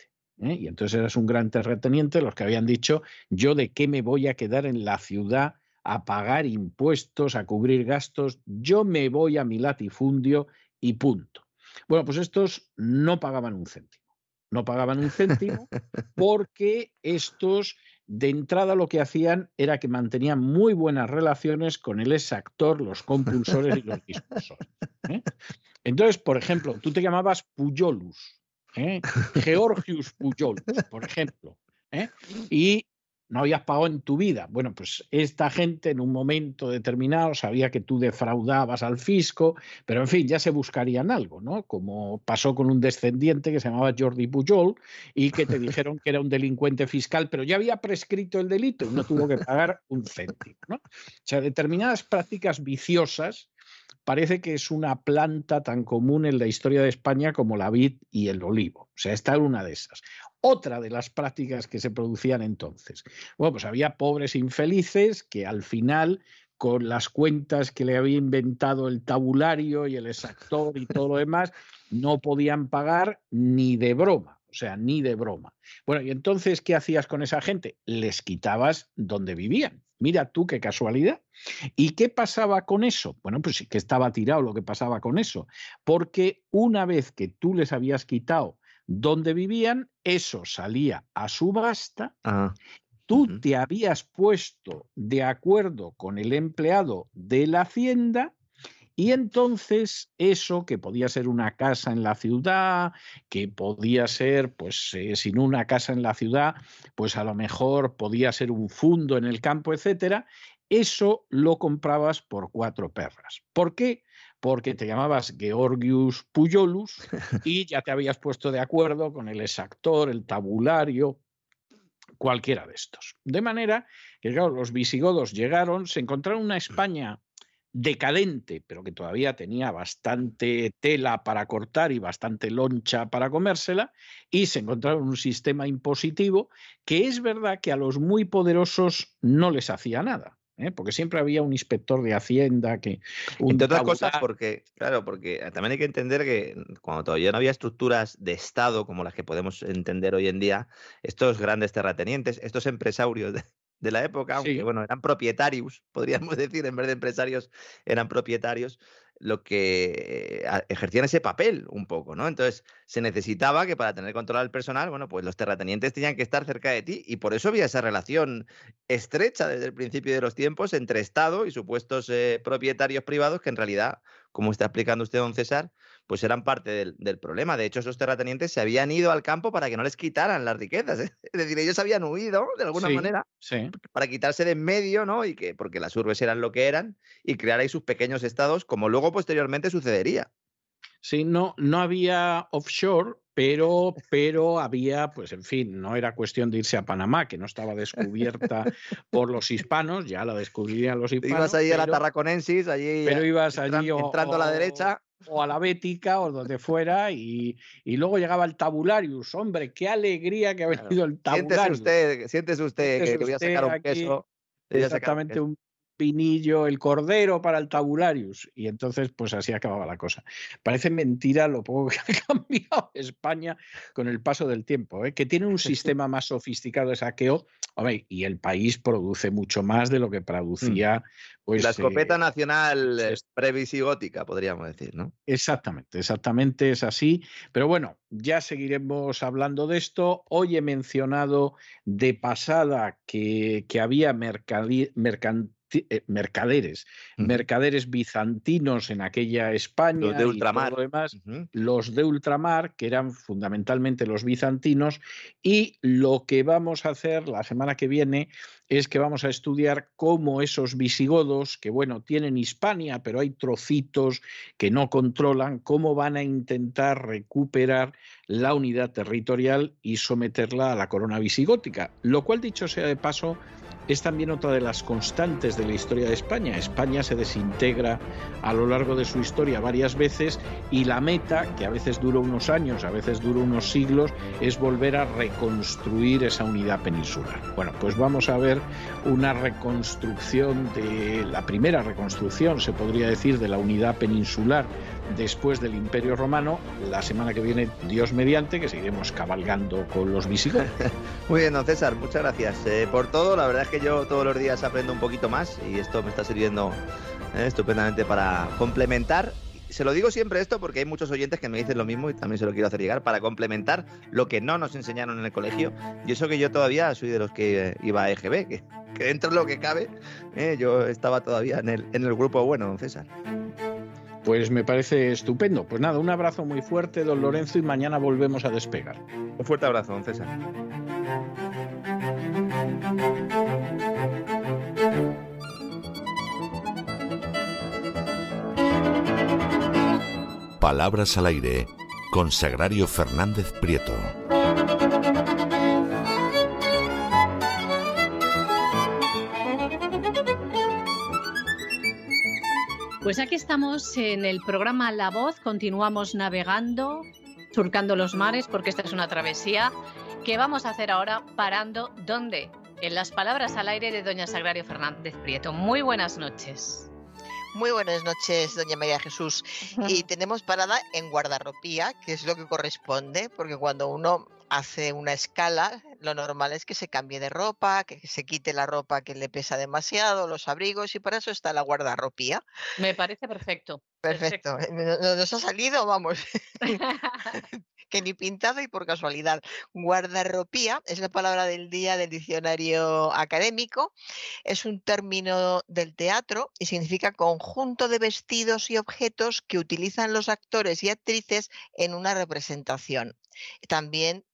¿Eh? Y entonces eras un gran terrateniente, los que habían dicho, yo de qué me voy a quedar en la ciudad a pagar impuestos, a cubrir gastos, yo me voy a mi latifundio y punto. Bueno, pues estos no pagaban un céntimo. No pagaban un céntimo porque estos de entrada lo que hacían era que mantenían muy buenas relaciones con el exactor, los compulsores y los discursores. ¿eh? Entonces, por ejemplo, tú te llamabas Puyolus, ¿eh? Georgius Pujol, por ejemplo, ¿eh? y no habías pagado en tu vida. Bueno, pues esta gente en un momento determinado sabía que tú defraudabas al fisco, pero en fin, ya se buscarían algo, ¿no? Como pasó con un descendiente que se llamaba Jordi Pujol y que te dijeron que era un delincuente fiscal, pero ya había prescrito el delito y no tuvo que pagar un céntimo, ¿no? O sea, determinadas prácticas viciosas parece que es una planta tan común en la historia de España como la vid y el olivo. O sea, esta era una de esas. Otra de las prácticas que se producían entonces. Bueno, pues había pobres infelices que al final con las cuentas que le había inventado el tabulario y el exactor y todo lo demás, no podían pagar ni de broma, o sea, ni de broma. Bueno, y entonces, ¿qué hacías con esa gente? Les quitabas donde vivían. Mira tú qué casualidad. ¿Y qué pasaba con eso? Bueno, pues sí que estaba tirado lo que pasaba con eso, porque una vez que tú les habías quitado donde vivían, eso salía a subasta. Ah, tú te habías puesto de acuerdo con el empleado de la hacienda y entonces eso, que podía ser una casa en la ciudad, que podía ser, pues eh, sin una casa en la ciudad, pues a lo mejor podía ser un fundo en el campo, etcétera, eso lo comprabas por cuatro perras. ¿Por qué? Porque te llamabas Georgius Puyolus y ya te habías puesto de acuerdo con el exactor, el tabulario, cualquiera de estos. De manera que, claro, los visigodos llegaron, se encontraron una España decadente, pero que todavía tenía bastante tela para cortar y bastante loncha para comérsela, y se encontraron un sistema impositivo que es verdad que a los muy poderosos no les hacía nada. ¿eh? porque siempre había un inspector de Hacienda que... Entre otras cosas, porque, claro, porque también hay que entender que cuando todavía no había estructuras de Estado como las que podemos entender hoy en día, estos grandes terratenientes, estos empresarios de, la época, aunque bueno, eran propietarios, podríamos decir, en vez de empresarios, eran propietarios, lo que eh, ejercían ese papel un poco, ¿no? Entonces, se necesitaba que para tener control al personal, bueno, pues los terratenientes tenían que estar cerca de ti y por eso había esa relación estrecha desde el principio de los tiempos entre Estado y supuestos eh, propietarios privados que en realidad, como está explicando usted, don César, pues eran parte del, problema. De hecho, esos terratenientes se habían ido al campo para que no les quitaran las riquezas. ¿eh? Es decir, ellos habían huido de alguna manera para quitarse de en medio, ¿no? Y que, porque las urbes eran lo que eran, y crear ahí sus pequeños estados, como luego posteriormente sucedería. Sí, no, no había offshore, pero, pero había, pues en fin, no era cuestión de irse a Panamá, que no estaba descubierta por los hispanos, ya la descubrirían los hispanos. Ibas ahí a la Tarraconensis, allí pero ibas allí entrando a la derecha o a la Bética o donde fuera y, luego llegaba el tabularius. Hombre, qué alegría que ha venido el tabularius. Siéntese usted, siéntese usted que, voy a sacar un queso. Exactamente un pinillo, el cordero para el tabularius. Y entonces, pues así acababa la cosa. Parece mentira lo poco que ha cambiado España con el paso del tiempo, ¿eh? que tiene un sistema más sofisticado de saqueo. y el país produce mucho más de lo que mm. producía. Pues, la escopeta eh, nacional es previsigótica, podríamos decir, ¿no? Exactamente, exactamente es así. Pero bueno, ya seguiremos hablando de esto. Hoy he mencionado de pasada que, que había mercantil eh, mercaderes, mercaderes bizantinos en aquella España. Los de ultramar. demás, Los de ultramar, que eran fundamentalmente los bizantinos. Y lo que vamos a hacer la semana que viene es que vamos a estudiar cómo esos visigodos, que bueno, tienen Hispania, pero hay trocitos que no controlan, cómo van a intentar recuperar la unidad territorial y someterla a la corona visigótica. Lo cual, dicho sea de paso, es también otra de las constantes de la historia de España. España se desintegra a lo largo de su historia varias veces y la meta, que a veces dura unos años, a veces dura unos siglos, es volver a reconstruir esa unidad peninsular. Bueno, pues vamos a ver una reconstrucción de la primera reconstrucción, se podría decir, de la unidad peninsular después del Imperio Romano. La semana que viene, Dios mediante, que seguiremos cabalgando con los visigodos. Muy bien, don César, muchas gracias eh, por todo. La verdad es que yo todos los días aprendo un poquito más y esto me está sirviendo eh, estupendamente para complementar se lo digo siempre esto porque hay muchos oyentes que me dicen lo mismo y también se lo quiero hacer llegar para complementar lo que no nos enseñaron en el colegio. Y eso que yo todavía soy de los que iba a EGB, que, dentro de lo que cabe, eh, yo estaba todavía en el, en el grupo bueno, don César. Pues me parece estupendo. Pues nada, un abrazo muy fuerte, don Lorenzo, y mañana volvemos a despegar. Un fuerte abrazo, don César. Palabras al aire con Sagrario Fernández Prieto. Pues aquí estamos en el programa La Voz, continuamos navegando, surcando los mares, porque esta es una travesía que vamos a hacer ahora parando ¿dónde? En las palabras al aire de doña Sagrario Fernández Prieto. Muy buenas noches. Muy buenas noches, doña María Jesús. Y tenemos parada en guardarropía, que es lo que corresponde, porque cuando uno hace una escala, lo normal es que se cambie de ropa, que se quite la ropa que le pesa demasiado, los abrigos, y para eso está la guardarropía. Me parece perfecto. Perfecto. perfecto. Nos ha salido, vamos. que ni pintado y por casualidad. Guardarropía es la palabra del día del diccionario académico. Es un término del teatro y significa conjunto de vestidos y objetos que utilizan los actores y actrices en una representación. También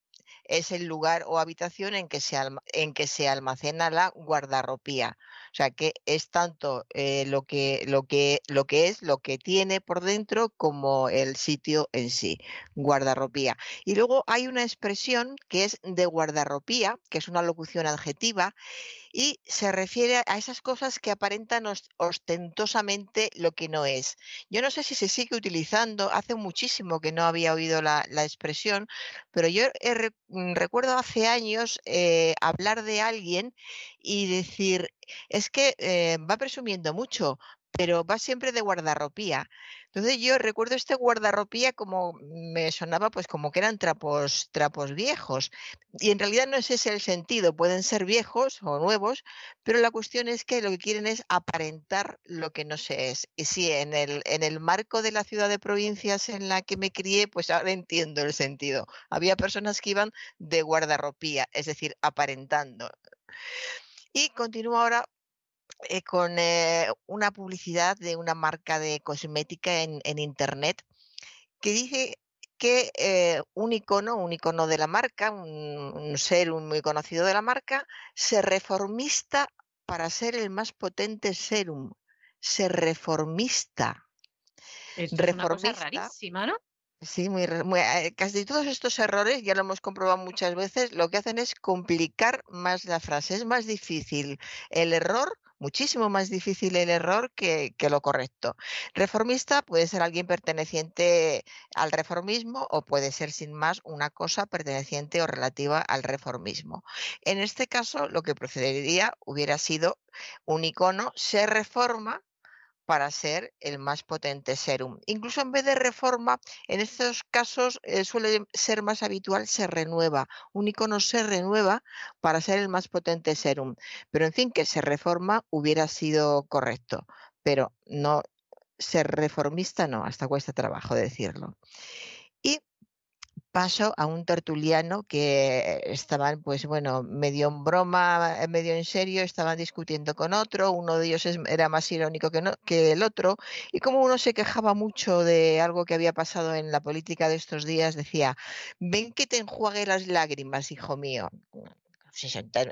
es el lugar o habitación en que se, en que se almacena la guardarropía. Sea que es tanto eh, lo, que, lo, que, lo que es, lo que tiene por dentro, como el sitio en sí, guardarropía. Y luego hay una expresión que es de guardarropía, que es una locución adjetiva, y se refiere a esas cosas que aparentan ostentosamente lo que no es. Yo no sé si se sigue utilizando, hace muchísimo que no había oído la, expresión, pero yo mm, recuerdo hace años eh, hablar de alguien y decir, es que eh, va presumiendo mucho, pero va siempre de guardarropía. Entonces yo recuerdo este guardarropía como me sonaba pues como que eran trapos, trapos viejos. Y en realidad no es ese el sentido, pueden ser viejos o nuevos, pero la cuestión es que lo que quieren es aparentar lo que no se es. Y sí, en el, en el marco de la ciudad de provincias en la que me crié, pues ahora entiendo el sentido. Había personas que iban de guardarropía, es decir, aparentando. Y continúo ahora eh, con eh, una publicidad de una marca de cosmética en, Internet que dice que eh, un icono, un icono de la marca, un, ser muy conocido de la marca, se reformista para ser el más potente serum. Se reformista. Es una cosa rarísima, ¿no? Sí, muy, casi todos estos errores, ya lo hemos comprobado muchas veces, lo que hacen es complicar más la frase. Es más difícil el error muchísimo más difícil el error que, lo correcto. Reformista puede ser alguien perteneciente al reformismo o puede ser sin más una cosa perteneciente o relativa al reformismo. En este caso, lo que procedería hubiera sido un icono se reforma para ser el más potente serum. Incluso en vez de reforma, en estos casos eh, suele ser más habitual se renueva. Un icono se renueva para ser el más potente serum. Pero en fin, que se reforma hubiera sido correcto, pero no ser reformista no, hasta cuesta trabajo decirlo paso a un tertuliano que estaban, pues bueno, medio en broma, eh, medio en serio, estaban discutiendo con otro, uno de ellos era más irónico que, que el otro, y como uno se quejaba mucho de algo que había pasado en la política de estos días, decía, ven que te enjuague las lágrimas, hijo mío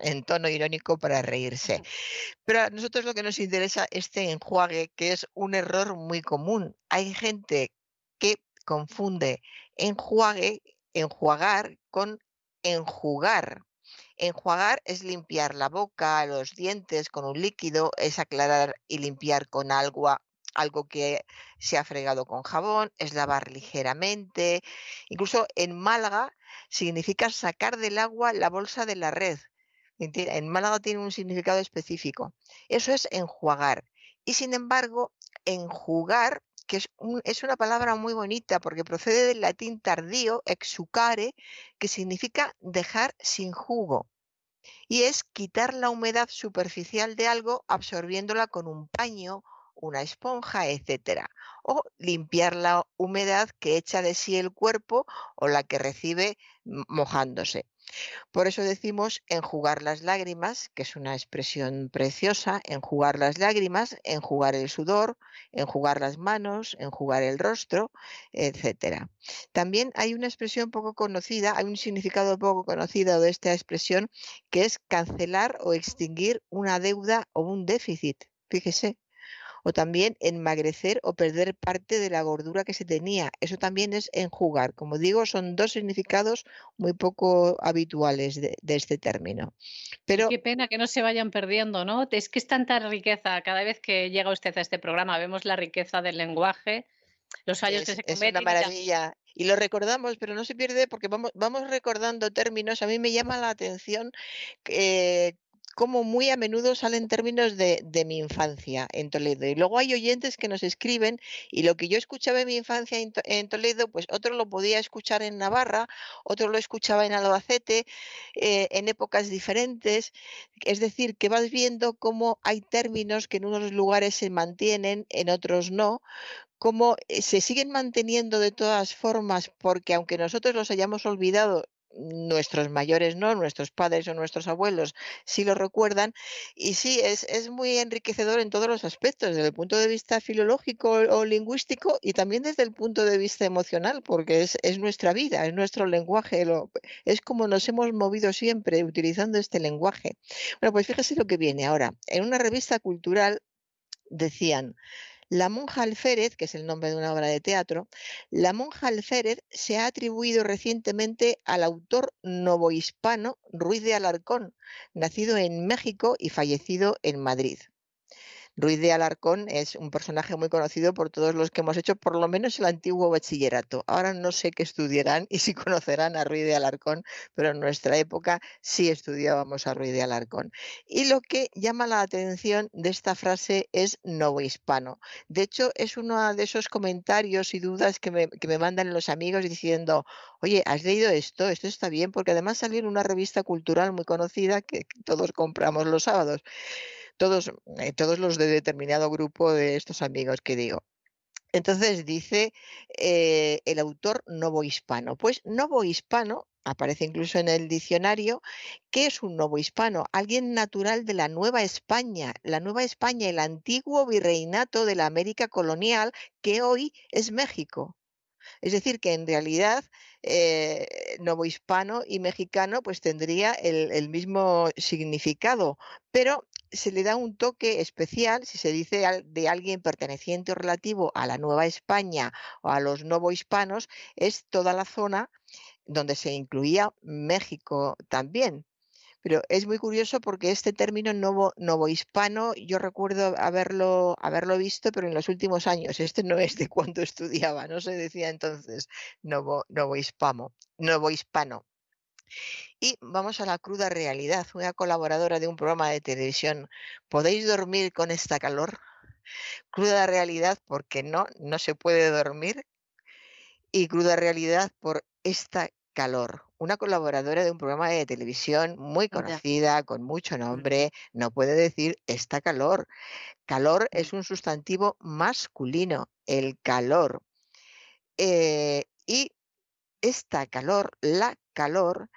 en tono irónico para reírse. Pero a nosotros lo que nos interesa es este enjuague, que es un error muy común. Hay gente que confunde enjuague, enjuagar con enjugar. Enjuagar es limpiar la boca, los dientes con un líquido, es aclarar y limpiar con agua algo que se ha fregado con jabón, es lavar ligeramente. Incluso en Málaga significa sacar del agua la bolsa de la red. En Málaga tiene un significado específico. Eso es enjuagar. Y sin embargo, enjugar que es, una palabra muy bonita porque procede del latín tardío, exucare, que significa dejar sin jugo. Y es quitar la humedad superficial de algo absorbiéndola con un paño, una esponja, etc. O limpiar la humedad que echa de sí el cuerpo o la que recibe mojándose. Por eso decimos enjugar las lágrimas, que es una expresión preciosa, enjugar las lágrimas, enjugar el sudor, enjugar las manos, enjugar el rostro, etcétera. También hay una expresión poco conocida, hay un significado poco conocido de esta expresión, que es cancelar o extinguir una deuda o un déficit. Fíjese, o también enmagrecer o perder parte de la gordura que se tenía. Eso también es enjugar. Como digo, son dos significados muy poco habituales de, este término. Pero... Qué pena que no se vayan perdiendo, ¿no? Es que es tanta riqueza. Cada vez que llega usted a este programa vemos la riqueza del lenguaje, los fallos que se cometen. Es una maravilla. Y lo recordamos, pero no se pierde porque vamos, vamos recordando términos. A mí me llama la atención que como muy a menudo salen términos de, mi infancia en Toledo. Y luego hay oyentes que nos escriben y lo que yo escuchaba en mi infancia en, Toledo, pues otro lo podía escuchar en Navarra, otro lo escuchaba en Albacete, eh, en épocas diferentes. Es decir, que vas viendo cómo hay términos que en unos lugares se mantienen, en otros no, cómo eh, se siguen manteniendo de todas formas, porque aunque nosotros los hayamos olvidado, nuestros mayores no, nuestros padres o nuestros abuelos sí lo recuerdan. Y sí, es, es, muy enriquecedor en todos los aspectos, desde el punto de vista filológico o lingüístico y también desde el punto de vista emocional, porque es, es nuestra vida, es nuestro lenguaje, lo, es como nos hemos movido siempre utilizando este lenguaje. Bueno, pues fíjese lo que viene ahora. En una revista cultural decían, La monja alférez, que es el nombre de una obra de teatro, la monja alférez se ha atribuido recientemente al autor novohispano Ruiz de Alarcón, nacido en México y fallecido en Madrid. Ruiz de Alarcón es un personaje muy conocido por todos los que hemos hecho por lo menos el antiguo bachillerato. Ahora no sé qué estudiarán y si conocerán a Ruiz de Alarcón, pero en nuestra época sí estudiábamos a Ruiz de Alarcón. Y lo que llama la atención de esta frase es novohispano. De hecho, es uno de esos comentarios y dudas que me, que me mandan los amigos diciendo, oye, ¿has leído esto? Esto está bien, porque además salió en una revista cultural muy conocida que todos compramos los sábados todos, eh, todos los de determinado grupo de estos amigos que digo. Entonces dice eh, el autor novohispano. Pues novohispano aparece incluso en el diccionario, ¿qué es un novohispano? Alguien natural de la Nueva España, la Nueva España, el antiguo virreinato de la América colonial que hoy es México. Es decir, que en realidad eh, novohispano y mexicano pues tendría el, el, mismo significado, pero se le da un toque especial si se dice de alguien perteneciente o relativo a la Nueva España o a los novohispanos, es toda la zona donde se incluía México también. Pero es muy curioso porque este término novo, novohispano, yo recuerdo haberlo, haberlo visto, pero en los últimos años. Este no es de cuando estudiaba, no se decía entonces novo, novohispano. novohispano. Y vamos a la cruda realidad. Una colaboradora de un programa de televisión. ¿Podéis dormir con esta calor? Cruda realidad porque no, no se puede dormir. Y cruda realidad por esta calor. Una colaboradora de un programa de televisión muy conocida, con mucho nombre, no puede decir esta calor. Calor es un sustantivo masculino, el calor. Eh, y esta calor, la calor,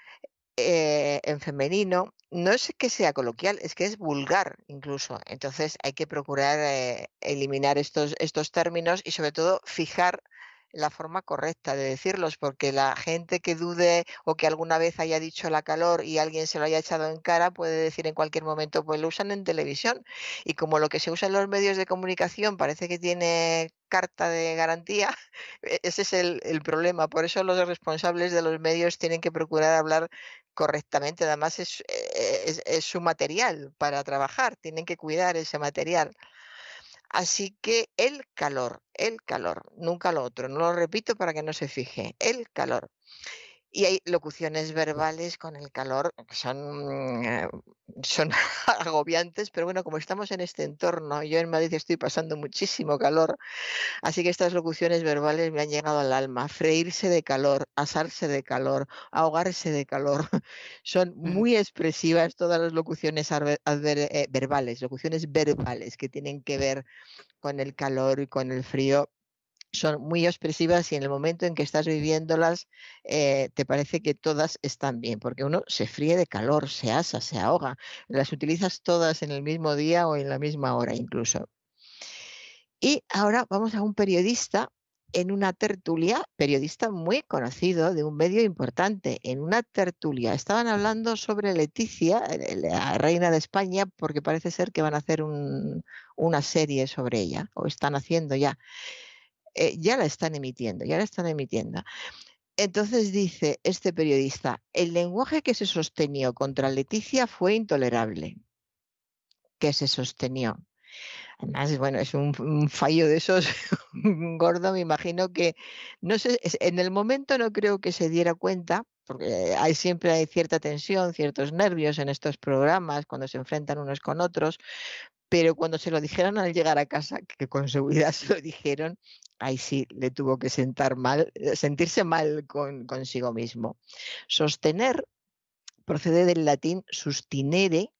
eh, en femenino no es que sea coloquial, es que es vulgar incluso. Entonces hay que procurar eh, eliminar estos, estos términos y sobre todo fijar la forma correcta de decirlos, porque la gente que dude o que alguna vez haya dicho la calor y alguien se lo haya echado en cara puede decir en cualquier momento, pues lo usan en televisión. Y como lo que se usa en los medios de comunicación parece que tiene carta de garantía, e-, ese es el, problema. Por eso los responsables de los medios tienen que procurar hablar correctamente. Además es, es, es su material para trabajar, tienen que cuidar ese material. Así que el calor, el calor, nunca lo otro, no lo repito para que no se fije, el calor. Y hay locuciones verbales con el calor que son, eh, son agobiantes, pero bueno, como estamos en este entorno, yo en Madrid estoy pasando muchísimo calor, así que estas locuciones verbales me han llegado al alma. Freírse de calor, asarse de calor, ahogarse de calor. Son muy expresivas todas las locuciones eh, verbales, locuciones verbales que tienen que ver con el calor y con el frío son muy expresivas y en el momento en que estás viviéndolas eh, te parece que todas están bien, porque uno se fríe de calor, se asa, se ahoga, las utilizas todas en el mismo día o en la misma hora incluso. Y ahora vamos a un periodista en una tertulia, periodista muy conocido de un medio importante, en una tertulia. Estaban hablando sobre Leticia, eh, la reina de España, porque parece ser que van a hacer una serie sobre ella, o están haciendo ya. Eh, ya la están emitiendo, ya la están emitiendo. Entonces dice este periodista, el lenguaje que se sostenió contra Leticia fue intolerable. Que se sostenió. Además, bueno, es un, fallo de esos gordo, me imagino que, no sé, en el momento no creo que se diera cuenta, porque siempre hay cierta tensión, ciertos nervios en estos programas cuando se enfrentan unos con otros, pero cuando se lo dijeron al llegar a casa, que con seguridad se lo dijeron, ahí sí le tuvo que sentar mal, eh, sentirse mal con, consigo mismo. Sostener procede del latín sustinere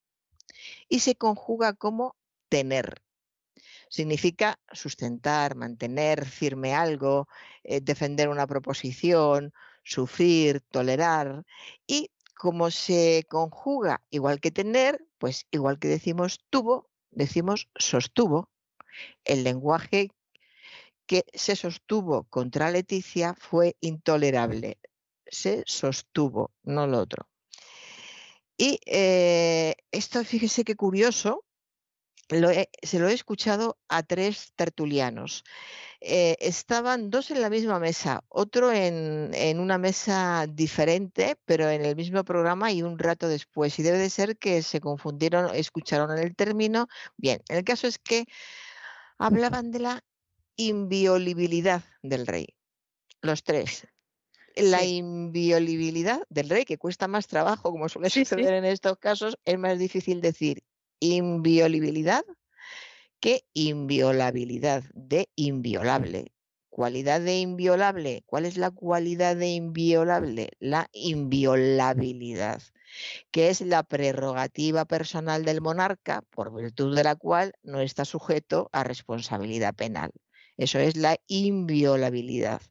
y se conjuga como tener. Significa sustentar, mantener firme algo, eh, defender una proposición, sufrir, tolerar. Y como se conjuga igual que tener, pues igual que decimos tuvo, decimos sostuvo. El lenguaje que se sostuvo contra Leticia fue intolerable. Se sostuvo, no lo otro. Y eh, esto, fíjese qué curioso, se lo he escuchado a tres tertulianos. Eh, estaban dos en la misma mesa, otro en, en, una mesa diferente, pero en el mismo programa y un rato después. Y debe de ser que se confundieron, escucharon el término. Bien, el caso es que hablaban de la inviolabilidad del rey, los tres. La inviolabilidad del rey, que cuesta más trabajo, como suele suceder en estos casos, es más difícil decir inviolabilidad que inviolabilidad de inviolable. Cualidad de inviolable. ¿Cuál es la cualidad de inviolable? La inviolabilidad, que es la prerrogativa personal del monarca, por virtud de la cual no está sujeto a responsabilidad penal. Eso es la inviolabilidad.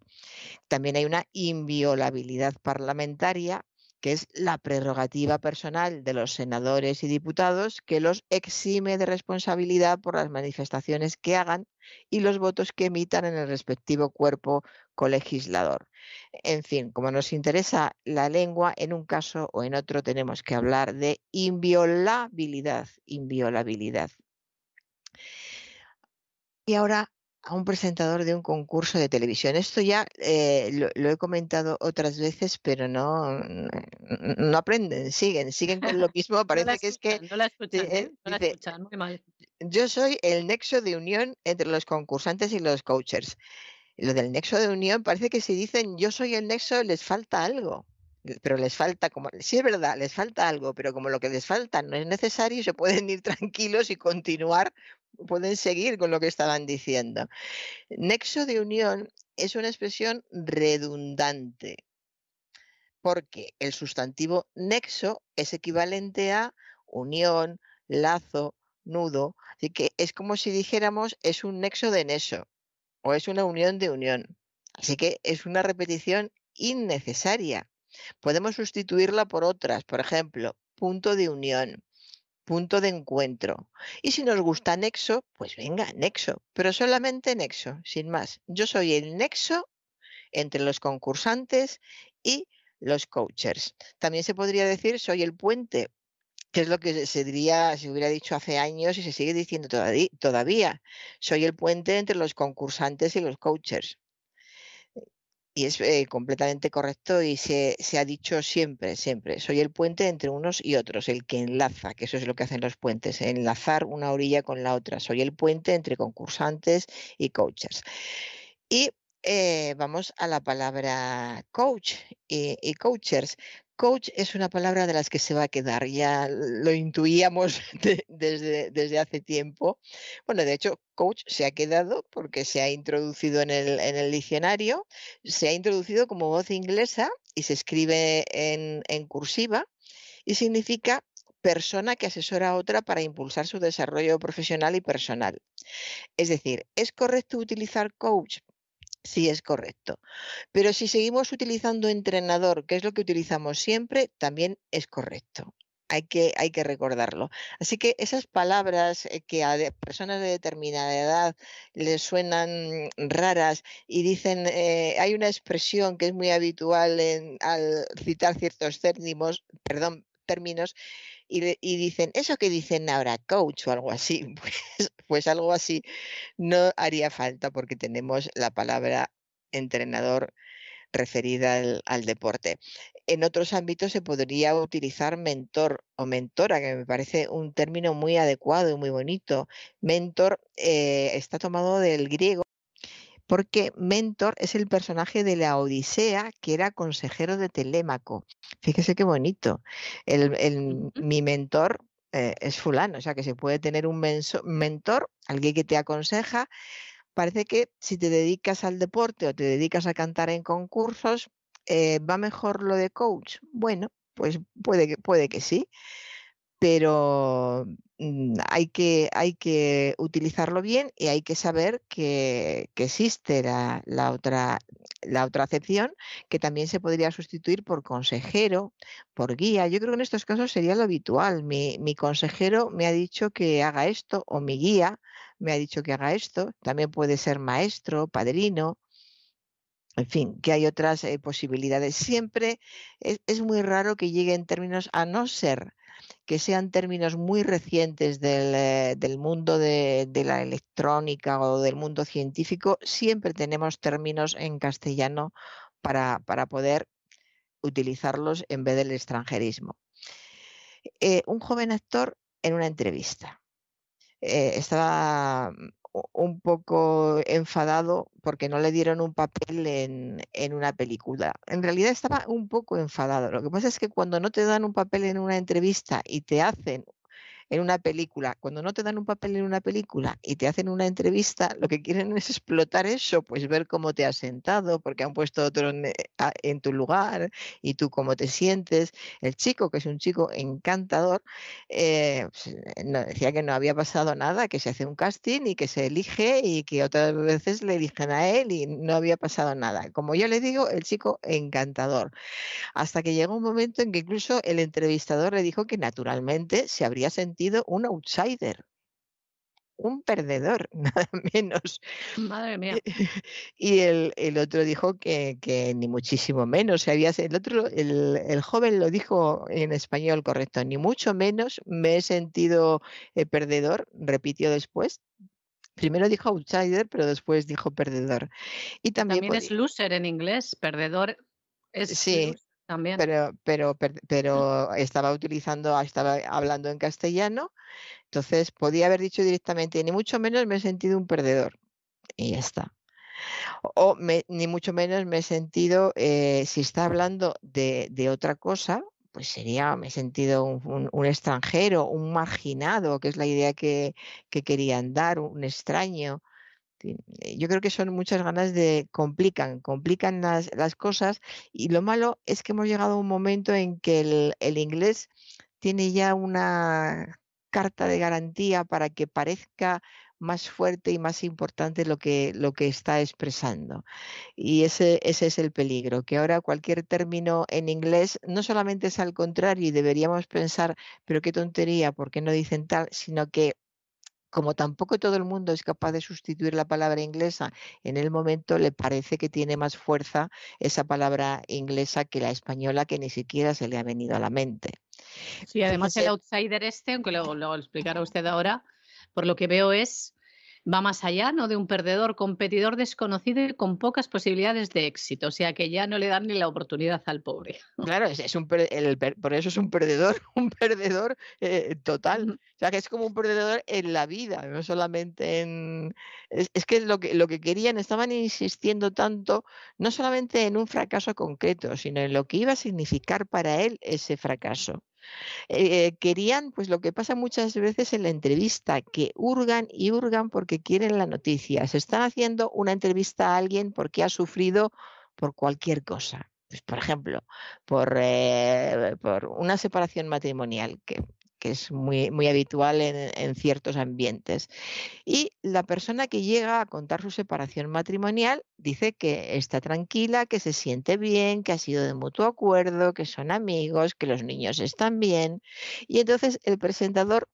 También hay una inviolabilidad parlamentaria que es la prerrogativa personal de los senadores y diputados que los exime de responsabilidad por las manifestaciones que hagan y los votos que emitan en el respectivo cuerpo colegislador. En fin, como nos interesa la lengua, en un caso o en otro tenemos que hablar de inviolabilidad, inviolabilidad. Y ahora a un presentador de un concurso de televisión. Esto ya eh, lo, he comentado otras veces, pero no, no aprenden, siguen, siguen con lo mismo. Parece que es que... No la escuchan, ¿eh? no la escuchan, muy mal. Yo soy el nexo de unión entre los concursantes y los coaches. Lo del nexo de unión parece que si dicen yo soy el nexo les falta algo pero les falta, como, sí es verdad, les falta algo, pero como lo que les falta no es necesario, se pueden ir tranquilos y continuar pueden seguir con lo que estaban diciendo. Nexo de unión es una expresión redundante, porque el sustantivo nexo es equivalente a unión, lazo, nudo. Así que es como si dijéramos es un nexo de nexo o es una unión de unión. Así que es una repetición innecesaria. Podemos sustituirla por otras, por ejemplo, punto de unión, punto de encuentro. Y si nos gusta nexo, pues venga, nexo, pero solamente nexo, sin más. Yo soy el nexo entre los concursantes y los coaches. También se podría decir soy el puente, que es lo que se diría, se hubiera dicho hace años y se sigue diciendo todavía. Soy el puente entre los concursantes y los coaches y es eh, completamente correcto y se, ha dicho siempre, siempre, soy el puente entre unos y otros, el que enlaza, que eso es lo que hacen los puentes, enlazar una orilla con la otra, soy el puente entre concursantes y coaches. Y eh, vamos a la palabra coach y, y coachers. Coach es una palabra de las que se va a quedar, ya lo intuíamos desde, desde, hace tiempo. Bueno, de hecho, coach se ha quedado porque se ha introducido en el, en el diccionario, se ha introducido como voz inglesa y se escribe en, en cursiva y significa persona que asesora a otra para impulsar su desarrollo profesional y personal. Es decir, ¿es correcto utilizar coach Sí, es correcto. Pero si seguimos utilizando entrenador, que es lo que utilizamos siempre, también es correcto. Hay que, hay que recordarlo. Así que esas palabras eh, que a personas de determinada edad les suenan raras y dicen, eh, hay una expresión que es muy habitual en, al citar ciertos términos, perdón, términos, y, dicen, eso que dicen ahora, coach o algo así, pues, pues algo así no haría falta porque tenemos la palabra entrenador referida al, deporte. En otros ámbitos se podría utilizar mentor o mentora, que me parece un término muy adecuado y muy bonito. Mentor eh, está tomado del griego porque Mentor es el personaje de la Odisea que era consejero de Telémaco. Fíjese qué bonito. mi mentor eh, es fulano, o sea que se puede tener un mentor, alguien que te aconseja. Parece que si te dedicas al deporte o te dedicas a cantar en concursos, eh, ¿va mejor lo de coach? Bueno, pues puede que, puede que sí pero mm, hay que, hay que utilizarlo bien y hay que saber que, existe la, otra, la otra acepción que también se podría sustituir por consejero, por guía. Yo creo que en estos casos sería lo habitual. Mi, mi consejero me ha dicho que haga esto o mi guía me ha dicho que haga esto. También puede ser maestro, padrino. En fin, que hay otras eh, posibilidades. Siempre es, es, muy raro que llegue en términos a no ser que sean términos muy recientes del, eh, del mundo de, de, la electrónica o del mundo científico, siempre tenemos términos en castellano para, para poder utilizarlos en vez del extranjerismo. Eh, un joven actor en una entrevista. Eh, estaba un poco enfadado porque no le dieron un papel en, en, una película. En realidad estaba un poco enfadado. Lo que pasa es que cuando no te dan un papel en una entrevista y te hacen en una película, cuando no te dan un papel en una película y te hacen una entrevista, lo que quieren es explotar eso, pues ver cómo te has sentado, porque han puesto otro en, en tu lugar y tú cómo te sientes. El chico, que es un chico encantador, eh, pues, no, decía que no había pasado nada, que se hace un casting y que se elige y que otras veces le eligen a él y no había pasado nada. Como yo le digo, el chico encantador. Hasta que llegó un momento en que incluso el entrevistador le dijo que naturalmente se habría sentido un outsider, un perdedor, nada menos. Madre mía. Y el, el otro dijo que, que, ni muchísimo menos. Había, el otro, el, el, joven lo dijo en español correcto, ni mucho menos me he sentido eh, perdedor, repitió después. Primero dijo outsider, pero después dijo perdedor. Y también, también es loser en inglés, perdedor es sí. También. Pero, pero, pero estaba utilizando, estaba hablando en castellano, entonces podía haber dicho directamente, ni mucho menos me he sentido un perdedor. Y ya está. O me, ni mucho menos me he sentido, eh, si está hablando de, de, otra cosa, pues sería, me he sentido un, un, un, extranjero, un marginado, que es la idea que, que querían dar, un extraño. Eh, yo creo que son muchas ganas de complican, complican las, cosas y lo malo es que hemos llegado a un momento en que el, el, inglés tiene ya una carta de garantía para que parezca más fuerte y más importante lo que, lo que está expresando. Y ese, ese es el peligro, que ahora cualquier término en inglés no solamente es al contrario y deberíamos pensar, pero qué tontería, ¿por qué no dicen tal? Sino que como tampoco todo el mundo es capaz de sustituir la palabra inglesa en el momento, le parece que tiene más fuerza esa palabra inglesa que la española que ni siquiera se le ha venido a la mente. Sí, además el outsider este, aunque luego lo explicará usted ahora, por lo que veo es va más allá, ¿no? De un perdedor, competidor desconocido y con pocas posibilidades de éxito. O sea que ya no le dan ni la oportunidad al pobre. Claro, es, es un el, por eso es un perdedor, un perdedor eh, total. O sea que es como un perdedor en la vida, no solamente en. Es, es que lo que lo que querían, estaban insistiendo tanto, no solamente en un fracaso concreto, sino en lo que iba a significar para él ese fracaso. Eh, querían, pues lo que pasa muchas veces en la entrevista, que hurgan y hurgan porque quieren la noticia. Se están haciendo una entrevista a alguien porque ha sufrido por cualquier cosa. Pues, por ejemplo, por, eh, por una separación matrimonial, que que es muy, muy habitual en, en, ciertos ambientes. Y la persona que llega a contar su separación matrimonial dice que está tranquila, que se siente bien, que ha sido de mutuo acuerdo, que son amigos, que los niños están bien. Y entonces el presentador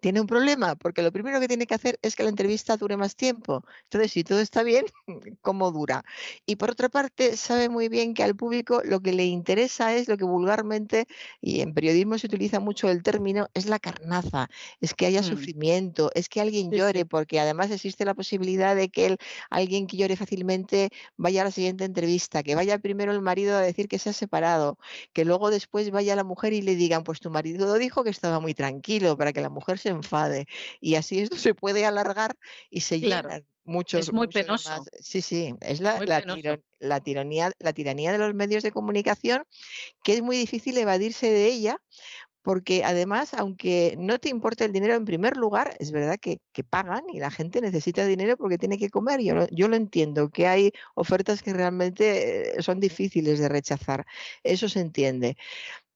tiene un problema, porque lo primero que tiene que hacer es que la entrevista dure más tiempo. Entonces, si todo está bien, ¿cómo dura? Y por otra parte, sabe muy bien que al público lo que le interesa es lo que vulgarmente, y en periodismo se utiliza mucho el término, es la carnaza, es que haya mm. sufrimiento, es que alguien llore, porque además existe la posibilidad de que el, alguien que llore fácilmente vaya a la siguiente entrevista, que vaya primero el marido a decir que se ha separado, que luego después vaya la mujer y le digan, pues tu marido dijo que estaba muy tranquilo, para que la mujer se enfade. Y así esto se puede alargar y se claro. llenan muchos. Es muy muchos penoso. Sí, sí, es la, la, tiro, la, tiranía, la tiranía de los medios de comunicación que es muy difícil evadirse de ella. Porque además, aunque no te importe el dinero en primer lugar, es verdad que, que pagan y la gente necesita dinero porque tiene que comer. Yo lo, yo lo entiendo, que hay ofertas que realmente eh, son difíciles de rechazar. Eso se entiende.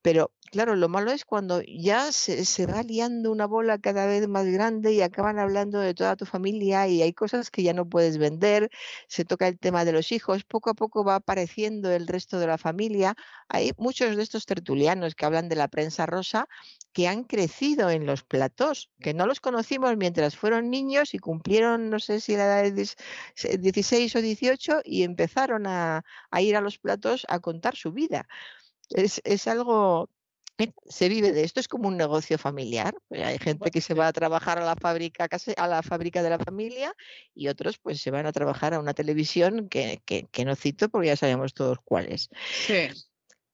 Pero claro, lo malo es cuando ya se, se, va liando una bola cada vez más grande y acaban hablando de toda tu familia y hay cosas que ya no puedes vender, se toca el tema de los hijos, poco a poco va apareciendo el resto de la familia. Hay muchos de estos tertulianos que hablan de la prensa rosa que han crecido en los platós, que no los conocimos mientras fueron niños y cumplieron, no sé si la edad de 16 o 18 y empezaron a, a ir a los platós a contar su vida es, es algo se vive de esto, es como un negocio familiar. Pues hay gente que se va a trabajar a la fábrica a la fábrica de la familia y otros pues se van a trabajar a una televisión que, que, no cito porque ya sabemos todos cuáles. Sí.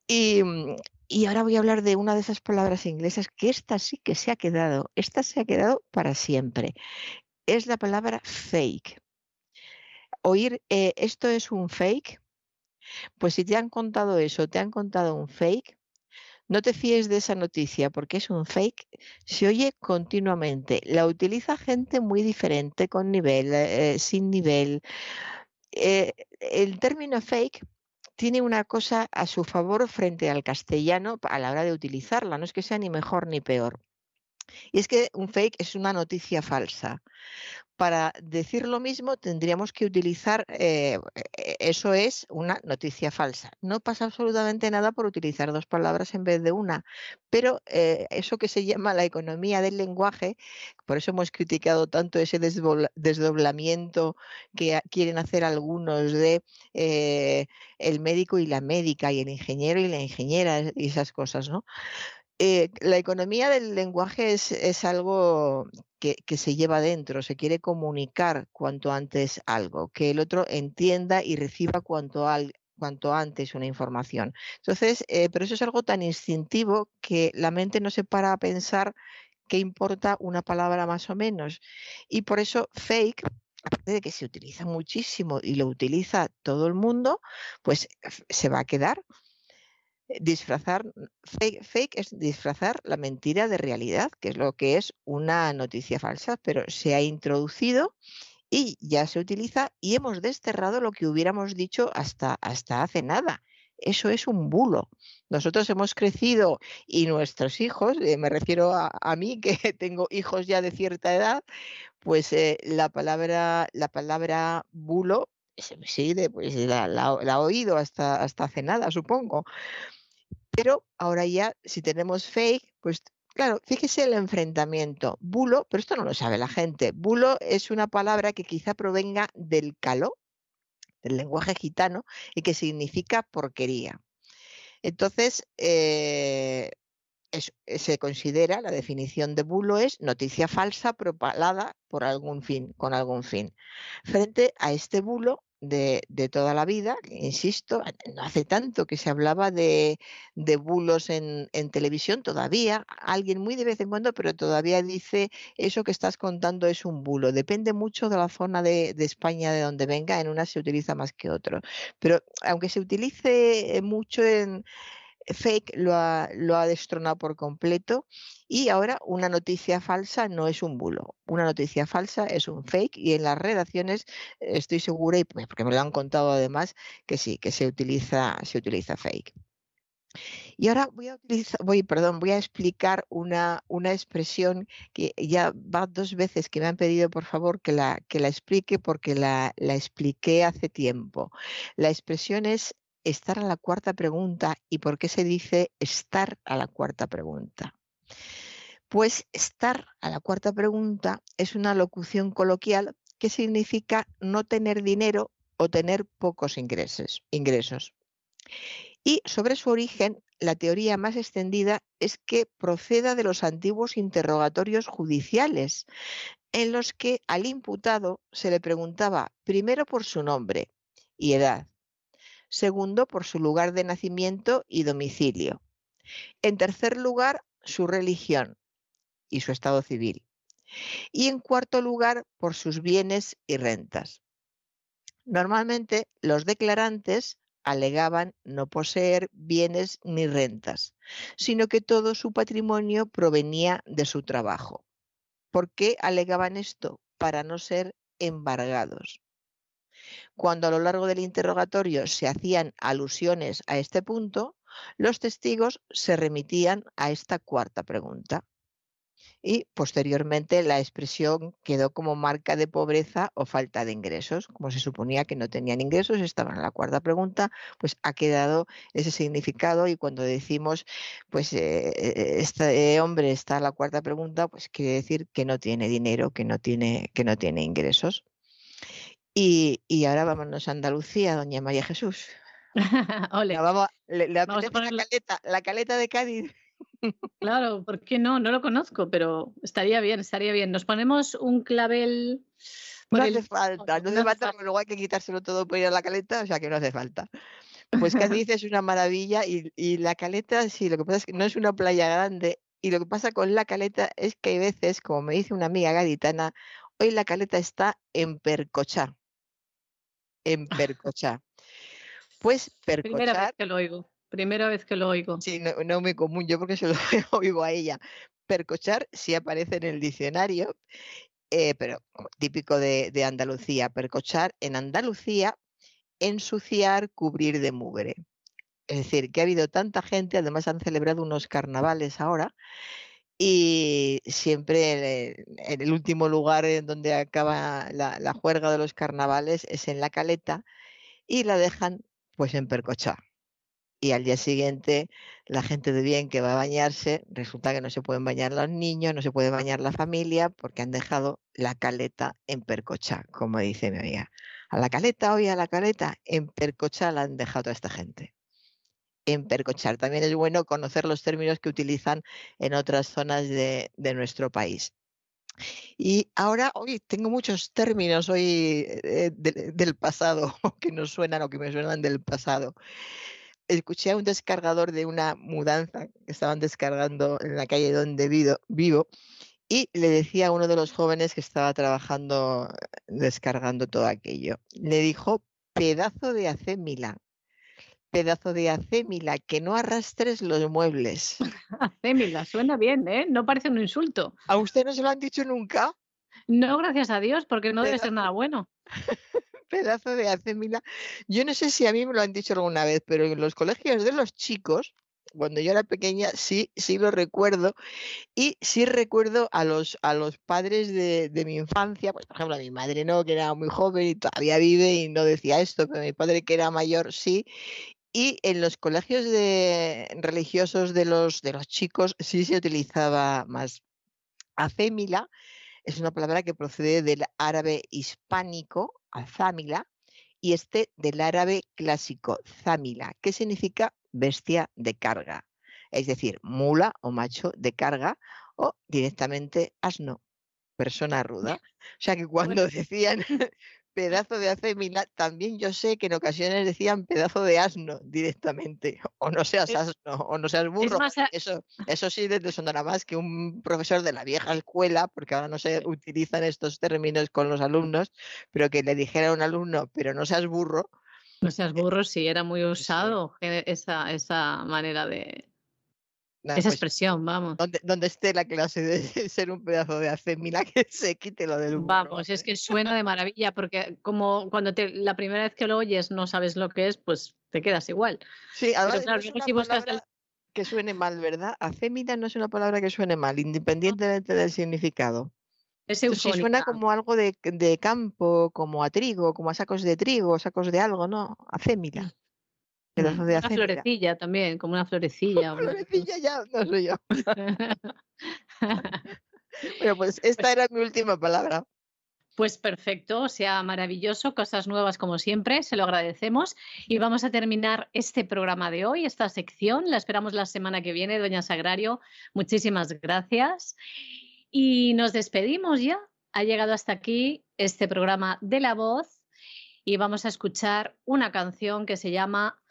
Y, mm, y ahora voy a hablar de una de esas palabras inglesas que esta sí que se ha quedado, esta se ha quedado para siempre. Es la palabra fake. Oír eh, esto es un fake. Pues si te han contado eso, te han contado un fake, no te fíes de esa noticia porque es un fake. Se oye continuamente. La utiliza gente muy diferente, con nivel, eh, sin nivel. Eh, el término fake tiene una cosa a su favor frente al castellano a la hora de utilizarla. No es que sea ni mejor ni peor. Y es que un fake es una noticia falsa para decir lo mismo tendríamos que utilizar, eh, e, eso es una noticia falsa. No pasa absolutamente nada por utilizar dos palabras en vez de una, pero eh, eso que se llama la economía del lenguaje, por eso hemos criticado tanto ese desdoblamiento que quieren hacer algunos de eh, el médico y la médica y el ingeniero y la ingeniera y esas cosas, ¿no? Eh, la economía del lenguaje es, algo que, se lleva dentro, se quiere comunicar cuanto antes algo, que el otro entienda y reciba cuanto, cuanto antes una información. Entonces, eh, pero eso es algo tan instintivo que la mente no se para a pensar qué importa una palabra más o menos. Y por eso fake aparte de que se utiliza muchísimo y lo utiliza todo el mundo, pues se va a quedar disfrazar, fake, es disfrazar la mentira de realidad, que es lo que es una noticia falsa, pero se ha introducido y ya se utiliza y hemos desterrado lo que hubiéramos dicho hasta, hasta hace nada. Eso es un bulo. Nosotros hemos crecido y nuestros hijos, eh, me refiero a, mí que tengo hijos ya de cierta edad, pues eh, la palabra la palabra bulo sí, pues la, la, la, oído hasta, hasta hace nada, supongo. Pero ahora ya, si tenemos fake, pues claro, fíjese el enfrentamiento. Bulo, pero esto no lo sabe la gente. Bulo es una palabra que quizá provenga del caló, del lenguaje gitano, y que significa porquería. Entonces, eh, se considera, la definición de bulo es noticia falsa propalada por algún fin, con algún fin. Frente a este bulo, de, toda la vida, insisto, no hace tanto que se hablaba de, bulos en, televisión, todavía alguien muy de vez en cuando, pero todavía dice eso que estás contando es un bulo. Depende mucho de la zona de, de España de donde venga, en una se utiliza más que otro. Pero aunque se utilice mucho en, fake lo ha, lo ha destronado por completo y ahora una noticia falsa no es un bulo, una noticia falsa es un fake y en las redacciones estoy segura, y porque me lo han contado además, que sí, que se utiliza, se utiliza fake. Y ahora voy a voy, perdón, voy a explicar una, una expresión que ya va dos veces que me han pedido por favor que la, que la explique porque la, la expliqué hace tiempo. La expresión es estar a la cuarta pregunta. ¿Y por qué se dice estar a la cuarta pregunta? Pues estar a la cuarta pregunta es una locución coloquial que significa no tener dinero o tener pocos ingresos. ingresos. Y sobre su origen, la teoría más extendida es que proceda de los antiguos interrogatorios judiciales, en los que al imputado se le preguntaba primero por su nombre y edad, Segundo, por su lugar de nacimiento y domicilio. En tercer lugar, su religión y su estado civil. Y en cuarto lugar, por sus bienes y rentas. Normalmente, los declarantes alegaban no poseer bienes ni rentas, sino que todo su patrimonio provenía de su trabajo. ¿Por qué alegaban esto? Para no ser embargados. Cuando a lo largo del interrogatorio se hacían alusiones a este punto, los testigos se remitían a esta cuarta pregunta. Y posteriormente la expresión quedó como marca de pobreza o falta de ingresos. Como se suponía que no tenían ingresos, estaban en la cuarta pregunta, pues ha quedado ese significado y cuando decimos, pues eh, eh, este hombre está en la cuarta pregunta, pues quiere decir que no tiene dinero, que no tiene, que no tiene ingresos. Y, ahora vámonos a Andalucía, doña María Jesús. Ole. vamos, le, la caleta, la caleta de Cádiz. Claro, ¿por qué no? No lo conozco, pero estaría bien, estaría bien. Nos ponemos un clavel. No hace falta, no hace falta, porque luego hay que quitárselo todo por ir a la caleta, o sea que no hace falta. Pues Cádiz es una maravilla y, y la caleta, sí, lo que pasa es que no es una playa grande y lo que pasa con la caleta es que hay veces, como me dice una amiga gaditana, hoy la caleta está en percochá. En percochá. Pues Primera vez percochar, que lo oigo. Primera vez que lo oigo. sí, no, no muy común, yo porque se lo oigo a ella. Percochar sí aparece en el diccionario, eh, pero típico de, de Andalucía. Percochar en Andalucía, ensuciar, cubrir de mugre. Es decir, que ha habido tanta gente, además han celebrado unos carnavales ahora, y siempre el- el último lugar en donde acaba la, juerga de los carnavales es en la caleta y la dejan pues en Percochá. Y al día siguiente la gente de bien que va a bañarse, resulta que no se pueden bañar los niños, no se puede bañar la familia porque han dejado la caleta en Percochá, como dice mi amiga. A la caleta, hoy a la caleta, en Percochá la han dejado toda esta gente en percochar. También es bueno conocer los términos que utilizan en otras zonas de, nuestro país. Y ahora, hoy tengo muchos términos hoy eh, de- del pasado que nos suenan o que me suenan del pasado. Escuché a un descargador de una mudanza que estaban descargando en la calle donde vivo, vivo y le decía a uno de los jóvenes que estaba trabajando descargando todo aquello. Le dijo pedazo de acémila pedazo de acémila, que no arrastres los muebles. Acémila, suena bien, ¿eh? No parece un insulto. ¿A usted no se lo han dicho nunca? No, gracias a Dios, porque no debe ser nada bueno. Pedazo de acémila. Yo no sé si a mí me lo han dicho alguna vez, pero en los colegios de los chicos, cuando yo era pequeña, sí, sí lo recuerdo. Y sí recuerdo a los, a los padres de, de mi infancia, pues por ejemplo a mi madre no, que era muy joven y todavía vive y no decía esto, pero mi padre que era mayor sí. Y en los colegios de, religiosos de los, de los chicos sí se utilizaba más. Acémila es una palabra que procede del árabe hispánico, azámila, y este del árabe clásico, zámila, que significa bestia de carga, es decir, mula o macho de carga o directamente asno, persona ruda. O sea que cuando decían pedazo de acémila, también yo sé que en ocasiones decían pedazo de asno directamente, o no seas asno, o no seas burro. más Eso, eso sí les sonará más que un profesor de la vieja escuela, porque ahora no se utilizan estos términos con los alumnos, pero que le dijera a un alumno, pero no seas burro, No seas burro, sí, era muy usado eh, esa, esa manera de. Esa pues, expresión, vamos. donde, donde esté la clase de ser un pedazo de acémila, que se quite lo del burro. Vamos, es que suena de maravilla, porque como cuando te, la primera vez que lo oyes no sabes lo que es, pues te quedas igual. Sí, además claro, no si buscas el- que suene mal, ¿verdad? Acémila no es una palabra que suene mal, independientemente del significado. Es sí suena como algo de, de campo, como a trigo, como a sacos de trigo, sacos de algo, ¿no? Acémila. Una florecilla también, como una florecilla. una- Florecilla ya, no soy yo. Bueno, pues esta era mi última palabra. Pues perfecto, o sea maravilloso, cosas nuevas como siempre, se lo agradecemos. Y vamos a terminar este programa de hoy, esta sección. La esperamos la semana que viene, Doña Sagrario. Muchísimas gracias. Y nos despedimos ya. Ha llegado hasta aquí este programa de La Voz y vamos a escuchar una canción que se llama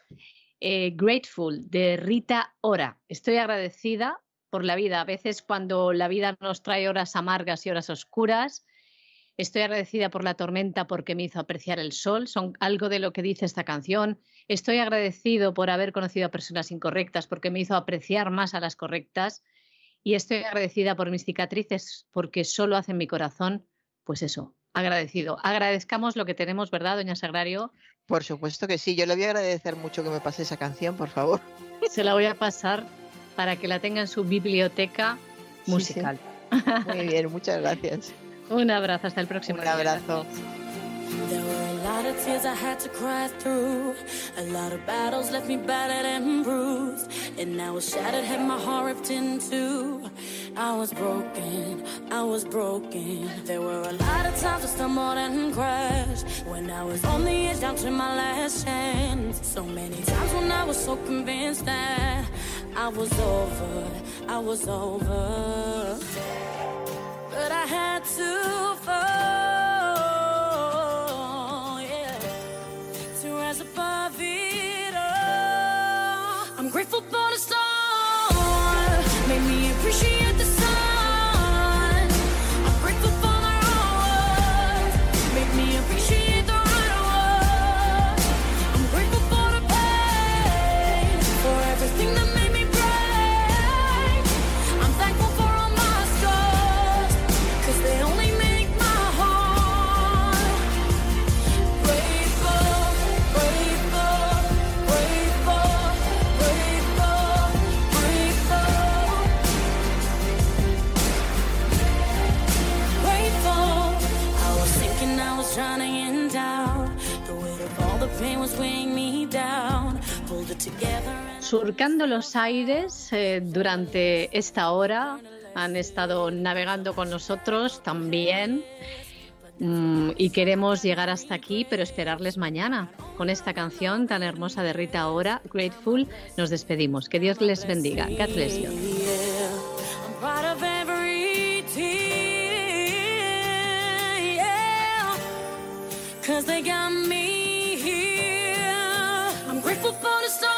eh, Grateful de Rita Ora. Estoy agradecida por la vida. A veces cuando la vida nos trae horas amargas y horas oscuras, Estoy agradecida por la tormenta porque me hizo apreciar el sol, son algo de lo que dice esta canción. Estoy agradecido por haber conocido a personas incorrectas porque me hizo apreciar más a las correctas. Y estoy agradecida por mis cicatrices porque solo hacen mi corazón, pues eso, agradecido. Agradezcamos lo que tenemos, ¿verdad, doña Sagrario? Por supuesto que sí. Yo le voy a agradecer mucho que me pase esa canción, por favor. Se la voy a pasar para que la tenga en su biblioteca Sí, sí. musical. Muy bien, muchas gracias. Un abrazo, hasta el próximo. Un abrazo. There were a lot of tears I had to cry through. A lot of battles left me battered and bruised. And now was shattered, had my heart ripped in two. I was broken, I was broken. There were a lot of times I stumbled and crashed. When I was on the edge, down to my last chance. So many times when I was so convinced that I was over, I was over. But I had to fall. as a bird. Surcando los aires eh, durante esta hora, han estado navegando con nosotros también mm, y queremos llegar hasta aquí, pero esperarles mañana. Con esta canción tan hermosa de Rita Ora, Grateful, nos despedimos. Que Dios les bendiga. God bless you. Cause they got me here. I'm grateful for the stars.